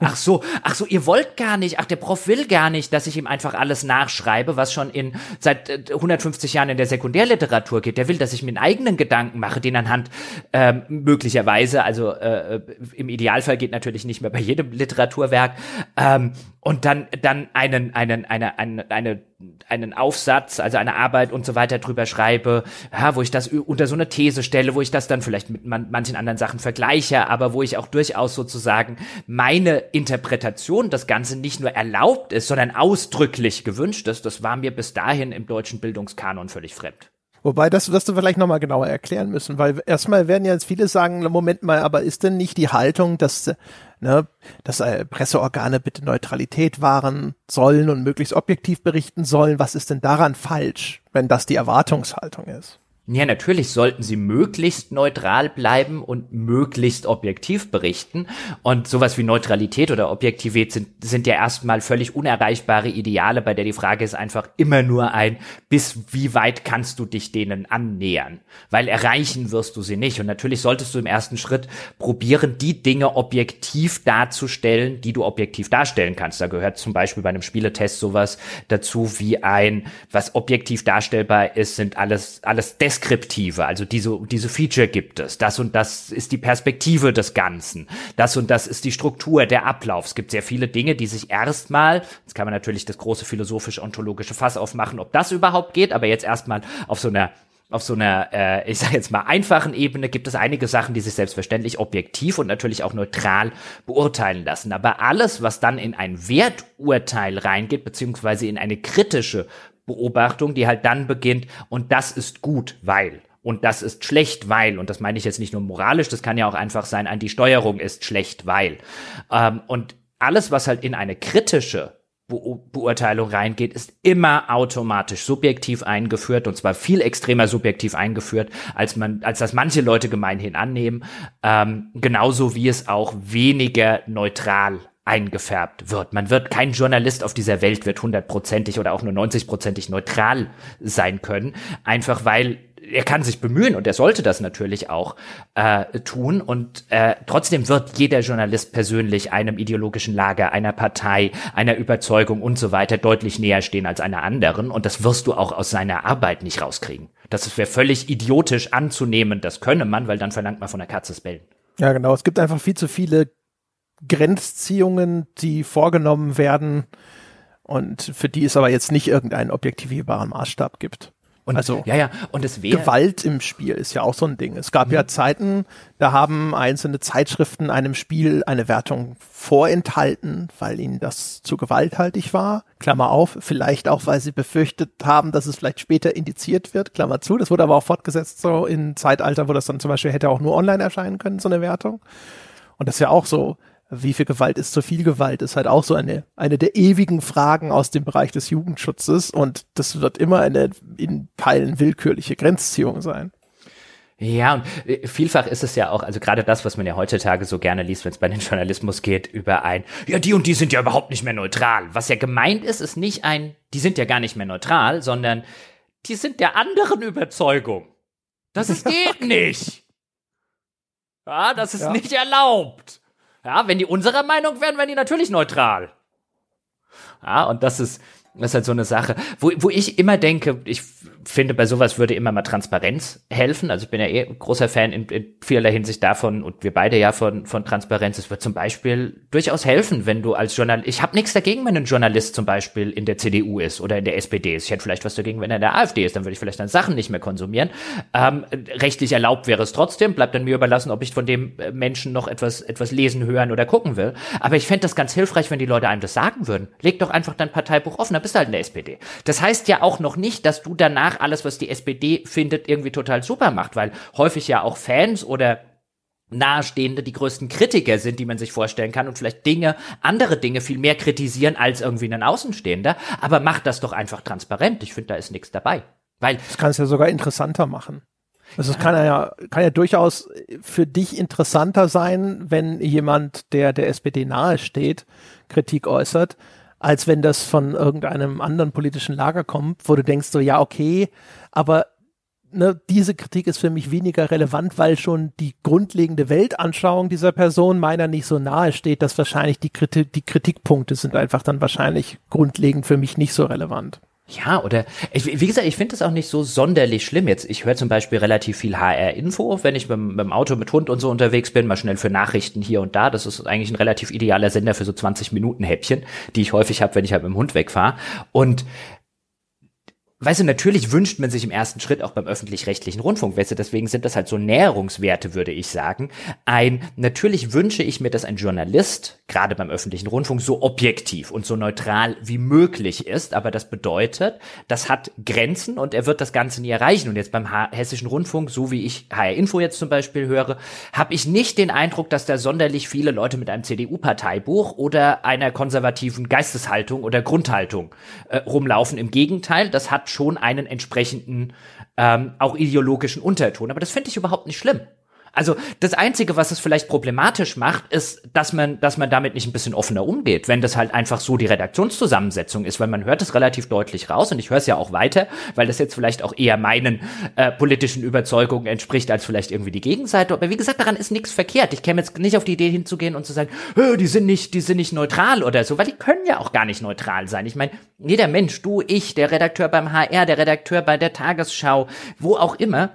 Speaker 2: Ach so, ach so, ihr wollt gar nicht, ach der Prof will gar nicht, dass ich ihm einfach alles nachschreibe, was schon in seit 150 äh, Jahren in der Sekundärliteratur geht. Der will, dass ich mir einen eigenen Gedanken mache, den anhand ähm, möglicherweise, also äh, im Idealfall geht natürlich nicht mehr bei jedem Literaturwerk, ähm, und dann dann einen einen eine eine, eine einen Aufsatz, also eine Arbeit und so weiter drüber schreibe, ja, wo ich das unter so eine These stelle, wo ich das dann vielleicht mit man, manchen anderen Sachen vergleiche, aber wo ich auch durchaus sozusagen meine Interpretation das Ganze nicht nur erlaubt ist, sondern ausdrücklich gewünscht ist, das war mir bis dahin im deutschen Bildungskanon völlig fremd.
Speaker 1: Wobei, das wirst du vielleicht nochmal genauer erklären müssen, weil erstmal werden ja jetzt viele sagen, Moment mal, aber ist denn nicht die Haltung, dass, ne, dass äh, Presseorgane bitte Neutralität wahren sollen und möglichst objektiv berichten sollen? Was ist denn daran falsch, wenn das die Erwartungshaltung ist?
Speaker 2: Ja, natürlich sollten sie möglichst neutral bleiben und möglichst objektiv berichten. Und sowas wie Neutralität oder Objektivität sind, sind ja erstmal völlig unerreichbare Ideale, bei der die Frage ist einfach immer nur ein, bis wie weit kannst du dich denen annähern? Weil erreichen wirst du sie nicht. Und natürlich solltest du im ersten Schritt probieren, die Dinge objektiv darzustellen, die du objektiv darstellen kannst. Da gehört zum Beispiel bei einem Spieletest sowas dazu wie ein, was objektiv darstellbar ist, sind alles, alles des Deskriptive, also diese, diese Feature gibt es. Das und das ist die Perspektive des Ganzen. Das und das ist die Struktur, der Ablauf. Es gibt sehr viele Dinge, die sich erstmal, jetzt kann man natürlich das große philosophisch-ontologische Fass aufmachen, ob das überhaupt geht, aber jetzt erstmal auf so einer auf so einer, äh, ich sage jetzt mal, einfachen Ebene gibt es einige Sachen, die sich selbstverständlich objektiv und natürlich auch neutral beurteilen lassen. Aber alles, was dann in ein Werturteil reingeht, beziehungsweise in eine kritische Beobachtung, die halt dann beginnt und das ist gut, weil und das ist schlecht, weil, und das meine ich jetzt nicht nur moralisch, das kann ja auch einfach sein, an die Steuerung ist schlecht, weil. Ähm, und alles, was halt in eine kritische Be Beurteilung reingeht, ist immer automatisch subjektiv eingeführt und zwar viel extremer subjektiv eingeführt, als man, als das manche Leute gemeinhin annehmen, ähm, genauso wie es auch weniger neutral eingefärbt wird. Man wird, kein Journalist auf dieser Welt wird hundertprozentig oder auch nur neunzigprozentig neutral sein können, einfach weil er kann sich bemühen und er sollte das natürlich auch äh, tun. Und äh, trotzdem wird jeder Journalist persönlich einem ideologischen Lager, einer Partei, einer Überzeugung und so weiter deutlich näher stehen als einer anderen. Und das wirst du auch aus seiner Arbeit nicht rauskriegen. Das wäre völlig idiotisch anzunehmen, das könne man, weil dann verlangt man von der Katze das Bellen.
Speaker 1: Ja, genau. Es gibt einfach viel zu viele Grenzziehungen, die vorgenommen werden und für die es aber jetzt nicht irgendeinen objektivierbaren Maßstab gibt.
Speaker 2: Und, also ja, ja, und es
Speaker 1: Gewalt im Spiel ist ja auch so ein Ding. Es gab mhm. ja Zeiten, da haben einzelne Zeitschriften einem Spiel eine Wertung vorenthalten, weil ihnen das zu gewalthaltig war. Klammer auf, vielleicht auch, weil sie befürchtet haben, dass es vielleicht später indiziert wird. Klammer zu. Das wurde aber auch fortgesetzt so in Zeitalter, wo das dann zum Beispiel hätte auch nur online erscheinen können, so eine Wertung. Und das ist ja auch so wie viel Gewalt ist zu viel Gewalt, ist halt auch so eine, eine der ewigen Fragen aus dem Bereich des Jugendschutzes und das wird immer eine in Teilen willkürliche Grenzziehung sein.
Speaker 2: Ja, und äh, vielfach ist es ja auch, also gerade das, was man ja heutzutage so gerne liest, wenn es bei den Journalismus geht, über ein, ja, die und die sind ja überhaupt nicht mehr neutral. Was ja gemeint ist, ist nicht ein, die sind ja gar nicht mehr neutral, sondern die sind der anderen Überzeugung. Das ist geht nicht. Ja, das ist ja. nicht erlaubt. Ja, wenn die unserer Meinung wären, wären die natürlich neutral. Ja, und das ist, das ist halt so eine Sache, wo, wo ich immer denke, ich finde, bei sowas würde immer mal Transparenz helfen. Also ich bin ja eh großer Fan in, in vielerlei Hinsicht davon und wir beide ja von, von Transparenz. Es wird zum Beispiel durchaus helfen, wenn du als Journalist, ich habe nichts dagegen, wenn ein Journalist zum Beispiel in der CDU ist oder in der SPD ist. Ich hätte vielleicht was dagegen, wenn er in der AfD ist, dann würde ich vielleicht dann Sachen nicht mehr konsumieren. Ähm, rechtlich erlaubt wäre es trotzdem, bleibt dann mir überlassen, ob ich von dem äh, Menschen noch etwas, etwas lesen, hören oder gucken will. Aber ich fände das ganz hilfreich, wenn die Leute einem das sagen würden. Leg doch einfach dein Parteibuch offen, dann bist du halt in der SPD. Das heißt ja auch noch nicht, dass du danach alles, was die SPD findet, irgendwie total super macht, weil häufig ja auch Fans oder Nahestehende die größten Kritiker sind, die man sich vorstellen kann und vielleicht Dinge, andere Dinge viel mehr kritisieren als irgendwie ein Außenstehender. Aber macht das doch einfach transparent. Ich finde, da ist nichts dabei. Weil
Speaker 1: das kann es ja sogar interessanter machen. Also es kann ja, kann ja durchaus für dich interessanter sein, wenn jemand, der der SPD nahe steht, Kritik äußert, als wenn das von irgendeinem anderen politischen Lager kommt, wo du denkst so, ja, okay, aber ne, diese Kritik ist für mich weniger relevant, weil schon die grundlegende Weltanschauung dieser Person meiner nicht so nahe steht, dass wahrscheinlich die, Kritik, die Kritikpunkte sind einfach dann wahrscheinlich grundlegend für mich nicht so relevant.
Speaker 2: Ja, oder ich, wie gesagt, ich finde das auch nicht so sonderlich schlimm jetzt. Ich höre zum Beispiel relativ viel HR-Info, wenn ich mit, mit dem Auto mit Hund und so unterwegs bin, mal schnell für Nachrichten hier und da. Das ist eigentlich ein relativ idealer Sender für so 20 Minuten Häppchen, die ich häufig habe, wenn ich halt mit dem Hund wegfahre. Und Weißt du, natürlich wünscht man sich im ersten Schritt auch beim öffentlich-rechtlichen Rundfunk, weißt du, deswegen sind das halt so Näherungswerte, würde ich sagen. Ein, natürlich wünsche ich mir, dass ein Journalist, gerade beim öffentlichen Rundfunk, so objektiv und so neutral wie möglich ist, aber das bedeutet, das hat Grenzen und er wird das Ganze nie erreichen. Und jetzt beim Hessischen Rundfunk, so wie ich HR Info jetzt zum Beispiel höre, habe ich nicht den Eindruck, dass da sonderlich viele Leute mit einem CDU-Parteibuch oder einer konservativen Geisteshaltung oder Grundhaltung äh, rumlaufen. Im Gegenteil, das hat schon einen entsprechenden, ähm, auch ideologischen Unterton. Aber das finde ich überhaupt nicht schlimm. Also das Einzige, was es vielleicht problematisch macht, ist, dass man, dass man damit nicht ein bisschen offener umgeht, wenn das halt einfach so die Redaktionszusammensetzung ist, weil man hört es relativ deutlich raus und ich höre es ja auch weiter, weil das jetzt vielleicht auch eher meinen äh, politischen Überzeugungen entspricht als vielleicht irgendwie die Gegenseite. Aber wie gesagt, daran ist nichts verkehrt. Ich käme jetzt nicht auf die Idee hinzugehen und zu sagen, die sind nicht, die sind nicht neutral oder so, weil die können ja auch gar nicht neutral sein. Ich meine, jeder Mensch, du, ich, der Redakteur beim HR, der Redakteur bei der Tagesschau, wo auch immer,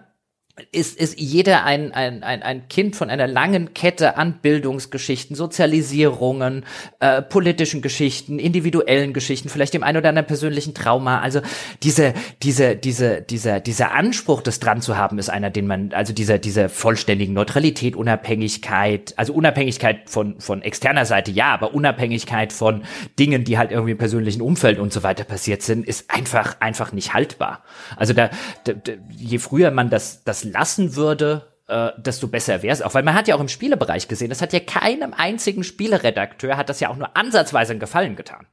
Speaker 2: ist, ist jeder ein, ein, ein, ein Kind von einer langen Kette an Bildungsgeschichten, Sozialisierungen, äh, politischen Geschichten, individuellen Geschichten, vielleicht dem ein oder anderen persönlichen Trauma. Also diese, diese, diese, dieser, dieser Anspruch, das dran zu haben, ist einer, den man, also dieser, dieser vollständigen Neutralität, Unabhängigkeit, also Unabhängigkeit von, von externer Seite, ja, aber Unabhängigkeit von Dingen, die halt irgendwie im persönlichen Umfeld und so weiter passiert sind, ist einfach, einfach nicht haltbar. Also da, da je früher man das, das lassen würde, äh, desto besser wäre es auch. Weil man hat ja auch im Spielebereich gesehen, das hat ja keinem einzigen Spieleredakteur, hat das ja auch nur ansatzweise einen Gefallen getan.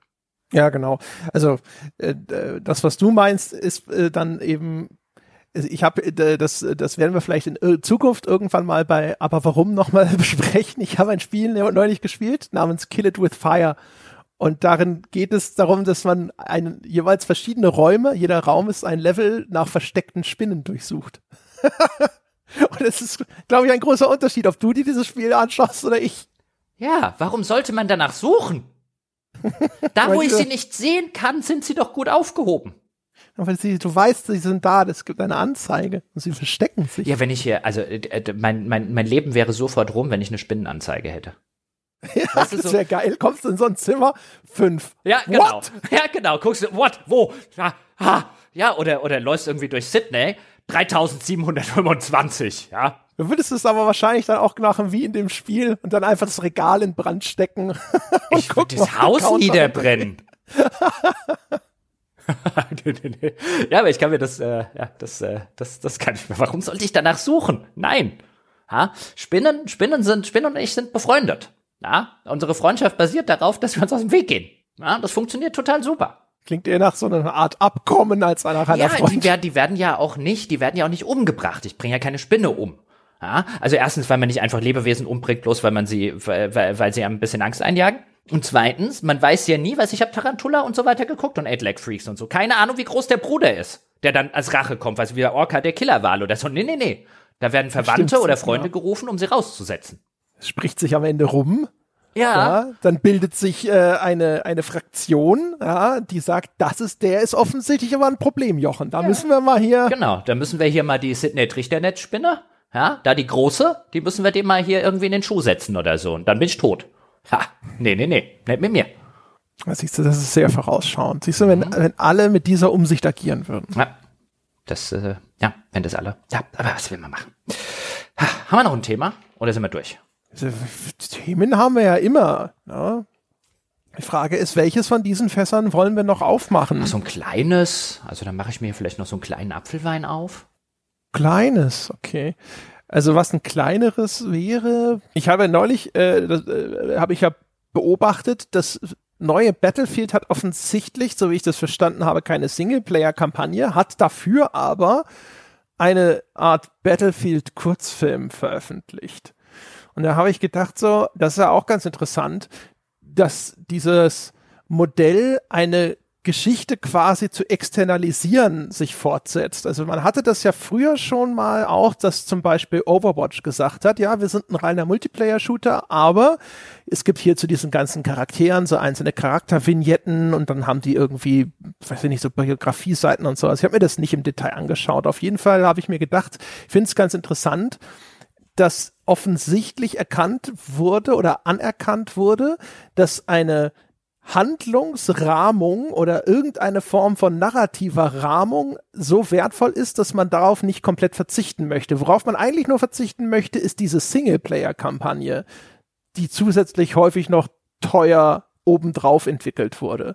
Speaker 1: Ja, genau. Also äh, das, was du meinst, ist äh, dann eben ich habe äh, das das werden wir vielleicht in äh, Zukunft irgendwann mal bei aber warum nochmal besprechen. Ich habe ein Spiel neulich gespielt namens Kill It with Fire und darin geht es darum, dass man einen, jeweils verschiedene Räume, jeder Raum ist ein Level nach versteckten Spinnen durchsucht. Und es ist, glaube ich, ein großer Unterschied, ob du dir dieses Spiel anschaust oder ich.
Speaker 2: Ja, warum sollte man danach suchen? Da, wo ich sie nicht sehen kann, sind sie doch gut aufgehoben.
Speaker 1: Weil sie, du weißt, sie sind da, es gibt eine Anzeige und sie verstecken sich.
Speaker 2: Ja, wenn ich hier, also äh, mein, mein, mein Leben wäre sofort rum, wenn ich eine Spinnenanzeige hätte.
Speaker 1: Ja, weißt du, das wäre so? geil. Kommst du in so ein Zimmer? Fünf.
Speaker 2: Ja, genau. What? Ja, genau. Guckst du, what? Wo? Ja, ha. ja oder, oder läufst irgendwie durch Sydney 3725, ja.
Speaker 1: Du würdest es aber wahrscheinlich dann auch machen wie in dem Spiel und dann einfach das Regal in Brand stecken.
Speaker 2: Und ich würde das Haus niederbrennen. ja, aber ich kann mir das, äh, ja, das, äh, das, das kann ich mir. Warum sollte ich danach suchen? Nein. Ha? Spinnen, Spinnen sind, Spinnen und ich sind befreundet. Ja? Unsere Freundschaft basiert darauf, dass wir uns aus dem Weg gehen. Ja? Das funktioniert total super.
Speaker 1: Klingt eher nach so einer Art Abkommen als nach einer
Speaker 2: Ja, die, werden, die werden ja auch nicht, die werden ja auch nicht umgebracht. Ich bringe ja keine Spinne um. Ja, also erstens, weil man nicht einfach Lebewesen umbringt, bloß weil man sie, weil, weil sie ein bisschen Angst einjagen. Und zweitens, man weiß ja nie, was ich habe Tarantula und so weiter geguckt und Eight Leg Freaks und so. Keine Ahnung, wie groß der Bruder ist, der dann als Rache kommt, weil es wie der Orca der Killerwal oder so. Nee, nee, nee. Da werden Verwandte Stimmt, oder Freunde ja. gerufen, um sie rauszusetzen.
Speaker 1: Es spricht sich am Ende rum. Ja. ja. Dann bildet sich äh, eine, eine Fraktion, ja, die sagt, das ist, der ist offensichtlich aber ein Problem, Jochen. Da ja. müssen wir mal hier.
Speaker 2: Genau, da müssen wir hier mal die Sidney Trichternetzspinne, ja, da die große, die müssen wir dem mal hier irgendwie in den Schuh setzen oder so. Und dann bin ich tot. Ha, nee, nee, nee, nicht mit mir.
Speaker 1: Siehst du, das ist sehr vorausschauend. Siehst du, wenn, mhm. wenn alle mit dieser Umsicht agieren würden.
Speaker 2: Ja. Das, äh, ja, wenn das alle. Ja, aber was will man machen? Ha, haben wir noch ein Thema oder sind wir durch?
Speaker 1: Themen haben wir ja immer. Ne? Die Frage ist, welches von diesen Fässern wollen wir noch aufmachen?
Speaker 2: Ach, so ein kleines, also dann mache ich mir vielleicht noch so einen kleinen Apfelwein auf.
Speaker 1: Kleines, okay. Also was ein kleineres wäre, ich habe neulich, äh, äh, habe ich ja beobachtet, das neue Battlefield hat offensichtlich, so wie ich das verstanden habe, keine Singleplayer-Kampagne, hat dafür aber eine Art Battlefield-Kurzfilm veröffentlicht. Und da habe ich gedacht, so, das ist ja auch ganz interessant, dass dieses Modell eine Geschichte quasi zu externalisieren sich fortsetzt. Also man hatte das ja früher schon mal auch, dass zum Beispiel Overwatch gesagt hat, ja, wir sind ein reiner Multiplayer-Shooter, aber es gibt hier zu diesen ganzen Charakteren so einzelne Charaktervignetten und dann haben die irgendwie, weiß ich nicht, so Biografie-Seiten und so. Also ich habe mir das nicht im Detail angeschaut. Auf jeden Fall habe ich mir gedacht, ich finde es ganz interessant, dass offensichtlich erkannt wurde oder anerkannt wurde, dass eine Handlungsrahmung oder irgendeine Form von narrativer Rahmung so wertvoll ist, dass man darauf nicht komplett verzichten möchte. Worauf man eigentlich nur verzichten möchte, ist diese Singleplayer-Kampagne, die zusätzlich häufig noch teuer obendrauf entwickelt wurde.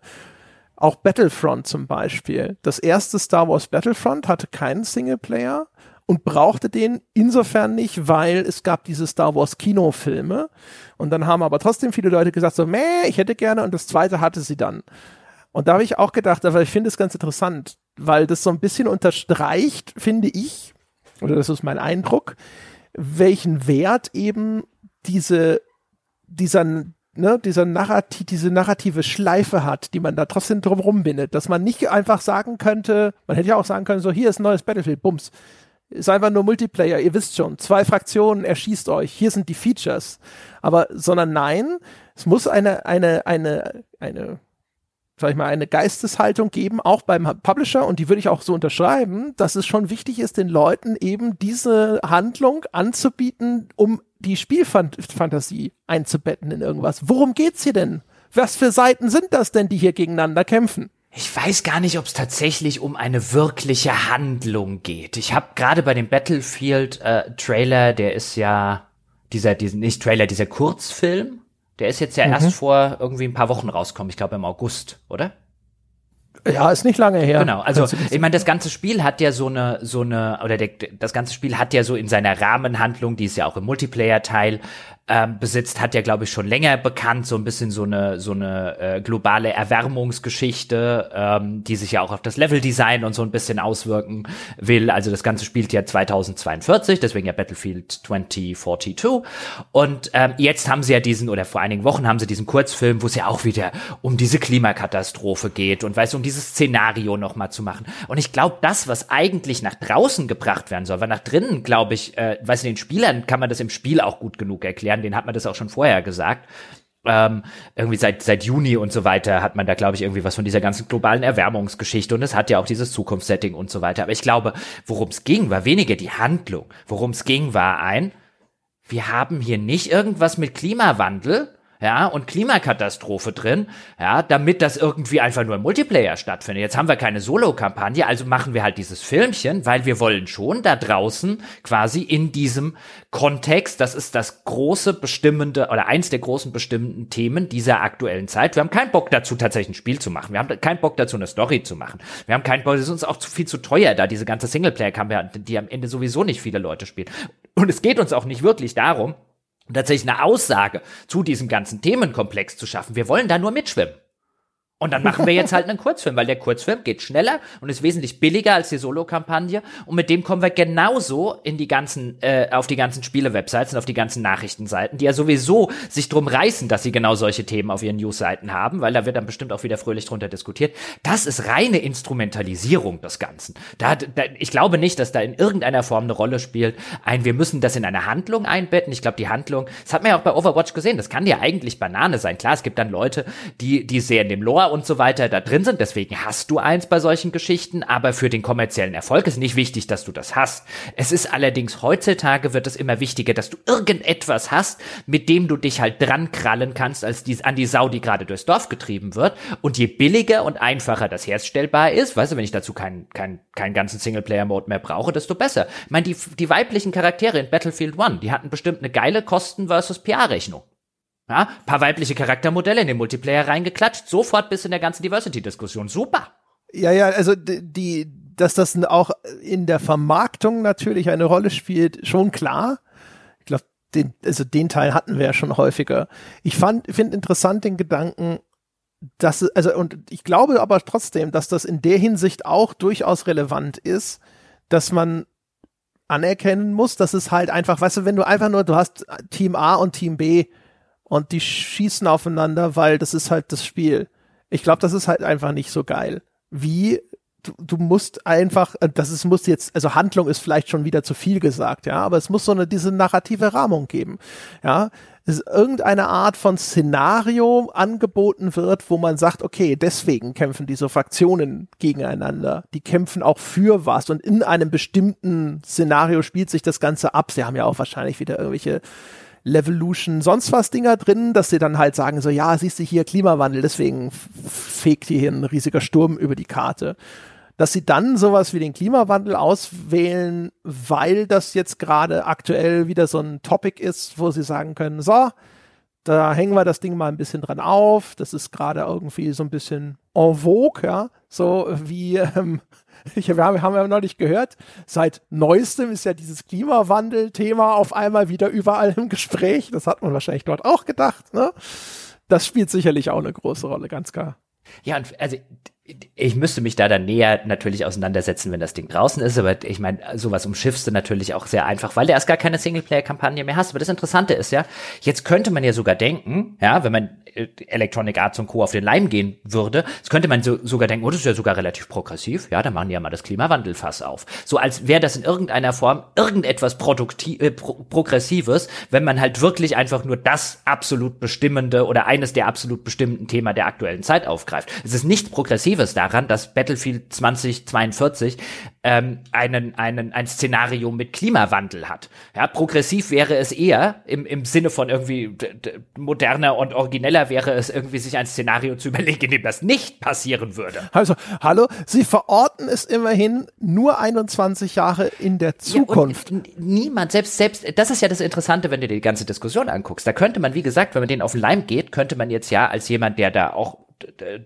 Speaker 1: Auch Battlefront zum Beispiel. Das erste Star Wars Battlefront hatte keinen Singleplayer und brauchte den insofern nicht, weil es gab diese Star Wars Kinofilme. Und dann haben aber trotzdem viele Leute gesagt so, meh, ich hätte gerne. Und das zweite hatte sie dann. Und da habe ich auch gedacht, aber ich finde es ganz interessant, weil das so ein bisschen unterstreicht, finde ich, oder das ist mein Eindruck, welchen Wert eben diese, dieser, ne, dieser Narrativ, diese narrative Schleife hat, die man da trotzdem drumherum bindet, dass man nicht einfach sagen könnte, man hätte ja auch sagen können, so hier ist ein neues Battlefield, bums, ist einfach nur Multiplayer, ihr wisst schon, zwei Fraktionen, erschießt euch, hier sind die Features. Aber, sondern nein, es muss eine, eine, eine, eine, sag ich mal, eine Geisteshaltung geben, auch beim Publisher, und die würde ich auch so unterschreiben, dass es schon wichtig ist, den Leuten eben diese Handlung anzubieten, um die Spielfantasie einzubetten in irgendwas. Worum geht's hier denn? Was für Seiten sind das denn, die hier gegeneinander kämpfen?
Speaker 2: Ich weiß gar nicht, ob es tatsächlich um eine wirkliche Handlung geht. Ich habe gerade bei dem Battlefield äh, Trailer, der ist ja dieser, diesen nicht Trailer, dieser Kurzfilm, der ist jetzt ja mhm. erst vor irgendwie ein paar Wochen rausgekommen. Ich glaube im August, oder?
Speaker 1: Ja, ist nicht lange her.
Speaker 2: Genau, also ich meine, das ganze Spiel hat ja so eine, so eine, oder der, das ganze Spiel hat ja so in seiner Rahmenhandlung, die ist ja auch im Multiplayer-Teil, ähm, besitzt, hat ja, glaube ich, schon länger bekannt, so ein bisschen so eine, so eine äh, globale Erwärmungsgeschichte, ähm, die sich ja auch auf das Leveldesign und so ein bisschen auswirken will. Also das Ganze spielt ja 2042, deswegen ja Battlefield 2042. Und ähm, jetzt haben sie ja diesen, oder vor einigen Wochen haben sie diesen Kurzfilm, wo es ja auch wieder um diese Klimakatastrophe geht und weißt um dieses Szenario nochmal zu machen. Und ich glaube, das, was eigentlich nach draußen gebracht werden soll, weil nach drinnen, glaube ich, äh, weiß den Spielern kann man das im Spiel auch gut genug erklären werden, den hat man das auch schon vorher gesagt. Ähm, irgendwie seit, seit Juni und so weiter hat man da, glaube ich, irgendwie was von dieser ganzen globalen Erwärmungsgeschichte und es hat ja auch dieses Zukunftssetting und so weiter. Aber ich glaube, worum es ging, war weniger die Handlung. Worum es ging, war ein, wir haben hier nicht irgendwas mit Klimawandel, ja, und Klimakatastrophe drin, ja, damit das irgendwie einfach nur im Multiplayer stattfindet. Jetzt haben wir keine Solo-Kampagne, also machen wir halt dieses Filmchen, weil wir wollen schon da draußen quasi in diesem Kontext, das ist das große bestimmende oder eins der großen bestimmenden Themen dieser aktuellen Zeit. Wir haben keinen Bock dazu, tatsächlich ein Spiel zu machen. Wir haben keinen Bock dazu, eine Story zu machen. Wir haben keinen Bock, es ist uns auch zu viel zu teuer, da diese ganze Singleplayer-Kampagne, die am Ende sowieso nicht viele Leute spielen. Und es geht uns auch nicht wirklich darum, tatsächlich eine Aussage zu diesem ganzen Themenkomplex zu schaffen. Wir wollen da nur mitschwimmen. Und dann machen wir jetzt halt einen Kurzfilm, weil der Kurzfilm geht schneller und ist wesentlich billiger als die Solo-Kampagne. Und mit dem kommen wir genauso in die ganzen, äh, auf die ganzen Spiele-Websites und auf die ganzen Nachrichtenseiten, die ja sowieso sich drum reißen, dass sie genau solche Themen auf ihren News-Seiten haben, weil da wird dann bestimmt auch wieder fröhlich drunter diskutiert. Das ist reine Instrumentalisierung des Ganzen. Da, da, ich glaube nicht, dass da in irgendeiner Form eine Rolle spielt. Ein, wir müssen das in eine Handlung einbetten. Ich glaube, die Handlung, das hat man ja auch bei Overwatch gesehen, das kann ja eigentlich Banane sein. Klar, es gibt dann Leute, die, die sehr in dem Lore und so weiter da drin sind. Deswegen hast du eins bei solchen Geschichten. Aber für den kommerziellen Erfolg ist nicht wichtig, dass du das hast. Es ist allerdings heutzutage wird es immer wichtiger, dass du irgendetwas hast, mit dem du dich halt dran krallen kannst, als die, an die Sau, die gerade durchs Dorf getrieben wird. Und je billiger und einfacher das herstellbar ist, weißt du, wenn ich dazu keinen keinen keinen ganzen Singleplayer-Mode mehr brauche, desto besser. Ich meine, die, die weiblichen Charaktere in Battlefield One, die hatten bestimmt eine geile Kosten versus PR-Rechnung. Ja, paar weibliche Charaktermodelle in den Multiplayer reingeklatscht, sofort bis in der ganzen Diversity-Diskussion. Super.
Speaker 1: Ja, ja, also die, dass das auch in der Vermarktung natürlich eine Rolle spielt, schon klar. Ich glaube, den, also den Teil hatten wir ja schon häufiger. Ich fand, finde interessant den Gedanken, dass, also, und ich glaube aber trotzdem, dass das in der Hinsicht auch durchaus relevant ist, dass man anerkennen muss, dass es halt einfach, weißt du, wenn du einfach nur, du hast Team A und Team B und die schießen aufeinander, weil das ist halt das Spiel. Ich glaube, das ist halt einfach nicht so geil. Wie du, du musst einfach, äh, das ist, muss jetzt, also Handlung ist vielleicht schon wieder zu viel gesagt, ja, aber es muss so eine, diese narrative Rahmung geben, ja. Es irgendeine Art von Szenario angeboten wird, wo man sagt, okay, deswegen kämpfen diese Fraktionen gegeneinander. Die kämpfen auch für was und in einem bestimmten Szenario spielt sich das Ganze ab. Sie haben ja auch wahrscheinlich wieder irgendwelche Levolution, sonst was Dinger drin, dass sie dann halt sagen so, ja, siehst du hier Klimawandel, deswegen fegt hier ein riesiger Sturm über die Karte dass sie dann sowas wie den Klimawandel auswählen, weil das jetzt gerade aktuell wieder so ein Topic ist, wo sie sagen können, so, da hängen wir das Ding mal ein bisschen dran auf. Das ist gerade irgendwie so ein bisschen en vogue, ja. So wie, ähm, ich, wir haben, haben ja neulich gehört, seit neuestem ist ja dieses Klimawandel-Thema auf einmal wieder überall im Gespräch. Das hat man wahrscheinlich dort auch gedacht, ne? Das spielt sicherlich auch eine große Rolle, ganz klar.
Speaker 2: Ja, und also ich müsste mich da dann näher natürlich auseinandersetzen, wenn das Ding draußen ist, aber ich meine, sowas umschiffst du natürlich auch sehr einfach, weil du erst gar keine Singleplayer-Kampagne mehr hast. Aber das Interessante ist ja, jetzt könnte man ja sogar denken, ja, wenn man äh, Electronic Arts und Co. auf den Leim gehen würde, jetzt könnte man so, sogar denken, oh, das ist ja sogar relativ progressiv, ja, da machen die ja mal das Klimawandelfass auf. So als wäre das in irgendeiner Form irgendetwas produktiv, äh, pro progressives, wenn man halt wirklich einfach nur das absolut bestimmende oder eines der absolut bestimmten Thema der aktuellen Zeit aufgreift. Es ist nichts progressiv Positives daran, dass Battlefield 2042 ähm, einen, einen, ein Szenario mit Klimawandel hat. Ja, progressiv wäre es eher im, im Sinne von irgendwie moderner und origineller wäre es irgendwie sich ein Szenario zu überlegen, in dem das nicht passieren würde.
Speaker 1: Also, hallo, Sie verorten es immerhin nur 21 Jahre in der Zukunft.
Speaker 2: Ja, niemand, selbst, selbst, das ist ja das Interessante, wenn du dir die ganze Diskussion anguckst. Da könnte man, wie gesagt, wenn man den auf den Leim geht, könnte man jetzt ja als jemand, der da auch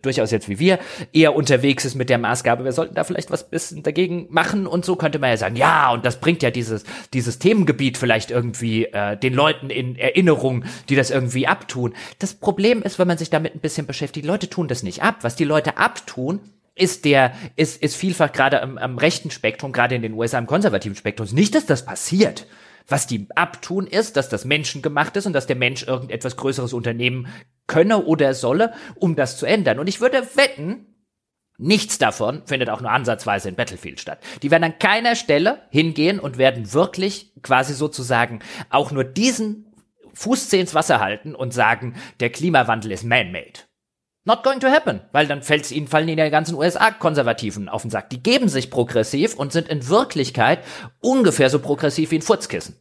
Speaker 2: durchaus jetzt wie wir eher unterwegs ist mit der Maßgabe, wir sollten da vielleicht was bisschen dagegen machen und so könnte man ja sagen, ja, und das bringt ja dieses, dieses Themengebiet vielleicht irgendwie äh, den Leuten in Erinnerung, die das irgendwie abtun. Das Problem ist, wenn man sich damit ein bisschen beschäftigt, die Leute tun das nicht ab. Was die Leute abtun, ist der, ist, ist vielfach gerade am, am rechten Spektrum, gerade in den USA im konservativen Spektrum, nicht, dass das passiert. Was die abtun ist, dass das menschengemacht ist und dass der Mensch irgendetwas Größeres unternehmen könne oder solle, um das zu ändern. Und ich würde wetten, Nichts davon findet auch nur ansatzweise in Battlefield statt. Die werden an keiner Stelle hingehen und werden wirklich quasi sozusagen auch nur diesen Fußzeh ins Wasser halten und sagen, der Klimawandel ist man-made. Not going to happen, weil dann fällt's ihnen, fallen ihnen ja die ganzen USA-Konservativen auf den Sack. Die geben sich progressiv und sind in Wirklichkeit ungefähr so progressiv wie ein Furzkissen.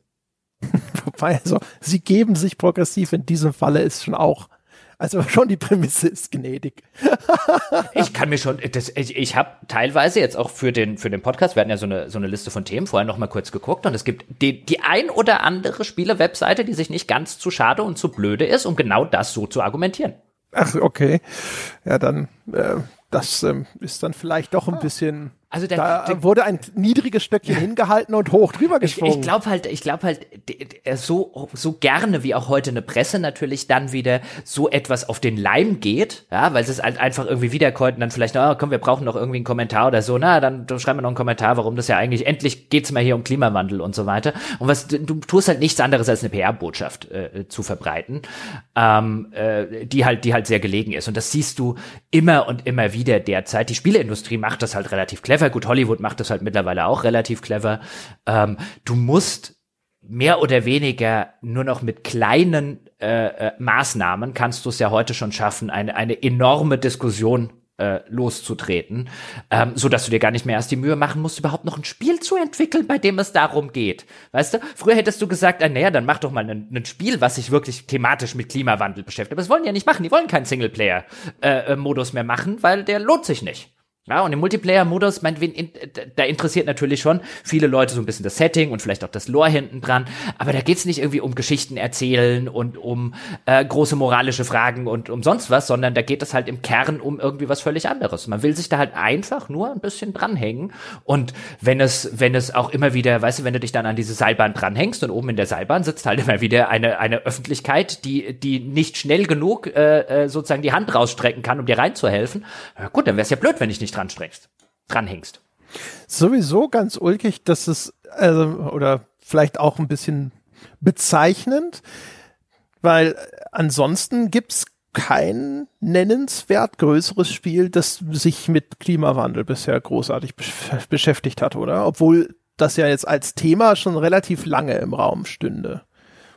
Speaker 1: Wobei, also, sie geben sich progressiv in diesem Falle ist schon auch also schon die Prämisse ist gnädig.
Speaker 2: ich kann mir schon, das, ich, ich habe teilweise jetzt auch für den für den Podcast, wir hatten ja so eine so eine Liste von Themen vorher noch mal kurz geguckt und es gibt die die ein oder andere Spiele-Webseite, die sich nicht ganz zu schade und zu blöde ist, um genau das so zu argumentieren.
Speaker 1: Ach okay, ja dann äh, das ähm, ist dann vielleicht doch ein bisschen also der, da der, wurde ein niedriges Stöckchen hingehalten und hoch drüber gesprungen.
Speaker 2: Ich, ich glaube halt, ich glaube halt, so so gerne wie auch heute eine Presse natürlich dann wieder so etwas auf den Leim geht, ja, weil es halt einfach irgendwie wiederkommt und dann vielleicht, na, komm, wir brauchen noch irgendwie einen Kommentar oder so, na, dann schreiben wir noch einen Kommentar, warum das ja eigentlich endlich geht's mal hier um Klimawandel und so weiter. Und was du tust halt nichts anderes als eine PR-Botschaft äh, zu verbreiten, ähm, äh, die halt die halt sehr gelegen ist und das siehst du immer und immer wieder derzeit. Die Spieleindustrie macht das halt relativ clever clever. Gut, Hollywood macht das halt mittlerweile auch relativ clever. Ähm, du musst mehr oder weniger nur noch mit kleinen äh, äh, Maßnahmen kannst du es ja heute schon schaffen, eine, eine enorme Diskussion äh, loszutreten, ähm, so dass du dir gar nicht mehr erst die Mühe machen musst, überhaupt noch ein Spiel zu entwickeln, bei dem es darum geht. Weißt du, früher hättest du gesagt, ah, naja, dann mach doch mal ein Spiel, was sich wirklich thematisch mit Klimawandel beschäftigt. Aber das wollen die ja nicht machen. Die wollen keinen Singleplayer-Modus äh, mehr machen, weil der lohnt sich nicht. Ja, und im Multiplayer-Modus, mein, da interessiert natürlich schon viele Leute so ein bisschen das Setting und vielleicht auch das Lore hinten dran, aber da geht's nicht irgendwie um Geschichten erzählen und um äh, große moralische Fragen und um sonst was, sondern da geht es halt im Kern um irgendwie was völlig anderes. Man will sich da halt einfach nur ein bisschen dranhängen und wenn es, wenn es auch immer wieder, weißt du, wenn du dich dann an diese Seilbahn dranhängst und oben in der Seilbahn sitzt halt immer wieder eine, eine Öffentlichkeit, die, die nicht schnell genug äh, äh sozusagen die Hand rausstrecken kann, um dir reinzuhelfen, ja, gut, dann wär's ja blöd, wenn ich nicht dran strengst, dranhängst.
Speaker 1: Sowieso ganz ulkig, dass es, also, oder vielleicht auch ein bisschen bezeichnend, weil ansonsten gibt's kein nennenswert größeres Spiel, das sich mit Klimawandel bisher großartig beschäftigt hat, oder? Obwohl das ja jetzt als Thema schon relativ lange im Raum stünde.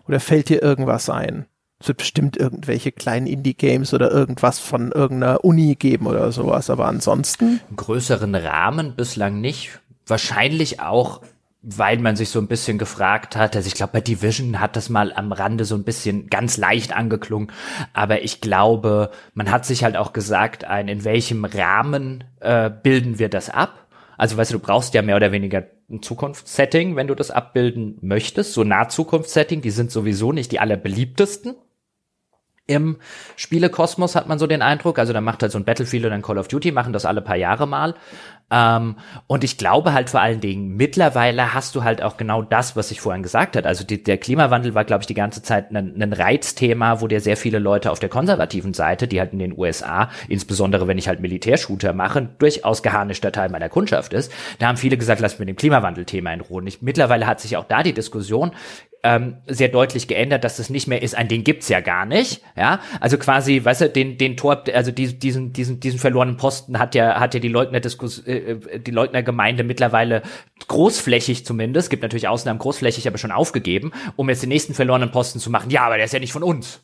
Speaker 1: Oder fällt dir irgendwas ein? Es wird bestimmt irgendwelche kleinen Indie-Games oder irgendwas von irgendeiner Uni geben oder sowas, aber ansonsten.
Speaker 2: größeren Rahmen bislang nicht. Wahrscheinlich auch, weil man sich so ein bisschen gefragt hat, also ich glaube, bei Division hat das mal am Rande so ein bisschen ganz leicht angeklungen, aber ich glaube, man hat sich halt auch gesagt, ein, in welchem Rahmen äh, bilden wir das ab? Also weißt du, du brauchst ja mehr oder weniger ein Zukunftssetting, wenn du das abbilden möchtest. So Nahzukunftssetting, die sind sowieso nicht die allerbeliebtesten im Spielekosmos, hat man so den Eindruck. Also da macht halt so ein Battlefield oder ein Call of Duty, machen das alle paar Jahre mal. Ähm, und ich glaube halt vor allen Dingen, mittlerweile hast du halt auch genau das, was ich vorhin gesagt hat. Also die, der Klimawandel war, glaube ich, die ganze Zeit ein, ein Reizthema, wo dir sehr viele Leute auf der konservativen Seite, die halt in den USA, insbesondere wenn ich halt Militärshooter mache, durchaus geharnischter Teil meiner Kundschaft ist. Da haben viele gesagt, lass mir dem Klimawandel-Thema in Ruhe. Ich, mittlerweile hat sich auch da die Diskussion ähm, sehr deutlich geändert, dass es nicht mehr ist, ein den gibt's ja gar nicht, ja, also quasi, weißt du, den den Tor, also die, diesen diesen diesen verlorenen Posten hat ja hat ja die Leugner Diskus, äh, äh die Leugner Gemeinde mittlerweile großflächig zumindest, gibt natürlich Ausnahmen großflächig, aber schon aufgegeben, um jetzt den nächsten verlorenen Posten zu machen. Ja, aber der ist ja nicht von uns.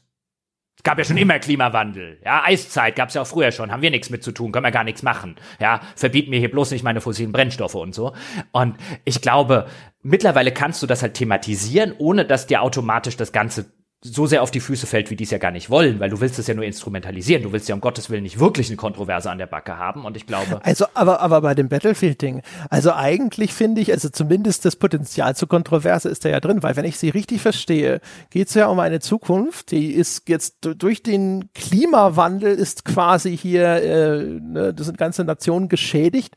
Speaker 2: Es gab ja schon immer Klimawandel. Ja, Eiszeit gab's ja auch früher schon. Haben wir nichts mit zu tun, können wir gar nichts machen. Ja, verbieten mir hier bloß nicht meine fossilen Brennstoffe und so. Und ich glaube, mittlerweile kannst du das halt thematisieren, ohne dass dir automatisch das Ganze so sehr auf die Füße fällt, wie die es ja gar nicht wollen, weil du willst es ja nur instrumentalisieren. Du willst ja um Gottes Willen nicht wirklich eine Kontroverse an der Backe haben und ich glaube.
Speaker 1: Also, aber, aber bei dem Battlefield-Ding, also eigentlich finde ich, also zumindest das Potenzial zur Kontroverse ist da ja drin, weil wenn ich sie richtig verstehe, geht es ja um eine Zukunft, die ist jetzt durch den Klimawandel ist quasi hier, äh, ne, das sind ganze Nationen geschädigt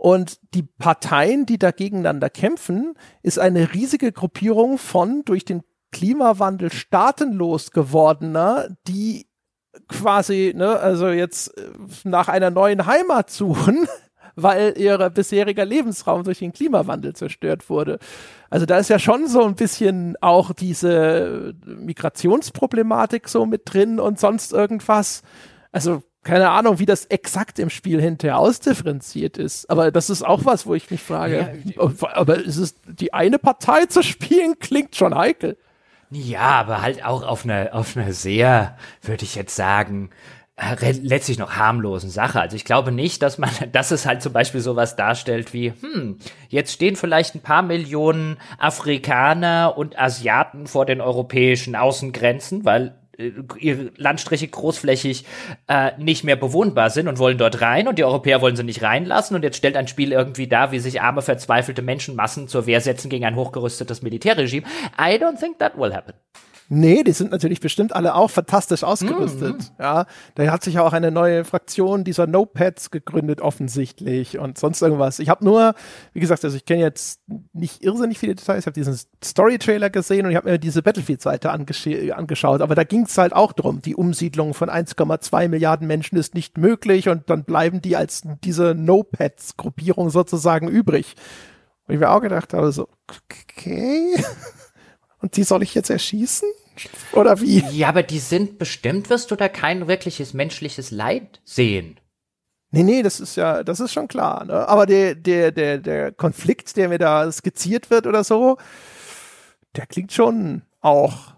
Speaker 1: und die Parteien, die da gegeneinander kämpfen, ist eine riesige Gruppierung von durch den Klimawandel staatenlos gewordener, die quasi, ne, also jetzt äh, nach einer neuen Heimat suchen, weil ihr bisheriger Lebensraum durch den Klimawandel zerstört wurde. Also da ist ja schon so ein bisschen auch diese Migrationsproblematik so mit drin und sonst irgendwas. Also keine Ahnung, wie das exakt im Spiel hinterher ausdifferenziert ist. Aber das ist auch was, wo ich mich frage. Ja, aber ist es die eine Partei zu spielen, klingt schon heikel.
Speaker 2: Ja, aber halt auch auf einer auf einer sehr, würde ich jetzt sagen, äh, letztlich noch harmlosen Sache. Also ich glaube nicht, dass man, dass es halt zum Beispiel sowas darstellt wie, hm, jetzt stehen vielleicht ein paar Millionen Afrikaner und Asiaten vor den europäischen Außengrenzen, weil ihre Landstriche großflächig äh, nicht mehr bewohnbar sind und wollen dort rein und die Europäer wollen sie nicht reinlassen und jetzt stellt ein Spiel irgendwie da, wie sich arme, verzweifelte Menschenmassen zur Wehr setzen gegen ein hochgerüstetes Militärregime. I don't think that will happen.
Speaker 1: Nee, die sind natürlich bestimmt alle auch fantastisch ausgerüstet. Mhm. Ja, da hat sich auch eine neue Fraktion dieser No-Pads gegründet offensichtlich und sonst irgendwas. Ich habe nur, wie gesagt, also ich kenne jetzt nicht irrsinnig viele Details. Ich habe diesen Story-Trailer gesehen und ich habe mir diese Battlefield-Seite angeschaut. Aber da ging es halt auch drum. Die Umsiedlung von 1,2 Milliarden Menschen ist nicht möglich und dann bleiben die als diese No-Pads-Gruppierung sozusagen übrig. Und ich mir auch gedacht habe, so, okay. Und die soll ich jetzt erschießen? Oder wie?
Speaker 2: Ja, aber die sind bestimmt, wirst du da kein wirkliches menschliches Leid sehen.
Speaker 1: Nee, nee, das ist ja, das ist schon klar. Ne? Aber der, der, der, der Konflikt, der mir da skizziert wird oder so, der klingt schon auch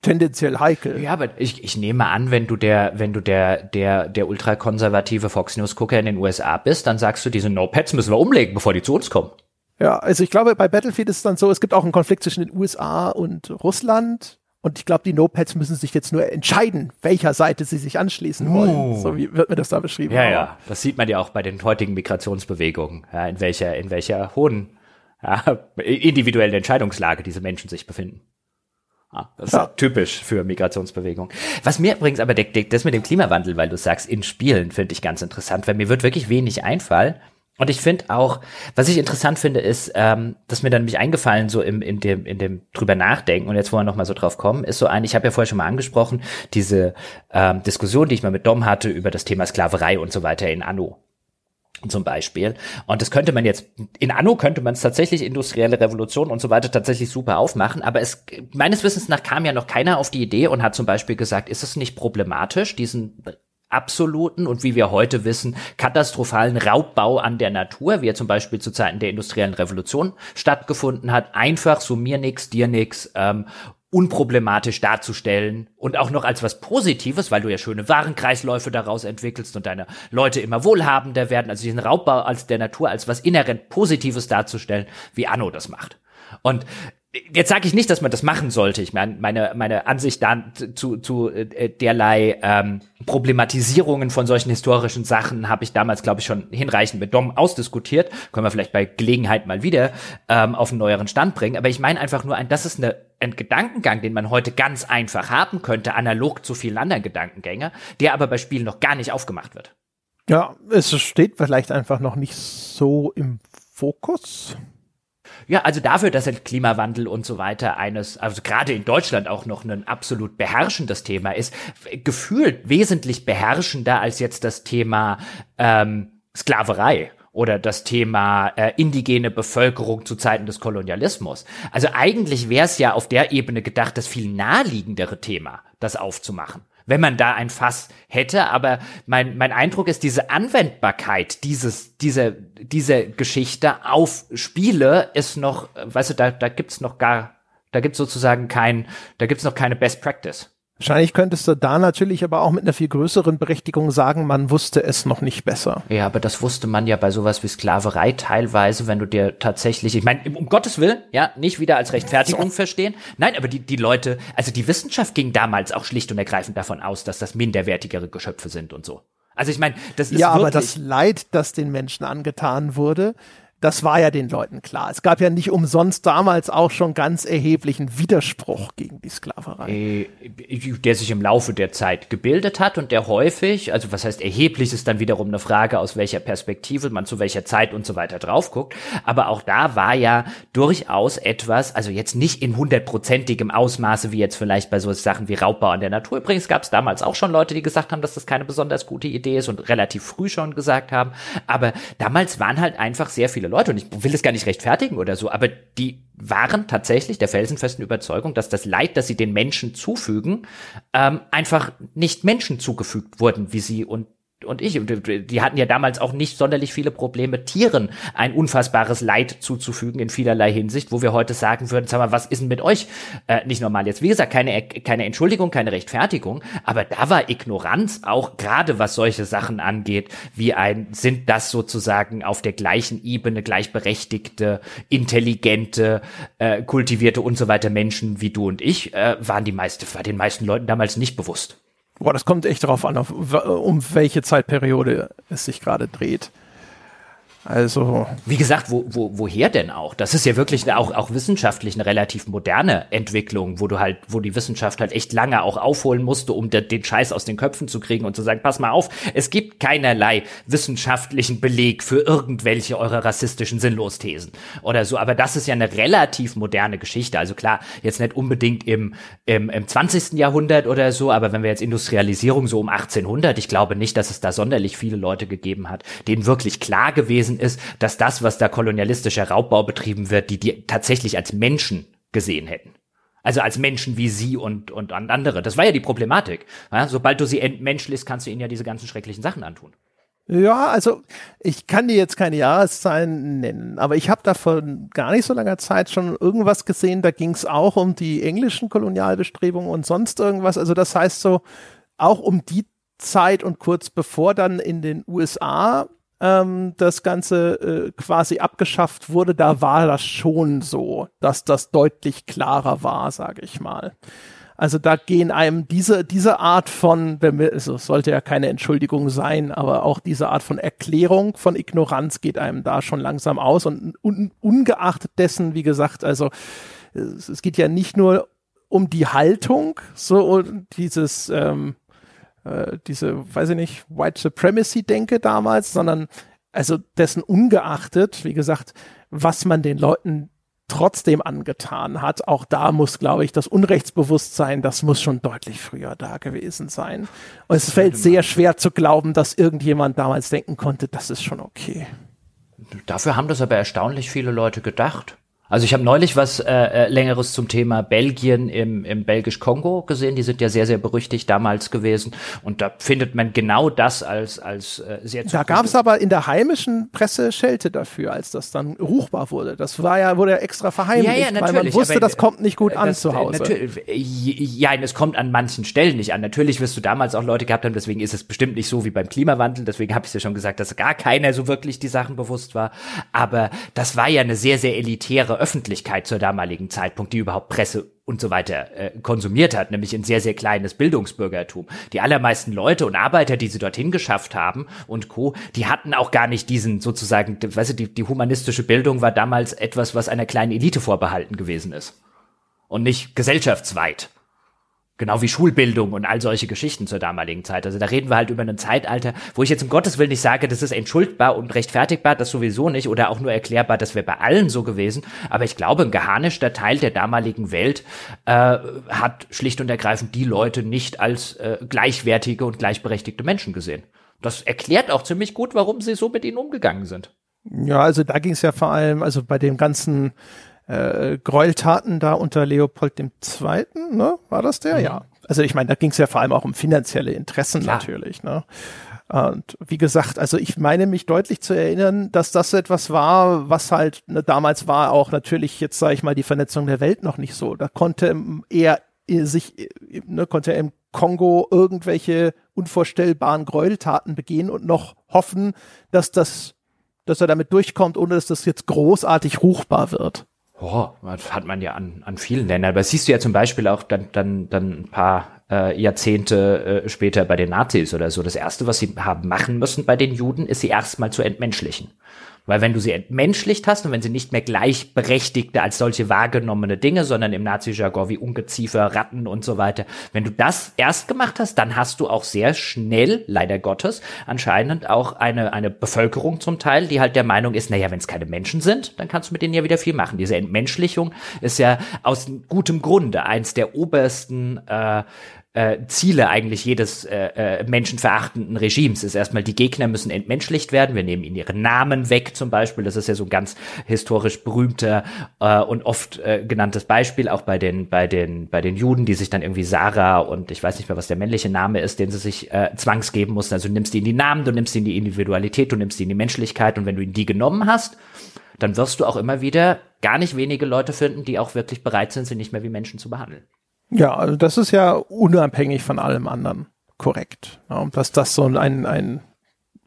Speaker 1: tendenziell heikel.
Speaker 2: Ja, aber ich, ich nehme an, wenn du der, wenn du der, der, der ultrakonservative Fox News Gucker in den USA bist, dann sagst du, diese No-Pads müssen wir umlegen, bevor die zu uns kommen.
Speaker 1: Ja, also ich glaube, bei Battlefield ist es dann so, es gibt auch einen Konflikt zwischen den USA und Russland. Und ich glaube, die No-Pads müssen sich jetzt nur entscheiden, welcher Seite sie sich anschließen wollen.
Speaker 2: Uh.
Speaker 1: So wie wird mir das da beschrieben.
Speaker 2: Ja, ja, das sieht man ja auch bei den heutigen Migrationsbewegungen, ja, in welcher, in welcher hohen ja, individuellen Entscheidungslage diese Menschen sich befinden. Ja, das ja. ist typisch für Migrationsbewegungen. Was mir übrigens aber deckt, das mit dem Klimawandel, weil du sagst, in Spielen finde ich ganz interessant, weil mir wird wirklich wenig einfallen. Und ich finde auch, was ich interessant finde, ist, ähm, dass mir dann nämlich eingefallen, so im, in dem, in dem drüber nachdenken und jetzt, wo wir nochmal so drauf kommen, ist so ein, ich habe ja vorher schon mal angesprochen, diese ähm, Diskussion, die ich mal mit Dom hatte über das Thema Sklaverei und so weiter in Anno zum Beispiel. Und das könnte man jetzt, in Anno könnte man es tatsächlich industrielle Revolution und so weiter tatsächlich super aufmachen, aber es, meines Wissens nach kam ja noch keiner auf die Idee und hat zum Beispiel gesagt, ist es nicht problematisch, diesen absoluten und wie wir heute wissen, katastrophalen Raubbau an der Natur, wie er zum Beispiel zu Zeiten der industriellen Revolution stattgefunden hat, einfach so mir nix, dir nix, ähm, unproblematisch darzustellen und auch noch als was Positives, weil du ja schöne Warenkreisläufe daraus entwickelst und deine Leute immer wohlhabender werden, also diesen Raubbau als der Natur als was inhärent Positives darzustellen, wie Anno das macht. Und Jetzt sage ich nicht, dass man das machen sollte. Ich meine, meine, meine Ansicht dann zu, zu äh, derlei ähm, Problematisierungen von solchen historischen Sachen habe ich damals, glaube ich, schon hinreichend mit Dom ausdiskutiert. Können wir vielleicht bei Gelegenheit mal wieder ähm, auf einen neueren Stand bringen. Aber ich meine einfach nur, ein, das ist eine, ein Gedankengang, den man heute ganz einfach haben könnte, analog zu vielen anderen Gedankengängen, der aber bei Spielen noch gar nicht aufgemacht wird.
Speaker 1: Ja, es steht vielleicht einfach noch nicht so im Fokus.
Speaker 2: Ja, also dafür, dass der Klimawandel und so weiter eines, also gerade in Deutschland auch noch ein absolut beherrschendes Thema ist, gefühlt wesentlich beherrschender als jetzt das Thema ähm, Sklaverei oder das Thema äh, indigene Bevölkerung zu Zeiten des Kolonialismus. Also eigentlich wäre es ja auf der Ebene gedacht, das viel naheliegendere Thema, das aufzumachen wenn man da ein Fass hätte. Aber mein, mein Eindruck ist, diese Anwendbarkeit dieses, diese, diese Geschichte auf Spiele ist noch, weißt du, da, da gibt's noch gar, da gibt's sozusagen kein, da gibt's noch keine Best Practice.
Speaker 1: Wahrscheinlich könntest du da natürlich aber auch mit einer viel größeren Berechtigung sagen, man wusste es noch nicht besser.
Speaker 2: Ja, aber das wusste man ja bei sowas wie Sklaverei teilweise, wenn du dir tatsächlich, ich meine, um Gottes Willen, ja, nicht wieder als Rechtfertigung verstehen. Nein, aber die, die Leute, also die Wissenschaft ging damals auch schlicht und ergreifend davon aus, dass das minderwertigere Geschöpfe sind und so. Also ich meine, das ist
Speaker 1: ja, aber das Leid, das den Menschen angetan wurde, das war ja den Leuten klar. Es gab ja nicht umsonst damals auch schon ganz erheblichen Widerspruch gegen die Sklaverei.
Speaker 2: Äh, der sich im Laufe der Zeit gebildet hat und der häufig, also was heißt erheblich, ist dann wiederum eine Frage, aus welcher Perspektive man zu welcher Zeit und so weiter drauf guckt. Aber auch da war ja durchaus etwas, also jetzt nicht in hundertprozentigem Ausmaße wie jetzt vielleicht bei so Sachen wie Raubbau an der Natur. Übrigens gab es damals auch schon Leute, die gesagt haben, dass das keine besonders gute Idee ist und relativ früh schon gesagt haben. Aber damals waren halt einfach sehr viele Leute, und ich will es gar nicht rechtfertigen oder so, aber die waren tatsächlich der felsenfesten Überzeugung, dass das Leid, das sie den Menschen zufügen, ähm, einfach nicht Menschen zugefügt wurden, wie sie und und ich, die hatten ja damals auch nicht sonderlich viele Probleme, Tieren ein unfassbares Leid zuzufügen in vielerlei Hinsicht, wo wir heute sagen würden, sag mal, was ist denn mit euch äh, nicht normal? Jetzt, wie gesagt, keine, keine Entschuldigung, keine Rechtfertigung, aber da war Ignoranz auch gerade was solche Sachen angeht, wie ein, sind das sozusagen auf der gleichen Ebene gleichberechtigte, intelligente, äh, kultivierte und so weiter Menschen wie du und ich, äh, waren die meiste, war den meisten Leuten damals nicht bewusst.
Speaker 1: Boah, das kommt echt darauf an, auf, um welche Zeitperiode es sich gerade dreht. Also.
Speaker 2: Wie gesagt, wo, wo, woher denn auch? Das ist ja wirklich auch, auch wissenschaftlich eine relativ moderne Entwicklung, wo du halt, wo die Wissenschaft halt echt lange auch aufholen musste, um de, den Scheiß aus den Köpfen zu kriegen und zu sagen, pass mal auf, es gibt keinerlei wissenschaftlichen Beleg für irgendwelche eurer rassistischen Sinnlosthesen oder so. Aber das ist ja eine relativ moderne Geschichte. Also klar, jetzt nicht unbedingt im, im, im 20. Jahrhundert oder so, aber wenn wir jetzt Industrialisierung so um 1800, ich glaube nicht, dass es da sonderlich viele Leute gegeben hat, denen wirklich klar gewesen ist, dass das, was da kolonialistischer Raubbau betrieben wird, die die tatsächlich als Menschen gesehen hätten. Also als Menschen wie sie und, und andere. Das war ja die Problematik. Ja, sobald du sie entmenschlichst, kannst du ihnen ja diese ganzen schrecklichen Sachen antun.
Speaker 1: Ja, also ich kann dir jetzt keine Jahreszahlen nennen, aber ich habe da vor gar nicht so langer Zeit schon irgendwas gesehen, da ging es auch um die englischen Kolonialbestrebungen und sonst irgendwas. Also das heißt so, auch um die Zeit und kurz bevor dann in den USA ähm, das Ganze äh, quasi abgeschafft wurde, da war das schon so, dass das deutlich klarer war, sage ich mal. Also da gehen einem diese, diese Art von, also es sollte ja keine Entschuldigung sein, aber auch diese Art von Erklärung von Ignoranz geht einem da schon langsam aus und un, ungeachtet dessen, wie gesagt, also es, es geht ja nicht nur um die Haltung, so dieses, ähm, äh, diese, weiß ich nicht, White Supremacy-Denke damals, sondern also dessen ungeachtet, wie gesagt, was man den Leuten trotzdem angetan hat. Auch da muss, glaube ich, das Unrechtsbewusstsein, das muss schon deutlich früher da gewesen sein. Und es fällt sehr schwer zu glauben, dass irgendjemand damals denken konnte, das ist schon okay.
Speaker 2: Dafür haben das aber erstaunlich viele Leute gedacht. Also ich habe neulich was äh, äh, längeres zum Thema Belgien im, im Belgisch-Kongo gesehen. Die sind ja sehr, sehr berüchtigt damals gewesen. Und da findet man genau das als, als äh, sehr
Speaker 1: Da gab es aber in der heimischen Presse Schelte dafür, als das dann ruchbar wurde. Das war ja, wurde ja extra verheimlicht, ja, ja, natürlich, weil man wusste, aber, das kommt nicht gut an zu Hause.
Speaker 2: Natürlich, ja, es kommt an manchen Stellen nicht an. Natürlich wirst du damals auch Leute gehabt haben, deswegen ist es bestimmt nicht so wie beim Klimawandel. Deswegen habe ich ja schon gesagt, dass gar keiner so wirklich die Sachen bewusst war. Aber das war ja eine sehr, sehr elitäre Öffentlichkeit zur damaligen Zeitpunkt, die überhaupt Presse und so weiter äh, konsumiert hat, nämlich ein sehr, sehr kleines Bildungsbürgertum. Die allermeisten Leute und Arbeiter, die sie dorthin geschafft haben und Co., die hatten auch gar nicht diesen sozusagen, weißt du, die, die humanistische Bildung war damals etwas, was einer kleinen Elite vorbehalten gewesen ist. Und nicht gesellschaftsweit. Genau wie Schulbildung und all solche Geschichten zur damaligen Zeit. Also da reden wir halt über ein Zeitalter, wo ich jetzt um Gottes Willen nicht sage, das ist entschuldbar und rechtfertigbar, das sowieso nicht oder auch nur erklärbar, das wäre bei allen so gewesen. Aber ich glaube, ein geharnischter Teil der damaligen Welt äh, hat schlicht und ergreifend die Leute nicht als äh, gleichwertige und gleichberechtigte Menschen gesehen. Das erklärt auch ziemlich gut, warum sie so mit ihnen umgegangen sind.
Speaker 1: Ja, also da ging es ja vor allem, also bei dem ganzen äh, Gräueltaten da unter Leopold II., ne? War das der? Mhm. Ja. Also ich meine, da ging es ja vor allem auch um finanzielle Interessen Klar. natürlich, ne? Und wie gesagt, also ich meine mich deutlich zu erinnern, dass das etwas war, was halt ne, damals war auch natürlich jetzt sage ich mal die Vernetzung der Welt noch nicht so. Da konnte er sich ne, konnte er im Kongo irgendwelche unvorstellbaren Gräueltaten begehen und noch hoffen, dass das dass er damit durchkommt, ohne dass das jetzt großartig ruchbar wird.
Speaker 2: Oh, das hat man ja an, an vielen Ländern. Aber siehst du ja zum Beispiel auch dann, dann, dann ein paar äh, Jahrzehnte äh, später bei den Nazis oder so. Das Erste, was sie haben machen müssen bei den Juden, ist sie erstmal zu entmenschlichen. Weil wenn du sie entmenschlicht hast und wenn sie nicht mehr gleichberechtigte als solche wahrgenommene Dinge, sondern im Nazi-Jargon wie Ungeziefer, Ratten und so weiter, wenn du das erst gemacht hast, dann hast du auch sehr schnell, leider Gottes, anscheinend auch eine, eine Bevölkerung zum Teil, die halt der Meinung ist, naja, wenn es keine Menschen sind, dann kannst du mit denen ja wieder viel machen. Diese Entmenschlichung ist ja aus gutem Grunde eins der obersten äh, äh, Ziele eigentlich jedes äh, äh, menschenverachtenden Regimes ist erstmal, die Gegner müssen entmenschlicht werden. Wir nehmen ihnen ihre Namen weg zum Beispiel. Das ist ja so ein ganz historisch berühmter äh, und oft äh, genanntes Beispiel, auch bei den, bei, den, bei den Juden, die sich dann irgendwie Sarah und ich weiß nicht mehr, was der männliche Name ist, den sie sich äh, zwangsgeben mussten. Also du nimmst ihnen die Namen, du nimmst ihnen die Individualität, du nimmst ihnen die Menschlichkeit und wenn du ihnen die genommen hast, dann wirst du auch immer wieder gar nicht wenige Leute finden, die auch wirklich bereit sind, sie nicht mehr wie Menschen zu behandeln.
Speaker 1: Ja, also das ist ja unabhängig von allem anderen korrekt. Ja, dass das so ein, ein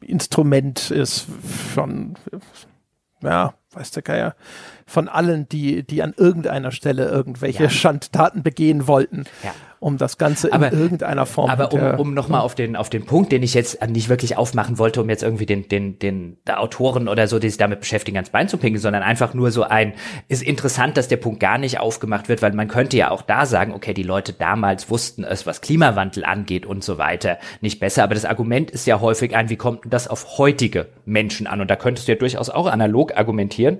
Speaker 1: Instrument ist von, ja, weiß der Geier, von allen, die, die an irgendeiner Stelle irgendwelche ja. Schandtaten begehen wollten. Ja um das Ganze aber, in irgendeiner Form.
Speaker 2: Aber um, um nochmal auf den, auf den Punkt, den ich jetzt nicht wirklich aufmachen wollte, um jetzt irgendwie den, den, den Autoren oder so, die sich damit beschäftigen, ans Bein zu pinkeln, sondern einfach nur so ein, ist interessant, dass der Punkt gar nicht aufgemacht wird, weil man könnte ja auch da sagen, okay, die Leute damals wussten es, was Klimawandel angeht und so weiter, nicht besser. Aber das Argument ist ja häufig ein, wie kommt denn das auf heutige Menschen an? Und da könntest du ja durchaus auch analog argumentieren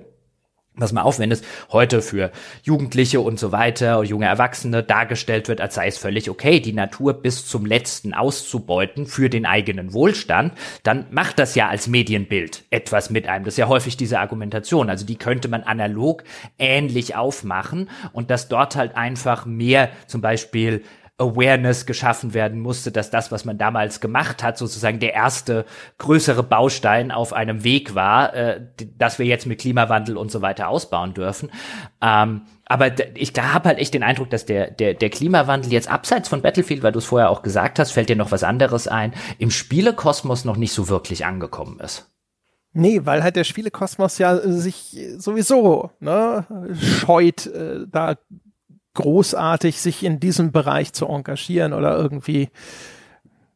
Speaker 2: was man auf, wenn es heute für Jugendliche und so weiter junge Erwachsene dargestellt wird, als sei es völlig okay, die Natur bis zum letzten auszubeuten für den eigenen Wohlstand, dann macht das ja als Medienbild etwas mit einem. Das ist ja häufig diese Argumentation. Also die könnte man analog ähnlich aufmachen und dass dort halt einfach mehr zum Beispiel Awareness geschaffen werden musste, dass das, was man damals gemacht hat, sozusagen der erste größere Baustein auf einem Weg war, äh, dass wir jetzt mit Klimawandel und so weiter ausbauen dürfen. Ähm, aber ich habe halt echt den Eindruck, dass der, der, der Klimawandel jetzt abseits von Battlefield, weil du es vorher auch gesagt hast, fällt dir noch was anderes ein, im Spielekosmos noch nicht so wirklich angekommen ist.
Speaker 1: Nee, weil halt der Spielekosmos ja sich sowieso ne, scheut, äh, da großartig, sich in diesem Bereich zu engagieren oder irgendwie,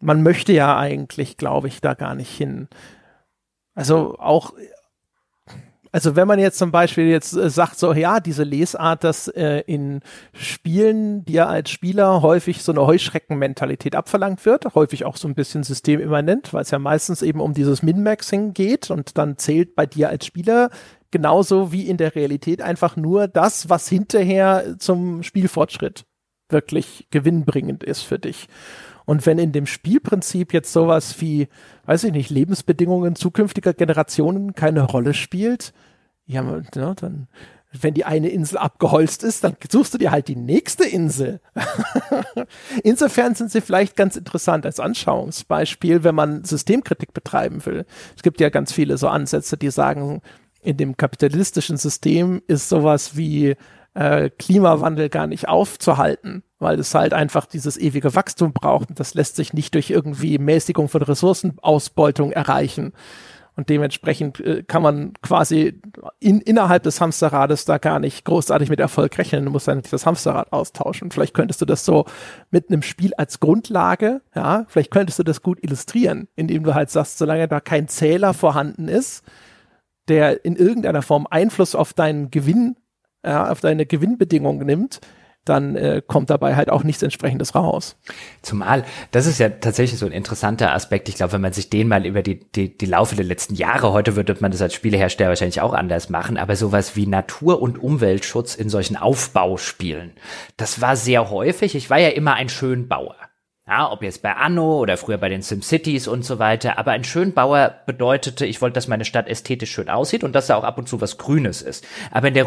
Speaker 1: man möchte ja eigentlich, glaube ich, da gar nicht hin. Also auch also wenn man jetzt zum Beispiel jetzt äh, sagt, so ja, diese Lesart, dass äh, in Spielen dir als Spieler häufig so eine Heuschreckenmentalität abverlangt wird, häufig auch so ein bisschen systemimmanent, weil es ja meistens eben um dieses Min-Maxing geht und dann zählt bei dir als Spieler genauso wie in der Realität einfach nur das, was hinterher zum Spielfortschritt wirklich gewinnbringend ist für dich. Und wenn in dem Spielprinzip jetzt sowas wie, weiß ich nicht, Lebensbedingungen zukünftiger Generationen keine Rolle spielt, ja, dann, wenn die eine Insel abgeholzt ist, dann suchst du dir halt die nächste Insel. Insofern sind sie vielleicht ganz interessant als Anschauungsbeispiel, wenn man Systemkritik betreiben will. Es gibt ja ganz viele so Ansätze, die sagen, in dem kapitalistischen System ist sowas wie äh, Klimawandel gar nicht aufzuhalten, weil es halt einfach dieses ewige Wachstum braucht und das lässt sich nicht durch irgendwie Mäßigung von Ressourcenausbeutung erreichen. Und dementsprechend äh, kann man quasi in, innerhalb des Hamsterrades da gar nicht großartig mit Erfolg rechnen. Du musst dann das Hamsterrad austauschen. Vielleicht könntest du das so mit einem Spiel als Grundlage, ja, vielleicht könntest du das gut illustrieren, indem du halt sagst, solange da kein Zähler vorhanden ist, der in irgendeiner Form Einfluss auf deinen Gewinn, ja, auf deine Gewinnbedingungen nimmt, dann äh, kommt dabei halt auch nichts entsprechendes raus.
Speaker 2: Zumal, das ist ja tatsächlich so ein interessanter Aspekt. Ich glaube, wenn man sich den mal über die, die, die Laufe der letzten Jahre, heute würde man das als Spielehersteller wahrscheinlich auch anders machen, aber sowas wie Natur- und Umweltschutz in solchen Aufbauspielen, das war sehr häufig. Ich war ja immer ein Schönbauer. Ja, ob jetzt bei Anno oder früher bei den SimCities und so weiter. Aber ein Schönbauer bedeutete, ich wollte, dass meine Stadt ästhetisch schön aussieht und dass da auch ab und zu was Grünes ist. Aber in der,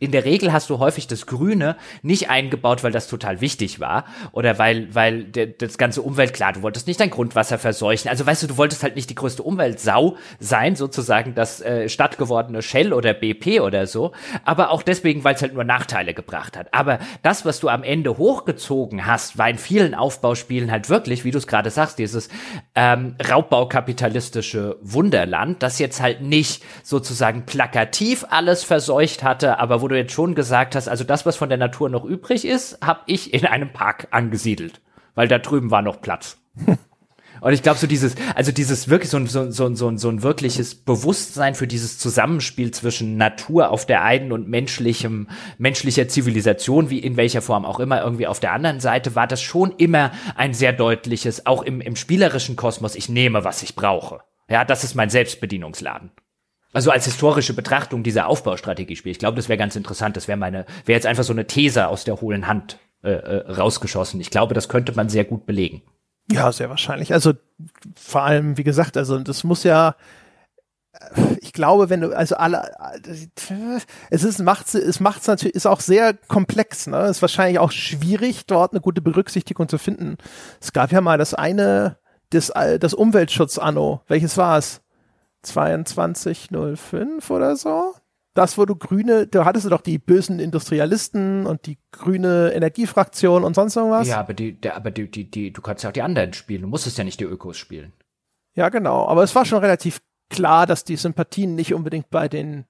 Speaker 2: in der Regel hast du häufig das Grüne nicht eingebaut, weil das total wichtig war oder weil, weil der, das ganze Umwelt, klar, du wolltest nicht dein Grundwasser verseuchen. Also weißt du, du wolltest halt nicht die größte Umweltsau sein, sozusagen das äh, stattgewordene Shell oder BP oder so. Aber auch deswegen, weil es halt nur Nachteile gebracht hat. Aber das, was du am Ende hochgezogen hast, war in vielen Aufbauspielen spielen halt wirklich, wie du es gerade sagst, dieses ähm, Raubbaukapitalistische Wunderland, das jetzt halt nicht sozusagen plakativ alles verseucht hatte, aber wo du jetzt schon gesagt hast, also das, was von der Natur noch übrig ist, habe ich in einem Park angesiedelt, weil da drüben war noch Platz. Und ich glaube, so dieses, also dieses wirklich so ein, so, so, so, so ein wirkliches Bewusstsein für dieses Zusammenspiel zwischen Natur auf der einen und menschlichem, menschlicher Zivilisation, wie in welcher Form auch immer, irgendwie auf der anderen Seite, war das schon immer ein sehr deutliches, auch im, im spielerischen Kosmos, ich nehme, was ich brauche. Ja, das ist mein Selbstbedienungsladen. Also als historische Betrachtung dieser Aufbaustrategie spiel. Ich glaube, das wäre ganz interessant. Das wäre meine, wäre jetzt einfach so eine These aus der hohlen Hand äh, äh, rausgeschossen. Ich glaube, das könnte man sehr gut belegen.
Speaker 1: Ja, sehr wahrscheinlich. Also vor allem, wie gesagt, also das muss ja, ich glaube, wenn du, also alle, es ist, macht es macht's natürlich, ist auch sehr komplex, ne? Ist wahrscheinlich auch schwierig, dort eine gute Berücksichtigung zu finden. Es gab ja mal das eine, das, das Umweltschutz-Anno. Welches war es? 2205 oder so? Das, wo du grüne, da hattest du doch die bösen Industrialisten und die grüne Energiefraktion und sonst irgendwas.
Speaker 2: Ja, aber die, der, aber die, die, die, du kannst ja auch die anderen spielen. Du musstest ja nicht die Ökos spielen.
Speaker 1: Ja, genau. Aber es war schon relativ klar, dass die Sympathien nicht unbedingt bei den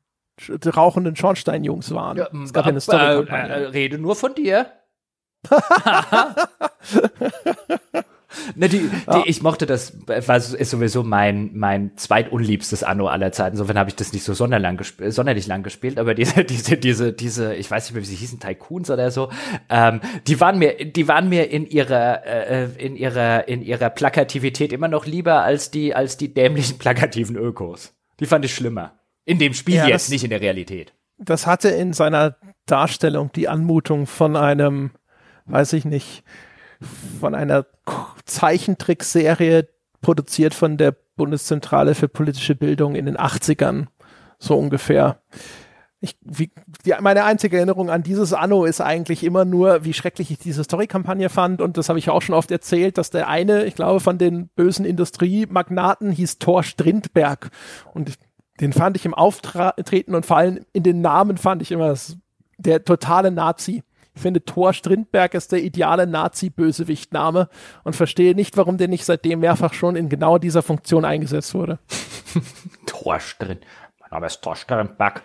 Speaker 1: rauchenden Schornsteinjungs waren. Ja,
Speaker 2: es gab ja eine Story. Äh, äh, rede nur von dir. Ne, die, die, ja. Ich mochte das, war, ist sowieso mein, mein zweitunliebstes Anno aller Zeiten. Insofern habe ich das nicht so sonderlang sonderlich lang gespielt, aber diese, diese, diese, diese, ich weiß nicht mehr, wie sie hießen, Tycoons oder so, ähm, die waren mir, die waren mir in ihrer, äh, in ihrer, in ihrer Plakativität immer noch lieber als die, als die dämlichen plakativen Ökos. Die fand ich schlimmer. In dem Spiel ja, jetzt, das, nicht in der Realität.
Speaker 1: Das hatte in seiner Darstellung die Anmutung von einem, weiß ich nicht, von einer Zeichentrickserie produziert von der Bundeszentrale für politische Bildung in den 80ern, so ungefähr. Ich, wie, die, meine einzige Erinnerung an dieses Anno ist eigentlich immer nur, wie schrecklich ich diese Story-Kampagne fand. Und das habe ich auch schon oft erzählt, dass der eine, ich glaube, von den bösen Industriemagnaten hieß Thor Strindberg. Und den fand ich im Auftreten und vor allem in den Namen fand ich immer das, der totale Nazi. Ich finde, Thor Strindberg ist der ideale Nazi-Bösewicht-Name und verstehe nicht, warum der nicht seitdem mehrfach schon in genau dieser Funktion eingesetzt wurde.
Speaker 2: Thor Strind. Mein Name ist Thor Strindberg.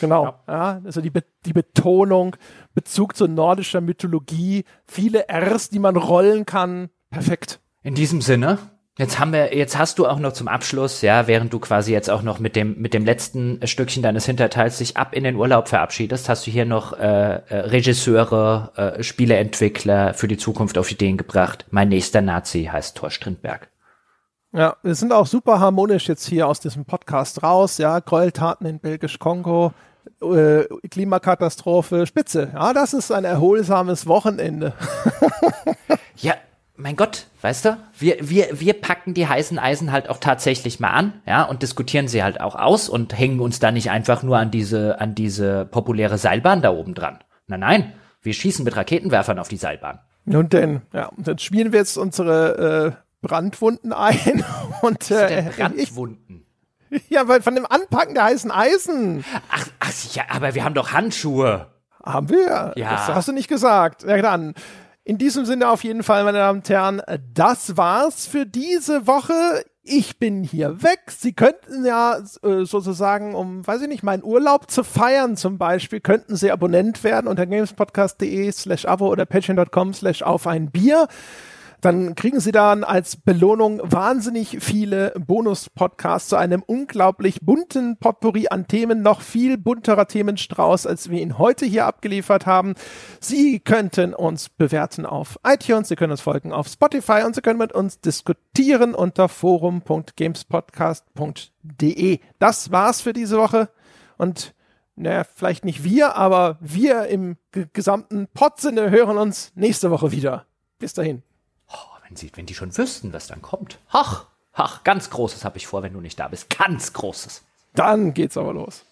Speaker 1: Genau, ja. ja. also die, Be die Betonung, Bezug zu nordischer Mythologie, viele Rs, die man rollen kann, perfekt.
Speaker 2: In diesem Sinne, Jetzt haben wir, jetzt hast du auch noch zum Abschluss, ja, während du quasi jetzt auch noch mit dem mit dem letzten Stückchen deines Hinterteils dich ab in den Urlaub verabschiedest, hast du hier noch äh, äh, Regisseure, äh, Spieleentwickler für die Zukunft auf Ideen gebracht. Mein nächster Nazi heißt Thor Strindberg.
Speaker 1: Ja, wir sind auch super harmonisch jetzt hier aus diesem Podcast raus, ja, Gräueltaten in Belgisch-Kongo, äh, Klimakatastrophe, Spitze. Ja, das ist ein erholsames Wochenende.
Speaker 2: ja, mein Gott, weißt du, wir, wir, wir packen die heißen Eisen halt auch tatsächlich mal an, ja, und diskutieren sie halt auch aus und hängen uns da nicht einfach nur an diese, an diese populäre Seilbahn da oben dran. Nein, nein, wir schießen mit Raketenwerfern auf die Seilbahn.
Speaker 1: Nun denn, ja, und dann spielen wir jetzt unsere äh, Brandwunden ein und
Speaker 2: äh, Brandwunden.
Speaker 1: Ich, ja, weil von dem Anpacken der heißen Eisen.
Speaker 2: Ach, ach ja, aber wir haben doch Handschuhe.
Speaker 1: Haben wir? Ja. Das hast du nicht gesagt. Ja, dann. In diesem Sinne auf jeden Fall, meine Damen und Herren, das war's für diese Woche. Ich bin hier weg. Sie könnten ja äh, sozusagen, um, weiß ich nicht, meinen Urlaub zu feiern zum Beispiel, könnten Sie Abonnent werden unter gamespodcast.de slash abo oder patreon.com slash auf ein Bier dann kriegen Sie dann als Belohnung wahnsinnig viele Bonus-Podcasts zu einem unglaublich bunten Potpourri an Themen, noch viel bunterer Themenstrauß, als wir ihn heute hier abgeliefert haben. Sie könnten uns bewerten auf iTunes, Sie können uns folgen auf Spotify und Sie können mit uns diskutieren unter forum.gamespodcast.de. Das war's für diese Woche und naja, vielleicht nicht wir, aber wir im gesamten Podsinne hören uns nächste Woche wieder. Bis dahin.
Speaker 2: Wenn, sie, wenn die schon wüssten, was dann kommt. Ach, ach, ganz Großes habe ich vor, wenn du nicht da bist. Ganz Großes.
Speaker 1: Dann geht's aber los.